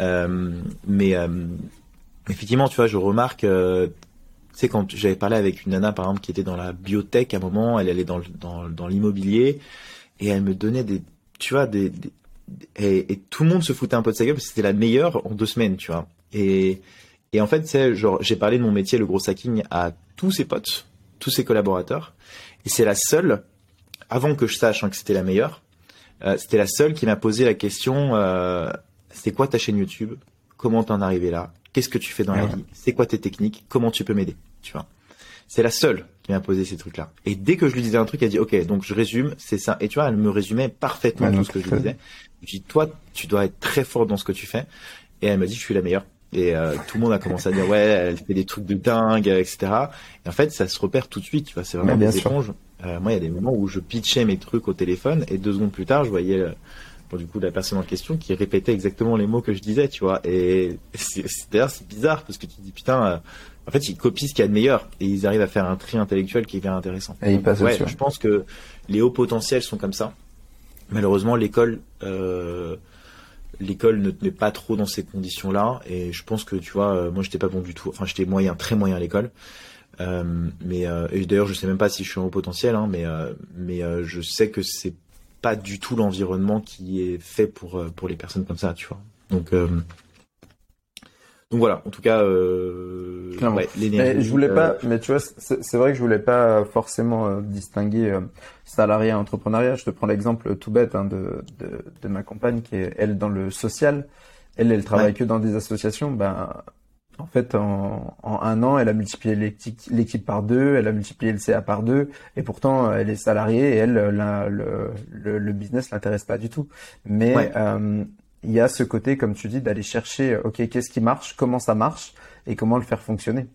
Euh, mais euh, effectivement, tu vois, je remarque tu sais, quand j'avais parlé avec une nana, par exemple, qui était dans la biotech à un moment, elle allait dans, dans, dans l'immobilier, et elle me donnait des, tu vois, des, et, et, tout le monde se foutait un peu de sa gueule parce que c'était la meilleure en deux semaines, tu vois. Et, et en fait, c'est genre, j'ai parlé de mon métier, le gros hacking, à tous ses potes, tous ses collaborateurs, et c'est la seule, avant que je sache hein, que c'était la meilleure, euh, c'était la seule qui m'a posé la question, euh, c'est quoi ta chaîne YouTube? Comment t'en es arrivé là? Qu'est-ce que tu fais dans la vie? C'est quoi tes techniques? Comment tu peux m'aider? Tu vois? C'est la seule qui m'a posé ces trucs-là. Et dès que je lui disais un truc, elle dit OK, donc je résume, c'est ça. Et tu vois, elle me résumait parfaitement tout ce que je lui disais. Je dis toi, tu dois être très fort dans ce que tu fais. Et elle me dit je suis la meilleure. Et euh, tout le monde a commencé à dire ouais, elle fait des trucs de dingue, etc. Et en fait, ça se repère tout de suite. Tu vois, c'est vraiment des éponges. Euh, moi, il y a des moments où je pitchais mes trucs au téléphone et deux secondes plus tard, je voyais euh, du coup la personne en question qui répétait exactement les mots que je disais, tu vois. Et d'ailleurs c'est bizarre parce que tu te dis putain, euh, en fait ils copient ce qu'il y a de meilleur et ils arrivent à faire un tri intellectuel qui est bien intéressant. Et ils ouais, je pense que les hauts potentiels sont comme ça. Malheureusement l'école l'école ne tenait pas trop dans ces conditions-là et je pense que tu vois, moi j'étais pas bon du tout. Enfin j'étais moyen, très moyen à l'école. Euh, mais euh, d'ailleurs je sais même pas si je suis en haut potentiel, hein, mais mais je sais que c'est pas du tout l'environnement qui est fait pour euh, pour les personnes comme ça, tu vois. Donc euh, donc voilà, en tout cas, euh, ouais, je voulais pas, euh, mais tu vois, c'est vrai que je voulais pas forcément distinguer salarié et entrepreneuriat. Je te prends l'exemple tout bête hein, de, de, de ma compagne qui est elle dans le social. Elle, elle travaille que dans des associations. Ben en fait, en, un an, elle a multiplié l'équipe par deux, elle a multiplié le CA par deux, et pourtant, elle est salariée et elle, le, le, le business l'intéresse pas du tout. Mais euh, il y a ce côté, comme tu dis, d'aller chercher, ok, qu'est-ce qui marche, comment ça marche, et comment le faire fonctionner.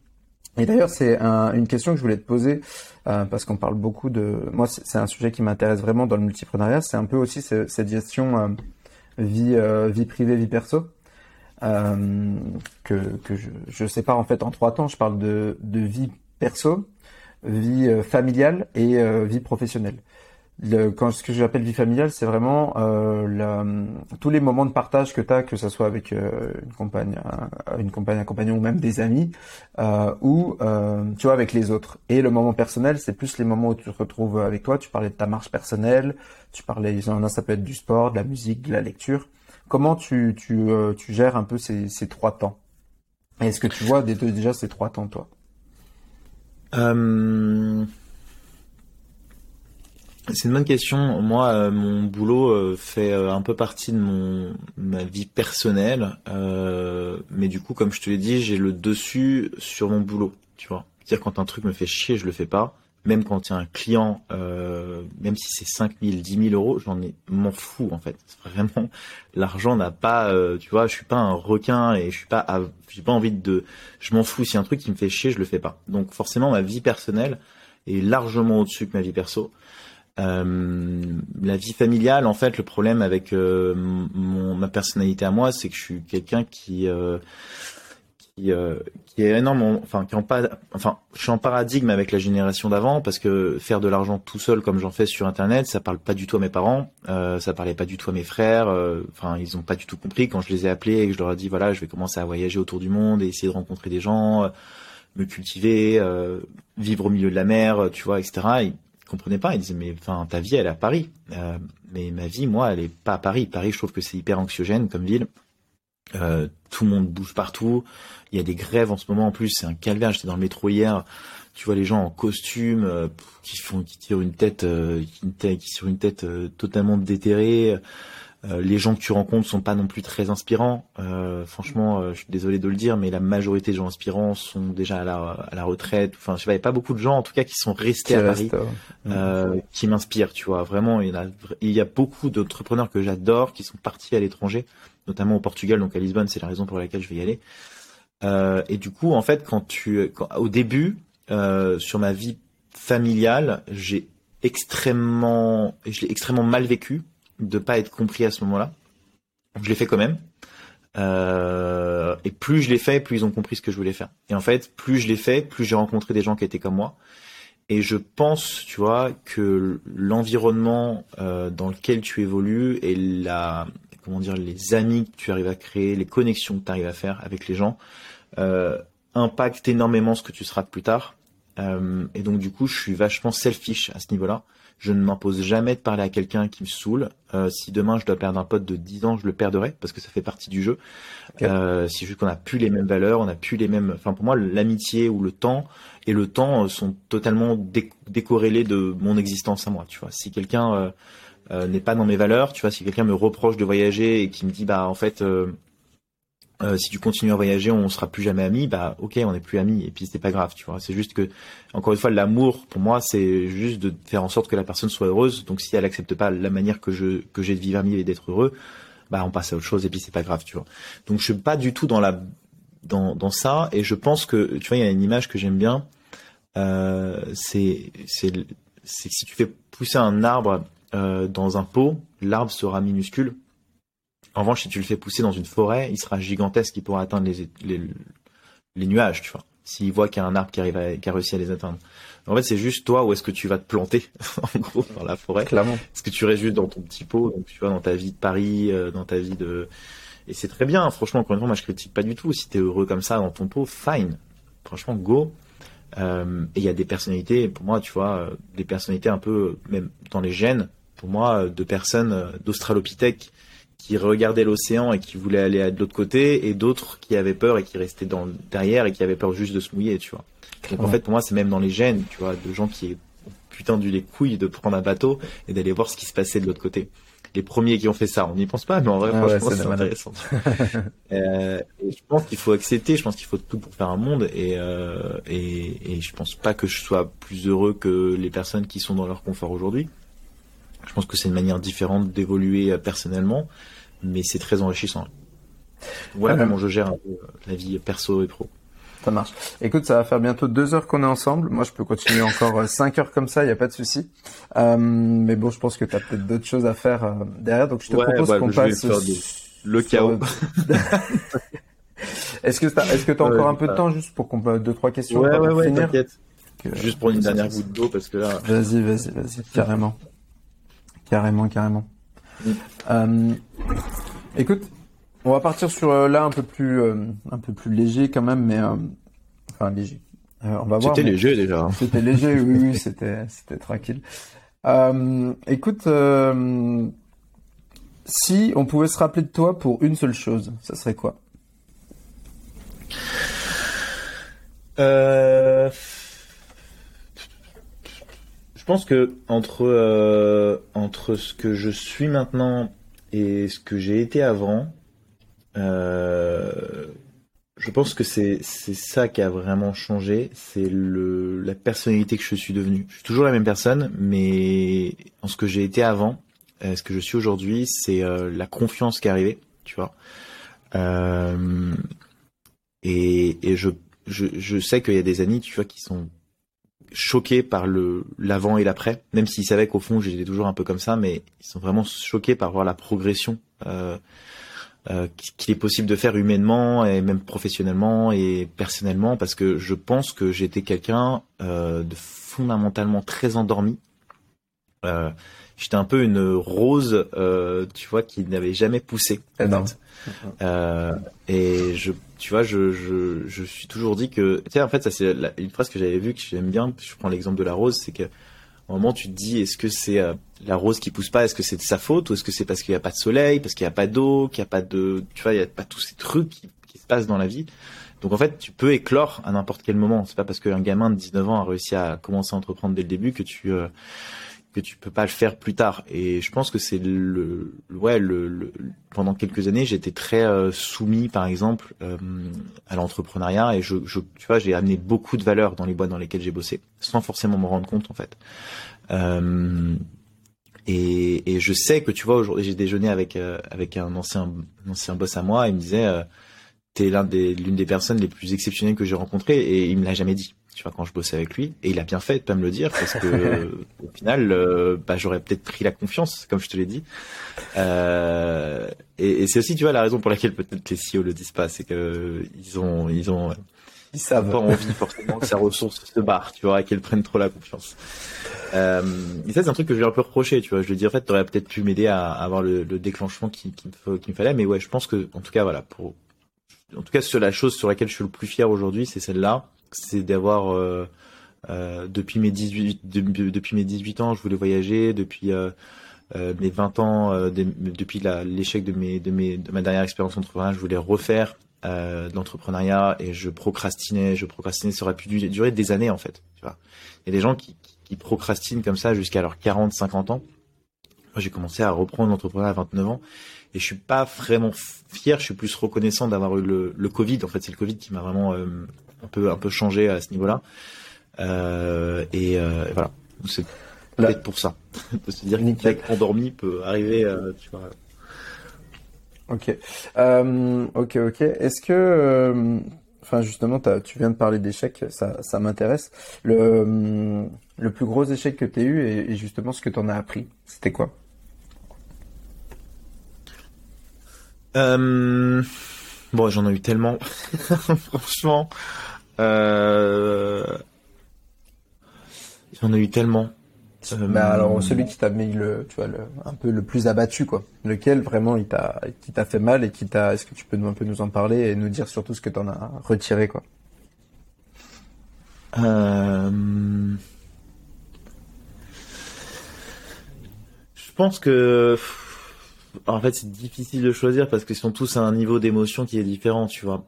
Et d'ailleurs, c'est une question que je voulais te poser euh, parce qu'on parle beaucoup de. Moi, c'est un sujet qui m'intéresse vraiment dans le multipreneuriat. C'est un peu aussi cette gestion euh, vie vie privée, vie perso euh, que, que je, je sépare en fait en trois temps. Je parle de, de vie perso, vie euh, familiale et euh, vie professionnelle. Le, quand ce que j'appelle vie familiale, c'est vraiment la, tous les moments de partage que tu as, que ce soit avec une compagne, un, une compagne, un compagnon ou même des amis, ou tu vois avec les autres. Et le moment personnel, c'est plus les moments où tu te retrouves avec toi. Tu parlais de ta marche personnelle, tu parlais, ça peut être du sport, de la musique, de la lecture. Comment euh, tu gères un peu ces, trois temps? Est-ce que tu vois déjà ces trois temps, toi? Euh... C'est une bonne question. Moi, euh, mon boulot fait un peu partie de ma vie personnelle, mais du coup, comme je te l'ai dit, j'ai le dessus sur mon boulot. Tu vois, c'est-à-dire quand un truc me fait chier, je le fais pas. Même quand il y a un client, euh, même si c'est 5 000, 10 000 euros, j'en ai m'en fous en fait. Vraiment, l'argent n'a pas, euh, tu vois, je suis pas un requin et je suis pas, j'ai pas envie de, je m'en fous. Si un truc qui me fait chier, je le fais pas. Donc forcément, ma vie personnelle est largement au-dessus que ma vie perso. Euh, la vie familiale, en fait, le problème avec euh, mon, ma personnalité à moi, c'est que je suis quelqu'un qui euh, qui, est énormément, enfin, qui en pas, enfin, je suis en paradigme avec la génération d'avant parce que faire de l'argent tout seul comme j'en fais sur Internet, ça parle pas du tout à mes parents, euh, ça parlait pas du tout à mes frères. Enfin, ils ont pas du tout compris quand je les ai appelés et que je leur ai dit voilà, je vais commencer à voyager autour du monde et essayer de rencontrer des gens, me cultiver, vivre au milieu de la mer, tu vois, etc comprenait pas. Il disait mais enfin ta vie elle est à Paris, euh, mais ma vie moi elle est pas à Paris. Paris je trouve que c'est hyper anxiogène comme ville. Euh, tout le monde bouge partout. Il y a des grèves en ce moment en plus, c'est un calvaire. J'étais dans le métro hier, tu vois les gens en costume euh, qui font qui tirent une tête, qui, qui sur une tête totalement déterrée. Euh, les gens que tu rencontres sont pas non plus très inspirants. Euh, franchement, euh, je suis désolé de le dire, mais la majorité des gens inspirants sont déjà à la, à la retraite. Enfin, je sais pas, il n'y a pas beaucoup de gens, en tout cas, qui sont restés à Paris, qui m'inspirent. Tu vois, vraiment, il y, a, il y a beaucoup d'entrepreneurs que j'adore qui sont partis à l'étranger, notamment au Portugal, donc à Lisbonne, c'est la raison pour laquelle je vais y aller. et du coup, en fait, quand tu, au début, sur ma vie familiale, j'ai extrêmement, je l'ai extrêmement mal vécu de pas être compris à ce moment-là. Je l'ai fait quand même. Euh, et plus je l'ai fait, plus ils ont compris ce que je voulais faire. Et en fait, plus je l'ai fait, plus j'ai rencontré des gens qui étaient comme moi. Et je pense, tu vois, que l'environnement euh, dans lequel tu évolues et la, comment dire, les amis que tu arrives à créer, les connexions que tu arrives à faire avec les gens, euh, impactent énormément ce que tu seras plus tard. Et donc du coup, je suis vachement selfish à ce niveau-là. Je ne m'impose jamais de parler à quelqu'un qui me saoule. Euh, si demain je dois perdre un pote de 10 ans, je le perdrai parce que ça fait partie du jeu. Euh, c'est juste qu'on n'a plus les mêmes valeurs, on n'a plus les mêmes. Enfin, pour moi, l'amitié ou le temps et le temps euh, sont totalement décorrélés de mon existence à moi. Tu vois, si quelqu'un n'est pas dans mes valeurs, tu vois, si quelqu'un me reproche de voyager et qui me dit bah en fait euh, si tu continues à voyager, on sera plus jamais amis. Bah, ok, on n'est plus amis. Et puis c'est pas grave, tu vois. C'est juste que, encore une fois, l'amour pour moi, c'est juste de faire en sorte que la personne soit heureuse. Donc si elle accepte pas la manière que je que j'ai de vivre ami et d'être heureux, bah on passe à autre chose. Et puis c'est pas grave, tu vois. Donc je suis pas du tout dans la dans dans ça. Et je pense que, tu vois, il y a une image que j'aime bien. Euh, c'est c'est c'est si tu fais pousser un arbre euh, dans un pot, l'arbre sera minuscule en revanche, si tu le fais pousser dans une forêt, il sera gigantesque, il pourra atteindre les, les, nuages, tu vois. S'il voit qu'il y a un arbre qui arrive à, qui a réussi à les atteindre. En fait, c'est juste toi où est-ce que tu vas te planter, en gros, dans la forêt? Clairement. Est-ce que tu restes juste dans ton petit pot, donc tu vois, dans ta vie de Paris, euh, dans ta vie de... Et c'est très bien, franchement, encore une fois, moi je critique pas du tout. Si t'es heureux comme ça dans ton pot, fine. Franchement, go. Euh, et il y a des personnalités, pour moi, tu vois, euh, des personnalités un peu, même dans les gènes, pour moi, de personnes d'Australopithèques qui regardaient l'océan et qui voulaient aller de l'autre côté, et d'autres qui avaient peur et qui restaient dans, derrière et qui avaient peur juste de se mouiller, tu vois. Donc en fait, pour moi, c'est même dans les gènes, tu vois, de gens qui ont putain du les couilles de prendre un bateau et d'aller voir ce qui se passait de l'autre côté. Les premiers qui ont fait ça, on n'y pense pas, mais en vrai, ah franchement, c'est intéressant. euh, et je pense qu'il faut accepter, je pense qu'il faut tout pour faire un monde, et, euh, et, et je pense pas que je sois plus heureux que les personnes qui sont dans leur confort aujourd'hui. Je pense que c'est une manière différente d'évoluer euh, personnellement, mais c'est très enrichissant. Voilà comment je gère un peu euh, la vie perso et pro. Ça marche. Écoute, ça va faire bientôt deux heures qu'on est ensemble. Moi, je peux continuer encore euh, cinq heures comme ça, il n'y a pas de souci. Euh, mais bon, je pense que tu as peut-être d'autres choses à faire derrière, donc je te propose qu'on passe le chaos. est-ce que tu que as encore un peu de temps juste pour qu'on deux trois questions ouais, ouais, ouais, t'inquiète. Juste pour une dernière goutte d'eau parce que là. Vas-y, vas-y, vas-y, carrément. Carrément, carrément. Euh, écoute, on va partir sur euh, là un peu plus euh, un peu plus léger quand même, mais enfin léger. on va voir. C'était léger déjà. Hein. C'était léger, oui, oui, c'était c'était tranquille. écoute, si on pouvait se rappeler de toi pour une seule chose, ça serait quoi? Euh pense que entre euh, entre ce que je suis maintenant et ce que j'ai été avant, euh, je pense que c'est ça qui a vraiment changé, c'est la personnalité que je suis devenu. Je suis toujours la même personne, mais en ce que j'ai été avant, euh, ce que je suis aujourd'hui, c'est la confiance qui est arrivée, tu vois. Et et je, je je sais qu'il y a des amis, tu vois, qui sont choqués par le l'avant et l'après, même s'ils savaient qu'au fond j'étais toujours un peu comme ça, mais ils sont vraiment choqués par voir la progression. Euh, euh, qu'il est possible de faire humainement et même professionnellement et personnellement parce que je pense que j'étais quelqu'un euh, de fondamentalement très endormi. J'étais un peu une rose, euh, tu vois, qui n'avait jamais poussé. Euh, et je, tu vois, je, je, je suis toujours dit que, tu sais, en fait, ça c'est une phrase que j'avais vue que j'aime bien. Je prends l'exemple de la rose, c'est que au moment tu te dis est-ce que c'est euh, la rose qui pousse pas, est-ce que c'est de sa faute ou est-ce que c'est parce qu'il n'y a pas de soleil, parce qu'il n'y a pas d'eau, qu'il n'y a pas de, tu vois, il n'y a pas tous ces trucs qui, se passent dans la vie. Donc en fait, tu peux éclore à n'importe quel moment. C'est pas parce qu'un gamin de 19 ans a réussi à commencer à entreprendre dès le début que tu euh, que tu peux pas le faire plus tard. Et je pense que c'est le, ouais, le, pendant quelques années, j'étais très euh, soumis, par exemple, euh, à l'entrepreneuriat et je, je, tu vois, j'ai amené beaucoup de valeur dans les boîtes dans lesquelles j'ai bossé, sans forcément me rendre compte en fait. Euh, et, et, je sais que tu vois, aujourd'hui, j'ai déjeuné avec avec un ancien un ancien boss à moi, il me disait, t'es l'un des l'une des personnes les plus exceptionnelles que j'ai rencontrées et il me l'a jamais dit tu vois, quand je bossais avec lui. Et il a bien fait de pas me le dire parce que au final, euh, bah, j'aurais peut-être pris la confiance, comme je te l'ai dit. Euh, et, et c'est aussi, tu vois, la raison pour laquelle peut-être les CEO le disent pas, c'est que ils ont, ils ont, ils savent pas envie forcément que sa ressource se barre, tu vois, qu'elle prenne trop la confiance. Euh, et ça, c'est un truc que je lui ai un peu reproché, tu vois. Je lui ai dit, en fait, t'aurais peut-être pu m'aider à, avoir le, le déclenchement qui, qui, me, qui me fallait. Mais ouais, je pense que, en tout cas, voilà, pour, en tout cas, sur la chose sur laquelle je suis le plus fier aujourd'hui, c'est celle-là c'est d'avoir euh, euh, depuis mes 18 depuis mes 18 ans, je voulais voyager depuis euh, mes 20 ans, depuis l'échec de mes de mes de ma dernière expérience entrepreneuriale, je voulais refaire euh, l'entrepreneuriat et je procrastinais, je procrastinais, ça aurait pu durer des années en fait. Tu vois, il y a des gens qui, procrastinent comme ça jusqu'à leurs 40, 50 ans. Moi, j'ai commencé à reprendre l'entrepreneuriat à 29 ans et je suis pas vraiment fier. Je suis plus reconnaissant d'avoir eu le Covid. En fait, c'est le Covid qui m'a vraiment un peu un peu changé à ce niveau-là. Euh, et, euh, voilà, c'est peut-être pour ça. de se dire qu'un mec endormi peut arriver, euh, tu vois. Ok, ok, ok. Est-ce que, enfin justement, tu viens de parler d'échecs, ça, ça m'intéresse. Le, le plus gros échec que tu as eu et, justement ce que tu en as appris, c'était quoi? Bon, j'en ai eu tellement. Franchement, euh... J'en ai eu tellement. Euh... Bah alors celui qui t'a mis le, tu vois, le, un peu le plus abattu quoi. Lequel vraiment il t'a, qui t'a fait mal et qui t'a, est-ce que tu peux un peu nous en parler et nous dire surtout ce que t'en as retiré quoi? Euh... Je pense que en fait c'est difficile de choisir parce qu'ils sont tous à un niveau d'émotion qui est différent, tu vois.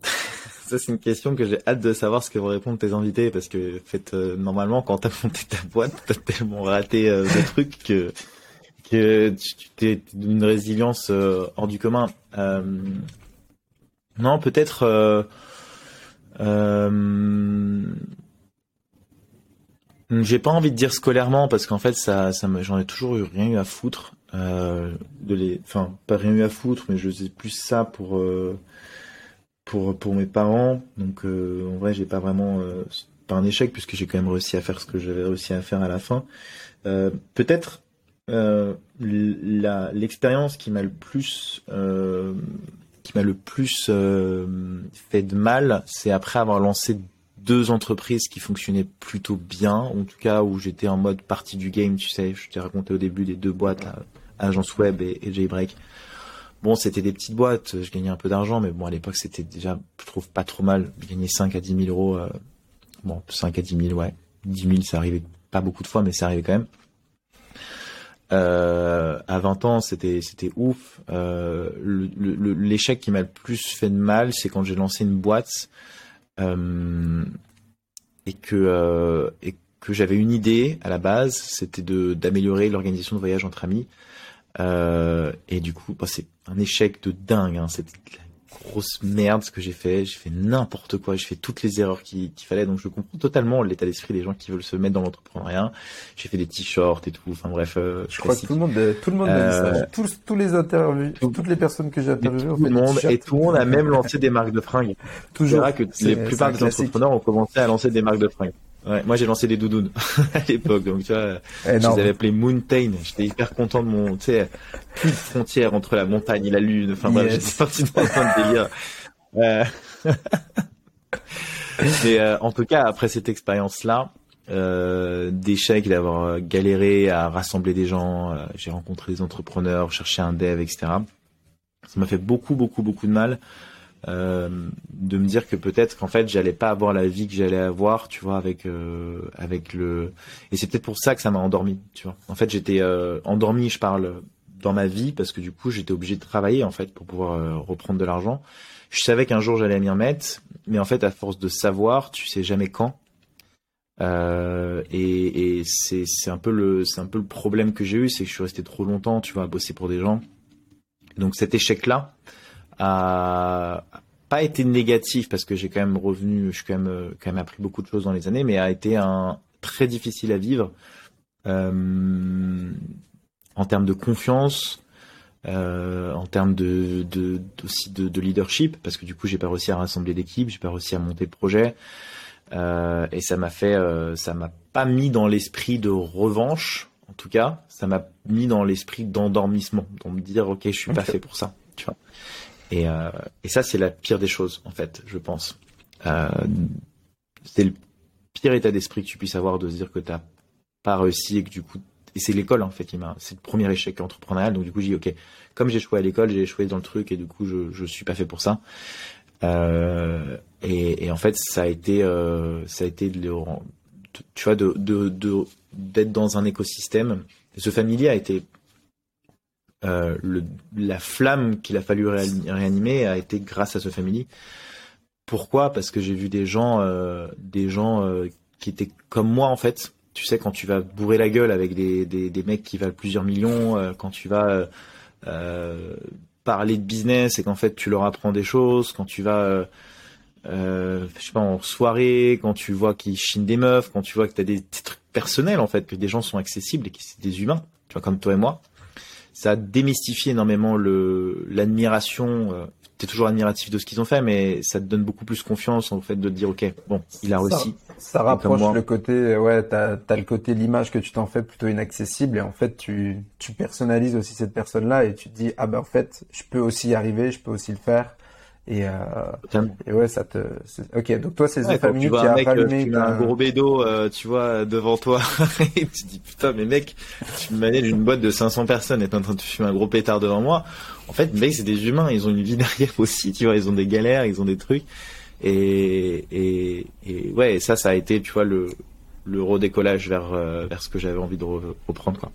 Ça, c'est une question que j'ai hâte de savoir ce que vont répondre tes invités parce que, euh, normalement, quand t'as monté ta boîte, t'as tellement raté euh, de trucs que, tu t'es d'une résilience euh, hors du commun. non, peut-être. j'ai pas envie de dire scolairement parce qu'en fait, ça, j'en ai toujours eu rien eu à foutre. de les, enfin, pas rien eu à foutre, mais je sais plus ça pour pour mes parents. Donc euh, en vrai, j'ai pas vraiment euh, pas un échec puisque j'ai quand même réussi à faire ce que j'avais réussi à faire à la fin. Euh, peut-être la l'expérience qui m'a le plus qui m'a le plus fait de mal, c'est après avoir lancé deux entreprises qui fonctionnaient plutôt bien, en tout cas où j'étais en mode partie du game, tu sais, je t'ai raconté au début des deux boîtes, Agence Web et, et. Bon, c'était des petites boîtes, je gagnais un peu d'argent, mais bon, à l'époque, c'était déjà, je trouve, pas trop mal. Gagner 5 à 10 000 euros, euh, bon, 5 à 10 000, ouais. 10 000, ça arrivait pas beaucoup de fois, mais ça arrivait quand même. Euh, à 20 ans, c'était c'était ouf. Euh, L'échec qui m'a le plus fait de mal, c'est quand j'ai lancé une boîte et que et que j'avais une idée à la base, c'était de d'améliorer l'organisation de voyage entre amis. Euh, et du coup, bah, c'est un échec de dingue. Hein. C'était grosse merde ce que j'ai fait. J'ai fait n'importe quoi. J'ai fait toutes les erreurs qu'il fallait. Donc je comprends totalement l'état d'esprit des gens qui veulent se mettre dans l'entrepreneuriat. J'ai fait des t-shirts et tout. Enfin bref. Euh, je crois que tout le monde, tout le monde a dit ça. Euh, tous, tous les interviews, toutes les personnes que j'ai interviewées. Tout le monde et tout le monde a même lancé des marques de fringues. Toujours. que les plupart des entrepreneurs ont commencé à lancer des marques de fringues. Ouais, moi j'ai lancé des doudounes à l'époque, donc tu vois, je les avais appelés Mountain. J'étais hyper content de mon, tu sais, plus de frontière entre la montagne et la lune. Enfin bref, j'étais parti dans un délire. Euh... Mais euh, en tout cas, après cette expérience-là, euh, d'échec, d'avoir galéré à rassembler des gens, euh, j'ai rencontré des entrepreneurs, cherché un dev, etc. Ça m'a fait beaucoup, beaucoup, beaucoup de mal. Euh, de me dire que peut-être qu'en fait j'allais pas avoir la vie que j'allais avoir tu vois avec euh, avec le et c'est peut-être pour ça que ça m'a endormi tu vois. En fait j'étais euh, endormi je parle dans ma vie parce que du coup j'étais obligé de travailler en fait pour pouvoir reprendre de l'argent. Je savais qu'un jour j'allais m'y remettre mais en fait à force de savoir tu sais jamais quand. Et, et c'est c'est un peu le c'est un peu le problème que j'ai eu c'est que je suis resté trop longtemps tu vois à bosser pour des gens. Donc cet échec là a pas été négatif parce que j'ai quand même revenu, je suis quand même quand même appris beaucoup de choses dans les années, mais a été un très difficile à vivre euh, en termes de confiance, euh, en termes de, de, aussi de, de, leadership parce que du coup j'ai pas réussi à rassembler d'équipe, j'ai pas réussi à monter le projet euh, et ça m'a fait, euh, ça m'a pas mis dans l'esprit de revanche en tout cas, ça m'a mis dans l'esprit d'endormissement, de me dire ok je suis pas fait pour ça, tu vois. Et, euh, et ça, c'est la pire des choses, en fait, je pense. Euh, c'est le pire état d'esprit que tu puisses avoir de se dire que tu n'as pas réussi et que du coup, et c'est l'école en fait qui m'a, c'est le premier échec entrepreneurial. Donc du coup, j'ai dit ok, comme j'ai échoué à l'école, j'ai échoué dans le truc et du coup, je je suis pas fait pour ça. Euh, et, en fait, ça a été, ça a été de, tu vois, de de d'être dans un écosystème. ce familier a été euh, la flamme qu'il a fallu réanimer a été grâce à ce family. Pourquoi? Parce que j'ai vu des gens, euh, des gens euh, qui étaient comme moi en fait. Tu sais, quand tu vas bourrer la gueule avec des, des, mecs qui valent plusieurs millions, quand tu vas parler de business et qu'en fait tu leur apprends des choses, quand tu vas je sais pas, en soirée, quand tu vois qu'ils chinent des meufs, quand tu vois que tu as des, des, trucs personnels en fait, que des gens sont accessibles et que c'est des humains, tu vois, comme toi et moi ça démystifie énormément le l'admiration. Euh, tu es toujours admiratif de ce qu'ils ont fait, mais ça te donne beaucoup plus confiance en fait de te dire ok, bon, il a réussi. Ça, rapproche le côté, ouais, t'as as le côté l'image que tu t'en fais plutôt inaccessible et en fait tu tu personnalises aussi cette personne là et tu te dis ah ben en fait je peux aussi y arriver, je peux aussi le faire et, euh, et ouais, ça te. Ok, donc toi, c'est ouais, famille qui a rallumé. Tu un gros bédo, euh, tu vois, devant toi, et tu te dis putain, mais mec, tu manages une boîte de 500 personnes et t'es en train de fumer un gros pétard devant moi. En fait, mec, c'est des humains, ils ont une vie derrière aussi, tu vois, ils ont des galères, ils ont des trucs. Et, et, et ouais, ça, ça a été, tu vois, le, le redécollage vers, euh, vers ce que j'avais envie de reprendre, quoi.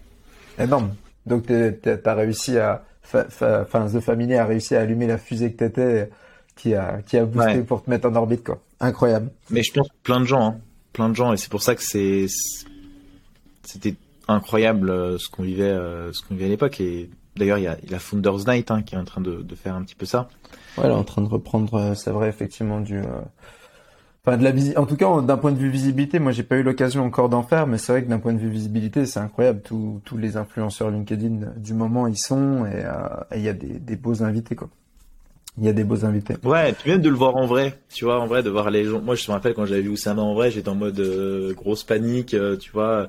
Énorme. Donc, t'as réussi à enfin The Family a réussi à allumer la fusée que t'étais qui a qui a boosté pour te mettre en orbite quoi. Incroyable. Mais je pense plein de gens, hein. plein de gens et c'est pour ça que c'est c'était incroyable euh, ce qu'on vivait euh, ce qu'on vivait à l'époque et d'ailleurs il y a, la Founders Night hein, qui est en train de, de, faire un petit peu ça. Ouais, elle est en train de reprendre euh, c'est vrai effectivement du Enfin, de la visi en tout cas, d'un point de vue visibilité, moi j'ai pas eu l'occasion encore d'en faire, mais c'est vrai que d'un point de vue visibilité, c'est incroyable. Tous, les influenceurs LinkedIn du moment ils sont et il y a des, beaux invités quoi. Il y a des beaux invités. Ouais, puis même de le voir en vrai, tu vois, en vrai, de voir les gens. Moi, je me rappelle quand j'avais vu Oussama en vrai, j'étais en mode euh, grosse panique, euh, tu vois.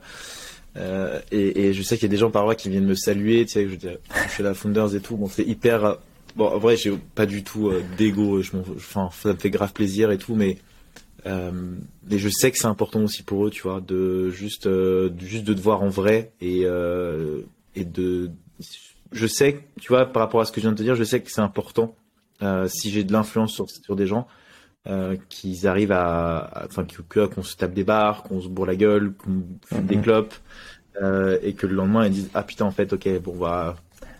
Euh, et, je sais qu'il y a des gens par là qui viennent me saluer, tu sais, je, je suis la Founders et tout. Bon, c'est hyper. Bon, en vrai, j'ai pas du tout d'ego. Je enfin, ça me fait grave plaisir et tout, mais euh, et je sais que c'est important aussi pour eux, tu vois, de juste, euh, juste de te voir en vrai et euh, et de. Je sais, tu vois, par rapport à ce que je viens de te dire, je sais que c'est important si j'ai de l'influence sur, sur des gens. qu'ils arrivent à, enfin qu'on se tape des barres, qu'on se bourre la gueule, qu'on fume des mhm. clopes, et que le lendemain ils disent ah putain en fait ok bon bah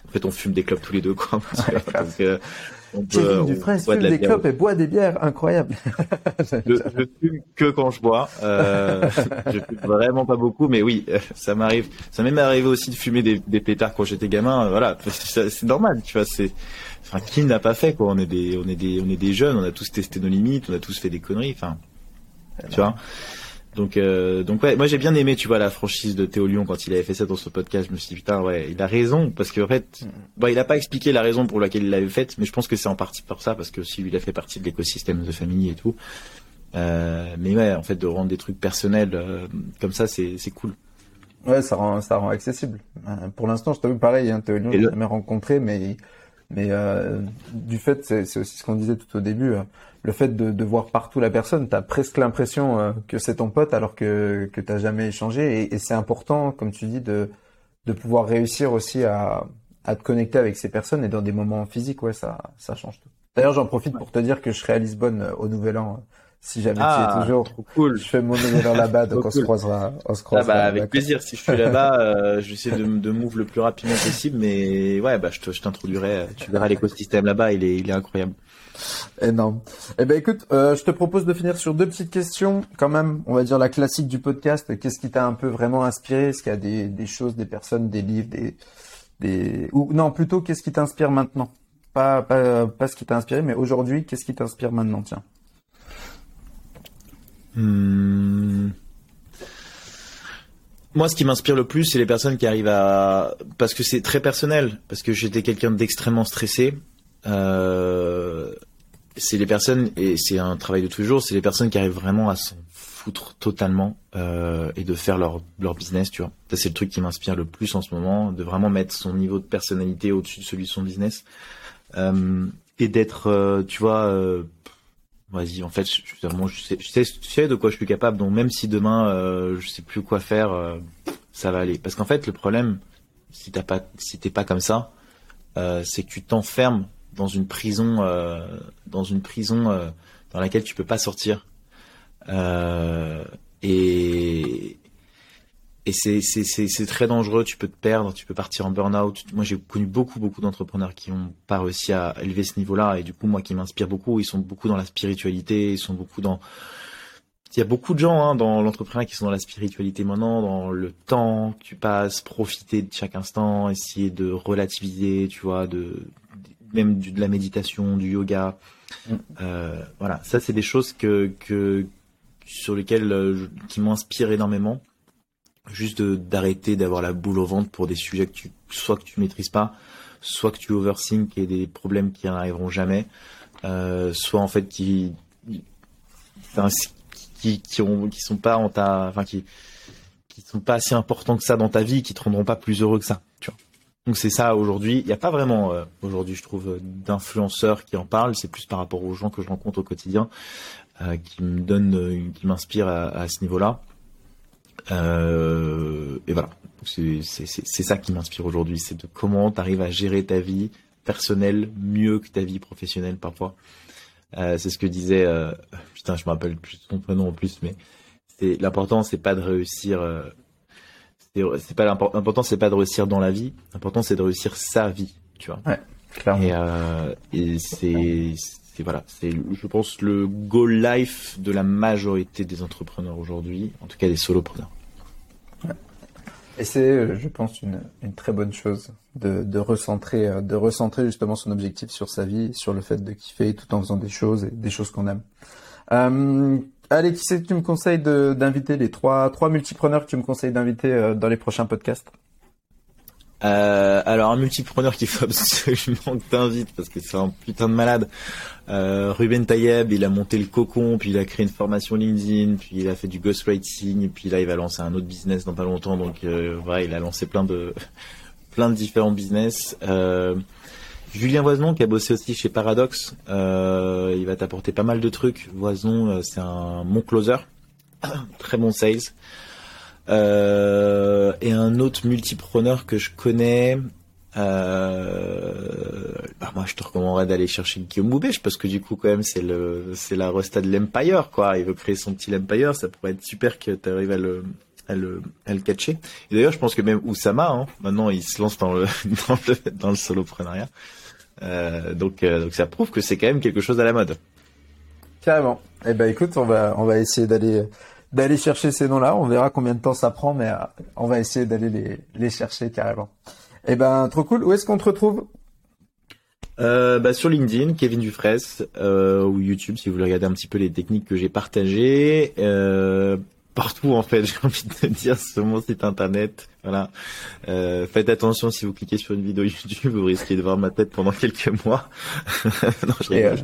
en fait on fume des clopes tous les deux quoi. Kevin Dufresne fume des clopes et boit des bières, incroyable. je, je, fume que quand je bois. Euh, je fume vraiment pas beaucoup, mais oui, ça m'arrive. Ça m'est arrivé aussi de fumer des, des pétards quand j'étais gamin. Voilà, c'est normal, tu vois. C'est, enfin, qui n'a pas fait quoi On est des, on est des, on est des jeunes. On a tous testé nos limites. On a tous fait des conneries. Enfin, tu vois. Donc, euh, donc ouais, moi j'ai bien aimé, tu vois, la franchise de Théo Lyon quand il avait fait ça dans son podcast. Je me suis dit putain, ouais, il a raison parce qu'en fait, mm. bon, il a pas expliqué la raison pour laquelle il l'avait faite, mais je pense que c'est en partie pour ça parce que si lui il a fait partie de l'écosystème de famille et tout. Euh, mais ouais, en fait, de rendre des trucs personnels euh, comme ça, c'est c'est cool. Ouais, ça rend ça rend accessible. Euh, pour l'instant, je t'avoue pareil, hein, Théo Lyon, je l'ai jamais rencontré, mais mais euh, du fait, c'est aussi ce qu'on disait tout au début le fait de, de, voir partout la personne, tu as presque l'impression euh, que c'est ton pote alors que, que tu jamais échangé. Et, et c'est important, comme tu dis, de, de pouvoir réussir aussi à, à te connecter avec ces personnes et dans des moments physiques, ouais, ça, ça change tout. D'ailleurs, j'en profite pour te dire que je serai à Lisbonne euh, au Nouvel An. Euh, si jamais tu es ah, toujours, cool. je fais mon an là-bas, donc on se croisera, on se croisera. Ah bah, avec plaisir. Si je suis là-bas, euh, je vais essayer de, de move le plus rapidement possible, mais ouais, bah, je t'introduirai. Tu verras l'écosystème là-bas, il est, il est incroyable. Énorme. Eh ben écoute, euh, je te propose de finir sur deux petites questions, quand même. On va dire la classique du podcast. Qu'est-ce qui t'a un peu vraiment inspiré? Est-ce qu'il y a des, des, choses, des personnes, des livres, des, des... ou non plutôt qu'est-ce qui t'inspire maintenant? Pas pas pas ce qui t'a inspiré, mais aujourd'hui, qu'est-ce qui t'inspire maintenant? Tiens. Hmm. Moi, ce qui m'inspire le plus, c'est les personnes qui arrivent à, parce que c'est très personnel, parce que j'étais quelqu'un d'extrêmement stressé. Euh, c'est les personnes, et c'est un travail de tous les jours, c'est les personnes qui arrivent vraiment à s'en foutre totalement euh, et de faire leur, leur business, tu vois. C'est le truc qui m'inspire le plus en ce moment, de vraiment mettre son niveau de personnalité au-dessus de celui de son business. Euh, et d'être, tu vois, vas-y, en fait, je, sais, je, sais, je sais de quoi je suis capable, donc même si demain, euh, je sais plus quoi faire, ça va aller. Parce qu'en fait, le problème, si pas, t'es pas comme ça, c'est que tu t'enfermes dans une prison, euh, dans une prison euh, dans laquelle tu peux pas sortir. Euh, et et c'est très dangereux. Tu peux te perdre, tu peux partir en burn-out. Moi, j'ai connu beaucoup beaucoup d'entrepreneurs qui ont pas réussi à élever ce niveau-là. Et du coup, moi, qui m'inspire beaucoup, ils sont beaucoup dans la spiritualité. Ils sont beaucoup dans il y a beaucoup de gens hein, dans l'entrepreneuriat qui sont dans la spiritualité maintenant, dans le temps que tu passes, profiter de chaque instant, essayer de relativiser, tu vois, de même de la méditation, du yoga. Mm. Euh, voilà, ça c'est des choses que, que sur lesquelles euh, qui m'inspirent énormément. Juste d'arrêter d'avoir la boule au ventre pour des sujets que tu soit que tu maîtrises pas, soit que tu overthink et des problèmes qui n'arriveront jamais, euh, soit en fait qui qui qui ont qui sont pas en ta enfin assez importants que ça dans ta vie, qui te rendront pas plus heureux que ça. Tu vois. Donc c'est ça aujourd'hui. Il n'y a pas vraiment euh, aujourd'hui, je trouve, d'influenceurs qui en parlent. C'est plus par rapport aux gens que je rencontre au quotidien euh, qui me donnent, euh, qui m'inspirent à, ce niveau-là. Et voilà, c'est ça qui m'inspire aujourd'hui, c'est de comment tu arrives à gérer ta vie personnelle mieux que ta vie professionnelle parfois. c'est ce que disait, putain, je me rappelle plus son prénom en plus, mais c'est l'important, c'est pas de réussir c'est pas l'important c'est pas de réussir dans la vie l'important c'est de réussir sa vie tu vois ouais, clairement. et, euh, et c'est voilà c'est je pense le goal life de la majorité des entrepreneurs aujourd'hui en tout cas des solopreneurs. Et c'est je pense une, une très bonne chose de, de recentrer de recentrer justement son objectif sur sa vie sur le fait de kiffer tout en faisant des choses et des choses qu'on aime. Euh, Allez, qui c'est que tu me conseilles d'inviter les trois, trois multipreneurs que tu me conseilles d'inviter euh, dans les prochains podcasts? Euh, alors un multipreneur qu'il faut absolument que t'invites parce que c'est un putain de malade. Euh, Ruben Tayeb, il a monté le cocon, puis il a créé une formation LinkedIn, puis il a fait du ghostwriting, puis là il va lancer un autre business dans pas longtemps. Donc euh, voilà, il a lancé plein de plein de différents business. Julien Voisenon qui a bossé aussi chez Paradox, il va t'apporter pas mal de trucs. Voisenon, euh, c'est un bon closer, très bon sales. Euh, et un autre multipreneur que je connais, bah moi je te recommanderais d'aller chercher Guillaume Moubèche parce que du coup quand même c'est le c'est la resta de l'Empire quoi. Il veut créer son petit Empire, ça pourrait être super que tu arrives à le à le, à le catcher. D'ailleurs, je pense que même Oussama, hein, maintenant, il se lance dans le, dans le, dans le soloprenariat. donc, donc ça prouve que c'est quand même quelque chose à la mode. Carrément. Eh ben écoute, on va on va essayer d'aller d'aller chercher ces noms-là. On verra combien de temps ça prend, mais on va essayer d'aller les, les chercher carrément. Eh ben trop cool. Où est-ce qu'on te retrouve? Euh, bah, sur LinkedIn, Kevin Dufresne, euh, ou YouTube si vous voulez regarder un petit peu les techniques que j'ai partagées. Euh, partout en fait, j'ai envie de dire sur mon site internet. Voilà. Euh, faites attention si vous cliquez sur une vidéo YouTube, vous risquez de voir ma tête pendant quelques mois. non, je rigole.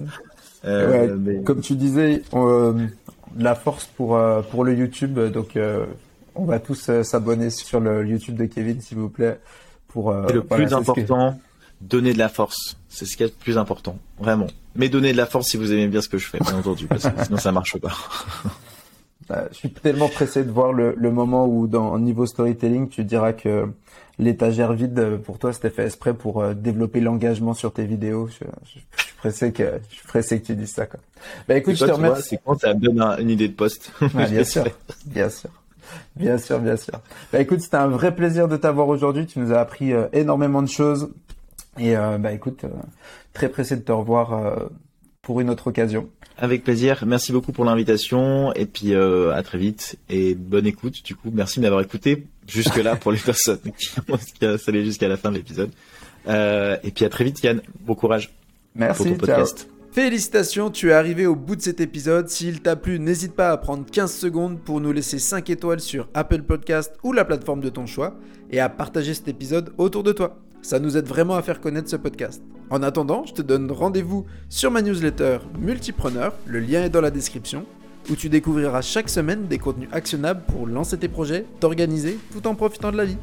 Euh, ouais, mais... Comme tu disais, la force pour pour le YouTube, donc on va tous s'abonner sur le YouTube de Kevin s'il vous plaît. Pour le plus important donner de la force. C'est ce qui est le plus important, vraiment. Mais donner de la force si vous aimez bien ce que je fais, bien entendu, parce que sinon ça marche pas. Bah, je suis tellement pressé de voir le, moment où, dans niveau storytelling, tu diras que l'étagère vide pour toi c'était fait exprès pour euh, développer l'engagement sur tes vidéos? Je, suis pressé que je suis pressé que tu dises ça. Quoi. Bah écoute, je te remercie. C'est quand ça donne une idée de poste? bien sûr, bien sûr. Bien sûr, bien sûr. Bah écoute, c'était un vrai plaisir de t'avoir aujourd'hui. Tu nous as appris euh, énormément de choses. Et euh, bah écoute, euh, très pressé de te revoir pour une autre occasion. Avec plaisir. Merci beaucoup pour l'invitation et puis à très vite et bonne écoute. Du coup, merci de m'avoir écouté jusque là pour les personnes qui ont installé jusqu'à la fin de l'épisode. et puis à très vite, Yann. Bon courage. Merci. Pour ton podcast. Félicitations, tu es arrivé au bout de cet épisode. S'il t'a plu, n'hésite pas à prendre 15 secondes pour nous laisser 5 étoiles sur Apple Podcast ou la plateforme de ton choix et à partager cet épisode autour de toi. Ça nous aide vraiment à faire connaître ce podcast. En attendant, je te donne rendez-vous sur ma newsletter Multipreneur, le lien est dans la description, où tu découvriras chaque semaine des contenus actionnables pour lancer tes projets, t'organiser tout en profitant de la vie.